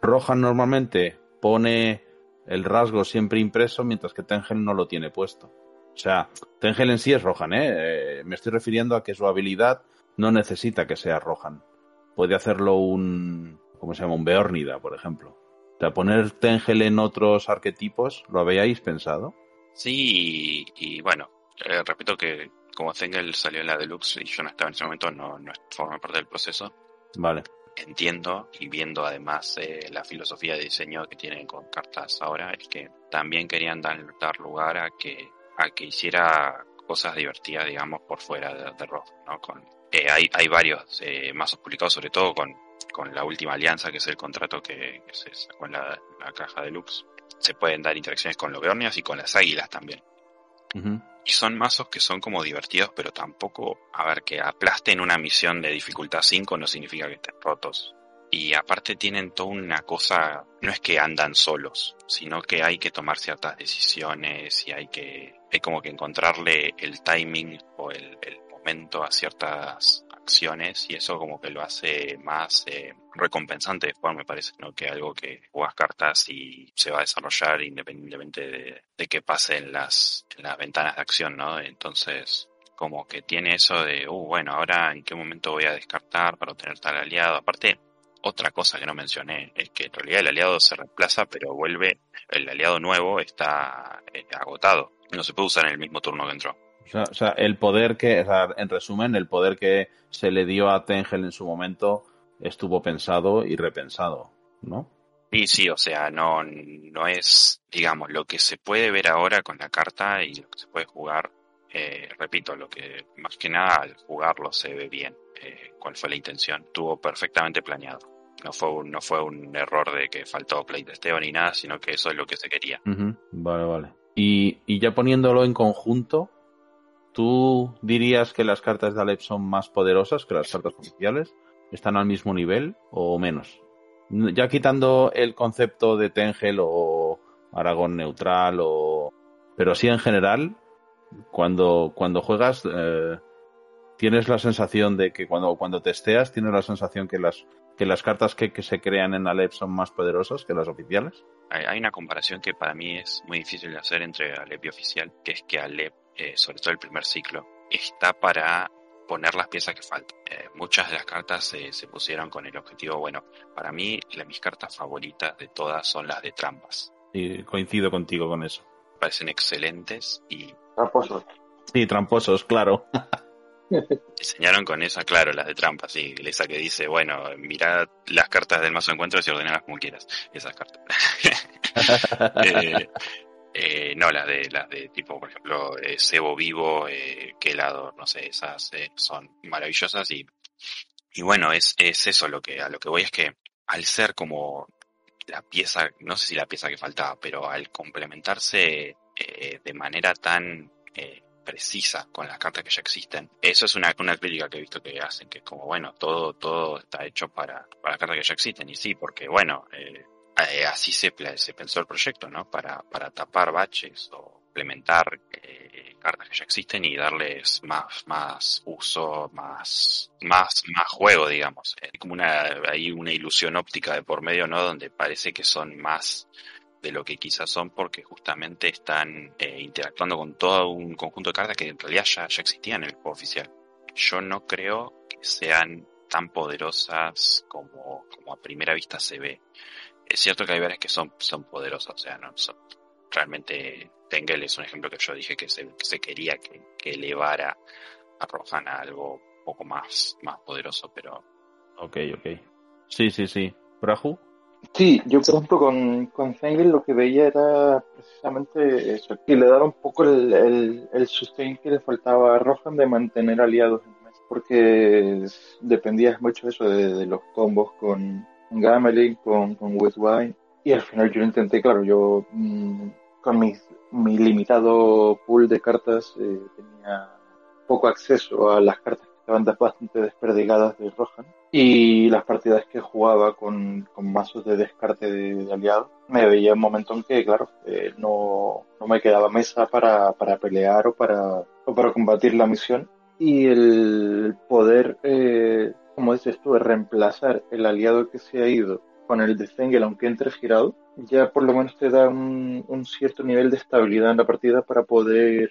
Rohan normalmente pone el rasgo siempre impreso, mientras que Tengel no lo tiene puesto. O sea, Tengel en sí es Rohan, ¿eh? ¿eh? Me estoy refiriendo a que su habilidad no necesita que sea Rohan. Puede hacerlo un, ¿cómo se llama? Un Beornida, por ejemplo. O sea, poner Tengel en otros arquetipos, ¿lo habíais pensado? Sí, y, bueno, eh, repito que como Tengel salió en la Deluxe y yo no estaba en ese momento, no, no forma parte del proceso. Vale. Entiendo y viendo además eh, la filosofía de diseño que tienen con cartas ahora, es que también querían dar, dar lugar a que, a que hiciera cosas divertidas, digamos, por fuera de, de ¿no? Con, eh, hay, hay varios eh, mazos publicados, sobre todo con con la última alianza, que es el contrato que, se sacó en la, caja de Lux, se pueden dar interacciones con los Beornias y con las águilas también. Y son mazos que son como divertidos, pero tampoco, a ver, que aplasten una misión de dificultad 5 no significa que estén rotos. Y aparte tienen toda una cosa, no es que andan solos, sino que hay que tomar ciertas decisiones y hay que, hay como que encontrarle el timing o el, el a ciertas y eso como que lo hace más eh, recompensante después me parece, ¿no? Que algo que juegas cartas y se va a desarrollar independientemente de, de que pase en las, en las ventanas de acción, ¿no? Entonces, como que tiene eso de, uh, bueno, ahora en qué momento voy a descartar para obtener tal aliado. Aparte, otra cosa que no mencioné es que en realidad el aliado se reemplaza, pero vuelve, el aliado nuevo está eh, agotado. No se puede usar en el mismo turno que entró. O sea, el poder que, en resumen, el poder que se le dio a Tengel en su momento estuvo pensado y repensado, ¿no? Sí, sí, o sea, no, no es, digamos, lo que se puede ver ahora con la carta y lo que se puede jugar, eh, repito, lo que más que nada al jugarlo se ve bien, eh, cuál fue la intención, estuvo perfectamente planeado. No fue, un, no fue un error de que faltó playtesteo ni nada, sino que eso es lo que se quería. Vale, vale. Y, y ya poniéndolo en conjunto, ¿Tú dirías que las cartas de Alep son más poderosas que las cartas oficiales? ¿Están al mismo nivel o menos? Ya quitando el concepto de Tengel o Aragón neutral o... Pero sí en general, cuando, cuando juegas, eh, tienes la sensación de que cuando, cuando testeas, tienes la sensación que las, que las cartas que, que se crean en Alep son más poderosas que las oficiales. Hay, una comparación que para mí es muy difícil de hacer entre Alep y oficial, que es que Alep eh, sobre todo el primer ciclo, está para poner las piezas que faltan. Eh, muchas de las cartas se pusieron con el objetivo, bueno, para mí mis cartas favoritas de todas son las de trampas. Y coincido contigo con eso. Parecen excelentes y... Tramposos. Sí, tramposos, claro. Diseñaron con esa, claro, las de trampas, sí, esa que dice, bueno, mira las cartas del mazo encuentro y ordenarlas como quieras, esas cartas. eh, no, las de, las de tipo, por ejemplo, eh, Cebo Vivo, eh, lado no sé, esas eh, son maravillosas y, y bueno, es, es eso lo que, a lo que voy es que al ser como la pieza, no sé si la pieza que faltaba, pero al complementarse eh, de manera tan precisa con las cartas que ya existen, eso es una, una crítica que he visto que hacen, que es como, bueno, todo, todo está hecho para, para las cartas que ya existen, y sí, porque bueno, eh, eh, así se, se, pensó el proyecto, ¿no? Para, para tapar baches o implementar eh, cartas que ya existen y darles más, más uso, más, más, juego, digamos. Hay como una, hay una ilusión óptica de por medio, ¿no? Donde parece que son más de lo que quizás son porque justamente están eh, interactuando con todo un conjunto de cartas que en realidad ya, existían en el juego oficial. Yo no creo que sean tan poderosas como a primera vista se ve. Es cierto que hay veces que son, son poderosas, o sea, no son, realmente Tengel es un ejemplo que yo dije que se, que se quería que, que, elevara a Rohan a algo un poco más, más poderoso, pero... Ok, ok. Sí, sí, sí. ¿Prahu? Sí, yo por ejemplo con, con Zengel lo que veía era precisamente eso, que le daba un poco el, el, el sustain que le faltaba a Rohan de mantener aliados en mes, porque dependía mucho eso de, de los combos con Gamelin, con, con Wine, y al final yo lo intenté, claro, yo mmm, con mi, mi, limitado pool de cartas eh, tenía poco acceso a las cartas que estaban bastante desperdigadas de Rohan y las partidas que jugaba con, con mazos de descarte de, de aliados, me veía un momento en que, claro, eh, no, no, me quedaba mesa para, para pelear o para, o para combatir la misión. Y el poder, eh, como dices tú, reemplazar el aliado que se ha ido con el de aunque entre girado, ya por lo menos te da un, un cierto nivel de estabilidad en la partida para poder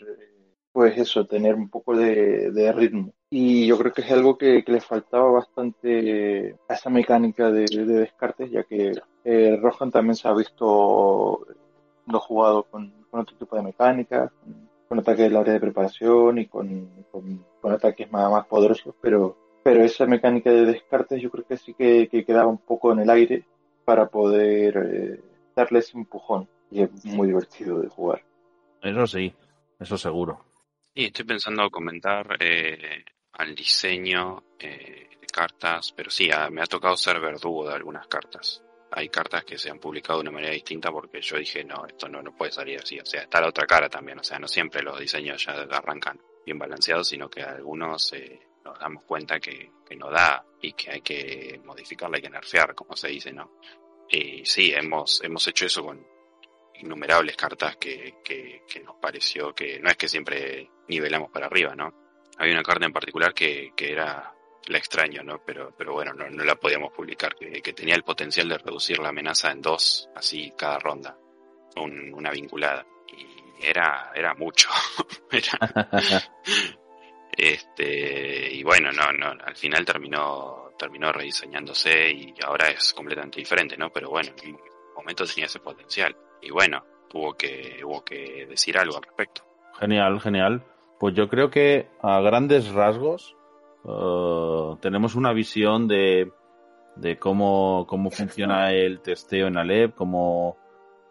pues eso, tener un poco de, de, ritmo. Y yo creo que es algo que, que le faltaba bastante a esa mecánica de, de descartes, ya que eh, Rohan también se ha visto no jugado con, con, otro tipo de mecánicas, con, con ataques del área de preparación y con, con, con ataques más, más, poderosos, pero, pero esa mecánica de descartes yo creo que sí que, que quedaba un poco en el aire para poder eh, darle ese empujón. Y es muy divertido de jugar. Eso sí, eso seguro. Y estoy pensando comentar eh, al diseño eh, de cartas, pero sí, a, me ha tocado ser verdugo de algunas cartas. Hay cartas que se han publicado de una manera distinta porque yo dije, no, esto no, no puede salir así. O sea, está la otra cara también. O sea, no siempre los diseños ya arrancan bien balanceados, sino que algunos eh, nos damos cuenta que, que no da y que hay que modificarla, hay que nerfear, como se dice, ¿no? Y sí, hemos, hemos hecho eso con, innumerables cartas que, que, nos pareció que no es que siempre nivelamos para arriba, ¿no? Había una carta en particular que, que era la extraño, ¿no? Pero, pero bueno, no, no la podíamos publicar, que, que, tenía el potencial de reducir la amenaza en dos, así cada ronda, un, una vinculada. Y era, era mucho. era... este, y bueno, no, no, al final terminó, terminó rediseñándose y ahora es completamente diferente, ¿no? Pero bueno, en momento tenía ese potencial y bueno, hubo que, hubo que decir algo al respecto. Genial, genial. Pues yo creo que a grandes rasgos uh, tenemos una visión de, de cómo, cómo funciona el testeo en Alep, cómo,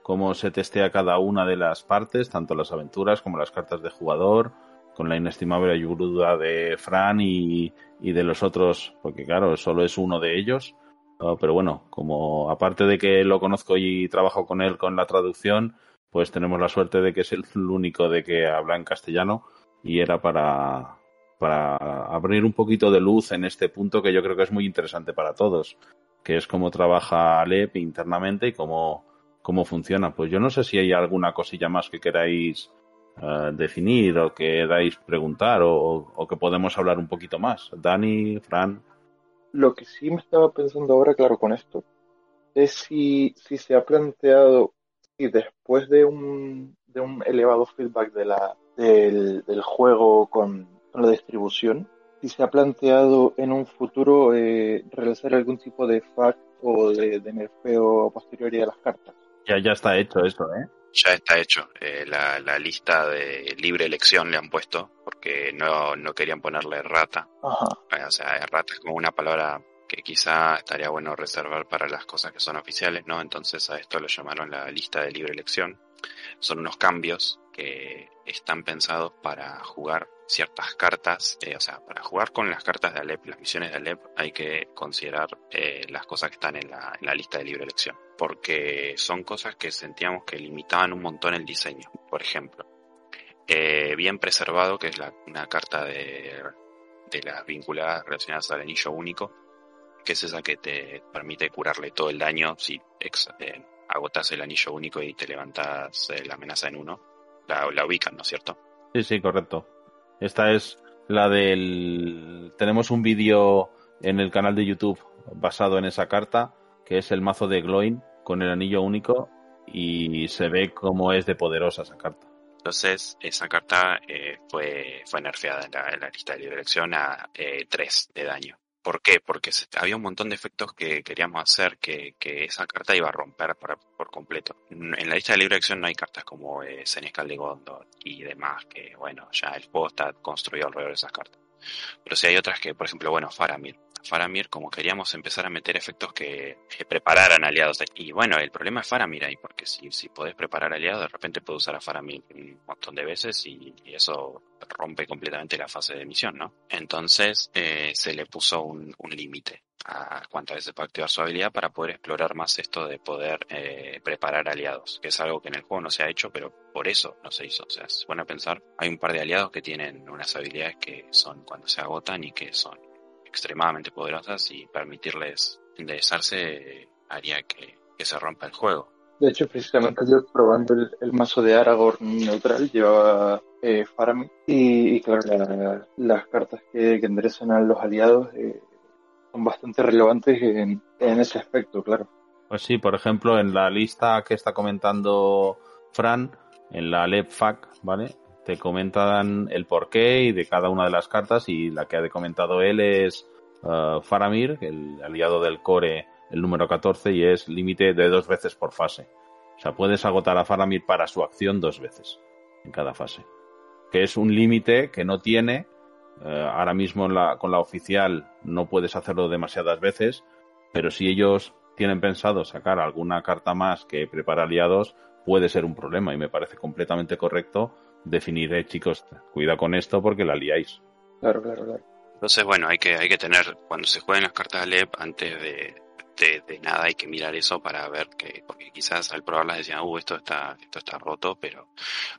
cómo se testea cada una de las partes, tanto las aventuras como las cartas de jugador, con la inestimable ayuda de Fran y, y de los otros, porque claro, solo es uno de ellos. Uh, pero bueno, como aparte de que lo conozco y trabajo con él con la traducción, pues tenemos la suerte de que es el único de que habla en castellano y era para, para abrir un poquito de luz en este punto que yo creo que es muy interesante para todos, que es cómo trabaja Alep internamente y cómo, cómo funciona. Pues yo no sé si hay alguna cosilla más que queráis uh, definir o que queráis preguntar o, o que podemos hablar un poquito más. Dani, Fran. Lo que sí me estaba pensando ahora, claro, con esto, es si, si se ha planteado, si después de un, de un elevado feedback de la, del, del juego con, con, la distribución, si se ha planteado en un futuro eh, realizar algún tipo de FAQ o de, de nerfeo posterior a las cartas. Ya, ya está hecho eso, ¿eh? Ya está hecho. Eh, la, la, lista de libre elección le han puesto porque no, no querían ponerle rata. Ajá. O sea, rata es como una palabra que quizá estaría bueno reservar para las cosas que son oficiales, ¿no? Entonces a esto lo llamaron la lista de libre elección. Son unos cambios que están pensados para jugar ciertas cartas, eh, o sea, para jugar con las cartas de Alep, las misiones de Alep, hay que considerar eh, las cosas que están en la, lista de libre elección, porque son cosas que sentíamos que limitaban un montón el diseño. Por ejemplo, eh, bien preservado, que es la, una carta de, de las vinculadas relacionadas al anillo único, que es esa que te permite curarle todo el daño si ex, eh, agotas el anillo único y te levantas la amenaza en uno. La, la ubican, ¿no es cierto? Sí, sí, correcto. Esta es la del... Tenemos un vídeo en el canal de YouTube basado en esa carta, que es el mazo de Gloin con el anillo único y se ve cómo es de poderosa esa carta. Entonces, esa carta eh, fue, fue nerfeada en la, lista de dirección a eh, 3 de daño. ¿Por qué? Porque había un montón de efectos que queríamos hacer que, esa carta iba a romper por completo. En la lista de libre acción no hay cartas como eh, Senescal de Gondor y demás, que bueno, ya el juego está construido alrededor de esas cartas. Pero sí hay otras que, por ejemplo, bueno, Faramir. Faramir, como queríamos empezar a meter efectos que, prepararan aliados. Y bueno, el problema es Faramir ahí, porque si, si podés preparar aliados, de repente puedes usar a Faramir un montón de veces y, y eso rompe completamente la fase de misión, ¿no? Entonces eh, se le puso un, un límite a cuántas veces puede activar su habilidad para poder explorar más esto de poder eh, preparar aliados, que es algo que en el juego no se ha hecho, pero por eso no se hizo. O sea, si van a pensar, hay un par de aliados que tienen unas habilidades que son cuando se agotan y que son extremadamente poderosas y permitirles enderezarse haría que, que se rompa el juego. De hecho, precisamente yo probando el, el mazo de Aragorn neutral llevaba eh, Faramir y, y claro, la- las cartas que, que enderezan a los aliados eh, son bastante relevantes en, en ese aspecto, claro. Pues sí, por ejemplo, en la lista que está comentando Fran, en la LEPFAC, ¿vale? Te comentan el porqué y de cada una de las cartas y la que ha comentado él es eh, Faramir, el aliado del core, el número 14 y es límite de dos veces por fase. O sea, puedes agotar a Faramir para su acción dos veces en cada fase. Que es un límite que no tiene. eh, ahora mismo con la oficial no puedes hacerlo demasiadas veces, pero si ellos tienen pensado sacar alguna carta más que prepara aliados, puede ser un problema y me parece completamente correcto definir, eh, chicos, cuidado con esto porque la liáis. Claro, claro, claro. Entonces, bueno, hay que, hay que tener, cuando se jueguen las cartas LEP, antes de, de, de nada hay que mirar eso para ver que, porque quizás al probarlas decían, uh, esto está, esto está roto, pero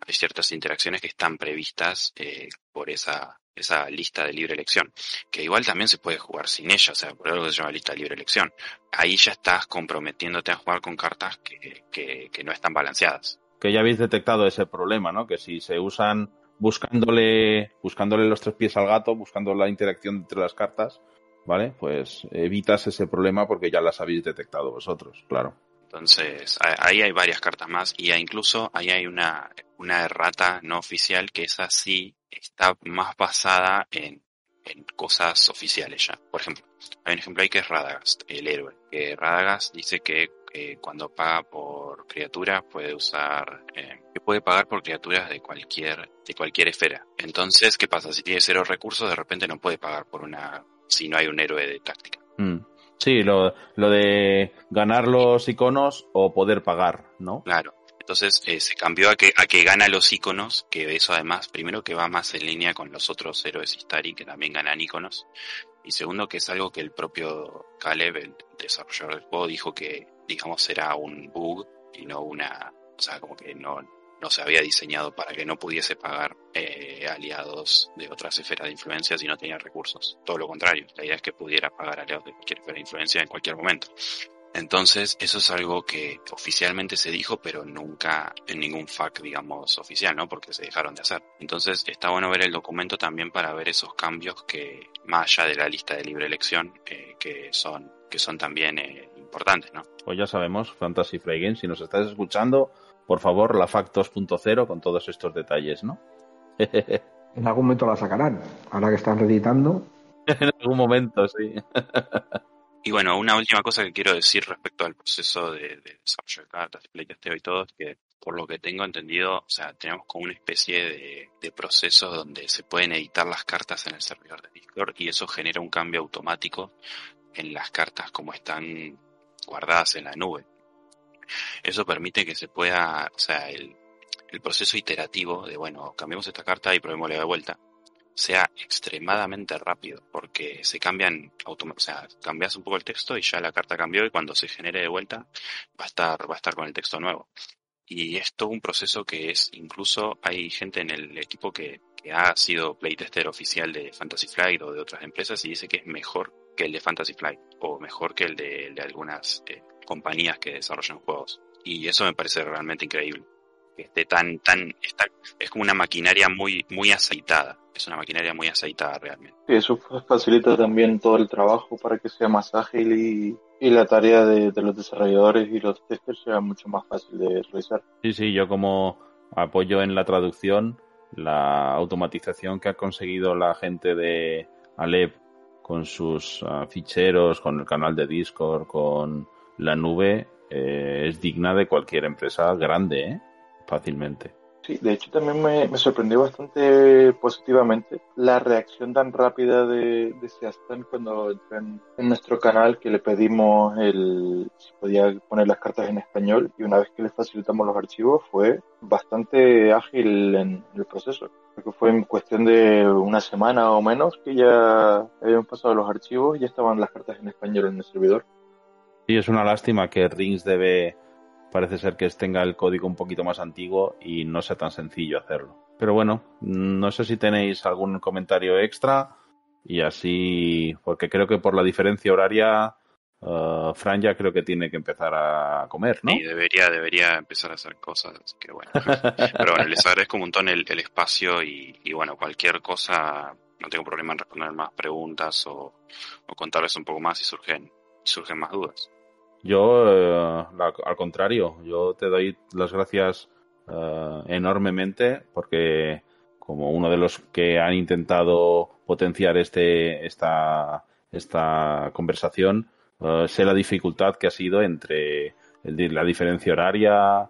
hay ciertas interacciones que están previstas eh, por esa, esa lista de libre elección, que igual también se puede jugar sin ella, o sea, por algo que se llama lista de libre elección. Ahí ya estás comprometiéndote a jugar con cartas que, que, que no están balanceadas. Que ya habéis detectado ese problema, ¿no? Que si se usan buscándole, buscándole los tres pies al gato, buscando la interacción entre las cartas, ¿vale? Pues evitas ese problema porque ya las habéis detectado vosotros, claro. Entonces, ahí hay varias cartas más y incluso ahí hay una, una errata no oficial que esa sí está más basada en, en cosas oficiales ya. Por ejemplo, hay un ejemplo ahí que es Radagast, el héroe. Que Radagast dice que eh, cuando paga por criaturas puede usar, eh, que puede pagar por criaturas de cualquier, de cualquier esfera. Entonces, ¿qué pasa? Si tiene cero recursos, de repente no puede pagar por una, si no hay un héroe de táctica. Mm. Sí, lo, lo de ganar los iconos o poder pagar, ¿no? Claro. Entonces eh, se cambió a que, a que gana los iconos, que eso además, primero que va más en línea con los otros héroes Istari que también ganan iconos. Y segundo que es algo que el propio Caleb, el desarrollador del juego, dijo que, digamos, era un bug y no una, o sea, como que no, no se había diseñado para que no pudiese pagar eh, aliados de otras esferas de influencia si no tenía recursos. Todo lo contrario, la idea es que pudiera pagar aliados de cualquier esfera de influencia en cualquier momento. Entonces, eso es algo que oficialmente se dijo, pero nunca en ningún FAQ, digamos, oficial, ¿no? Porque se dejaron de hacer. Entonces, está bueno ver el documento también para ver esos cambios que, más allá de la lista de libre elección, eh, que son, que son también eh, importantes, ¿no? Pues ya sabemos, Fantasy Flight Games, si nos estás escuchando, por favor, la FAC 2.0 con todos estos detalles, ¿no? En algún momento la sacarán. Ahora que están reeditando, en algún momento, sí. Y bueno, una última cosa que quiero decir respecto al proceso de, de desarrollo de cartas, playtesteo y todo, es que por lo que tengo entendido, o sea, tenemos como una especie de, proceso donde se pueden editar las cartas en el servidor de Discord y eso genera un cambio automático en las cartas como están guardadas en la nube. Eso permite que se pueda, o sea, el, el proceso iterativo de, bueno, cambiamos esta carta y probémosle de vuelta, sea extremadamente rápido, porque se cambian, o sea, cambias un poco el texto y ya la carta cambió y cuando se genere de vuelta va a estar, va a estar con el texto nuevo. Y es todo un proceso que es, incluso hay gente en el equipo que, que ha sido playtester oficial de Fantasy Flight o de otras empresas y dice que es mejor que el de Fantasy Flight o mejor que el de, de algunas eh, compañías que desarrollan juegos. Y eso me parece realmente increíble. Que esté tan, tan, está, es como una maquinaria muy, muy aceitada. Es una maquinaria muy aceitada realmente. Y eso fa- facilita también todo el trabajo para que sea más ágil y, y la tarea de, de los desarrolladores y los testers sea mucho más fácil de realizar. Sí, sí, yo como apoyo en la traducción, la automatización que ha conseguido la gente de Alep con sus ah, ficheros, con el canal de Discord, con la nube, eh, es digna de cualquier empresa grande, ¿eh? Fácilmente. Sí, de hecho también me, sorprendió bastante positivamente la reacción tan rápida de, de Sebastián cuando entró en, nuestro canal que le pedimos el, si podía poner las cartas en español y una vez que le facilitamos los archivos fue bastante ágil en el proceso. Creo que fue en cuestión de una semana o menos que ya habían pasado los archivos y ya estaban las cartas en español en el servidor. Sí, es una lástima que Rings debe parece ser que tenga el código un poquito más antiguo y no sea tan sencillo hacerlo. Pero bueno, no sé si tenéis algún comentario extra y así, porque creo que por la diferencia horaria, uh, Fran ya creo que tiene que empezar a comer, ¿no? Sí, debería, debería empezar a hacer cosas, así que bueno. Pero bueno, les agradezco un montón el, espacio y, bueno, cualquier cosa, no tengo problema en responder más preguntas o, contarles un poco más si surgen, surgen más dudas. Yo, eh, al contrario, yo te doy las gracias eh, enormemente porque como uno de los que han intentado potenciar este, esta, esta conversación, eh, sé la dificultad que ha sido entre la diferencia horaria,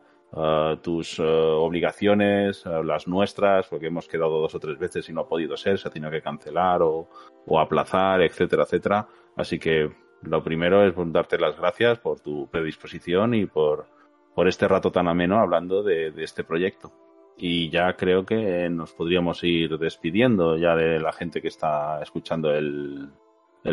tus obligaciones, las nuestras, porque hemos quedado dos o tres veces y no ha podido ser, se ha tenido que cancelar o, o aplazar, etcétera, etcétera. Así que lo primero es darte las gracias por tu predisposición y por, por este rato tan ameno hablando de, este proyecto. Y ya creo que nos podríamos ir despidiendo ya de la gente que está escuchando el,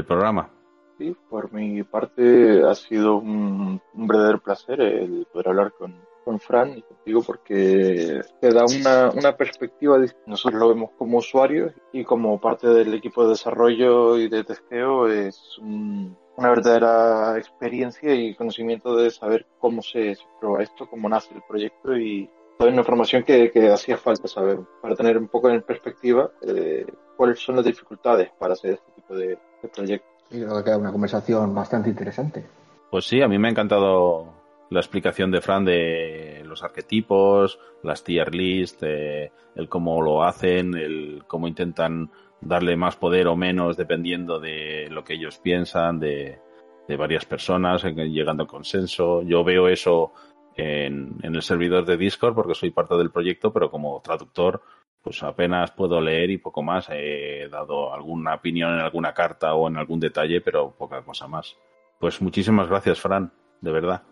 programa. Sí, por mi parte ha sido un, verdadero placer el poder hablar con, con Fran y contigo porque te da una, una perspectiva. Nosotros lo vemos como usuarios y como parte del equipo de desarrollo y de testeo es un, una verdadera experiencia y conocimiento de saber cómo se, prueba esto, cómo nace el proyecto y toda una información que, hacía falta saber para tener un poco en perspectiva eh, cuáles son las dificultades para hacer este tipo de, proyectos. Y creo que queda una conversación bastante interesante. Pues sí, a mí me ha encantado la explicación de Fran de los arquetipos, las tier list, eh, el cómo lo hacen, el cómo intentan darle más poder o menos dependiendo de lo que ellos piensan, de, de varias personas, llegando a consenso. Yo veo eso en, en, el servidor de Discord porque soy parte del proyecto, pero como traductor, pues apenas puedo leer y poco más. He dado alguna opinión en alguna carta o en algún detalle, pero poca cosa más. Pues muchísimas gracias, Fran, de verdad.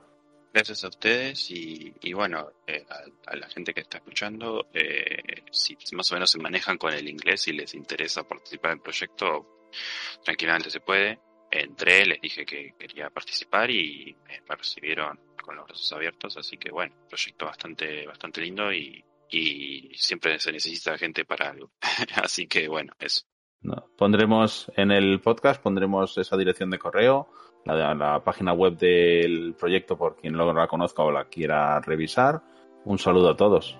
Gracias a ustedes y, bueno, eh, a, la gente que está escuchando, eh, si más o menos se manejan con el inglés y les interesa participar en el proyecto, tranquilamente se puede. Entré, les dije que quería participar y me recibieron con los brazos abiertos, así que bueno, proyecto bastante, bastante lindo y, y siempre se necesita gente para algo. así que bueno, eso. pondremos en el podcast, pondremos esa dirección de correo la, página web del proyecto por quien luego la conozca o la quiera revisar. Un saludo a todos.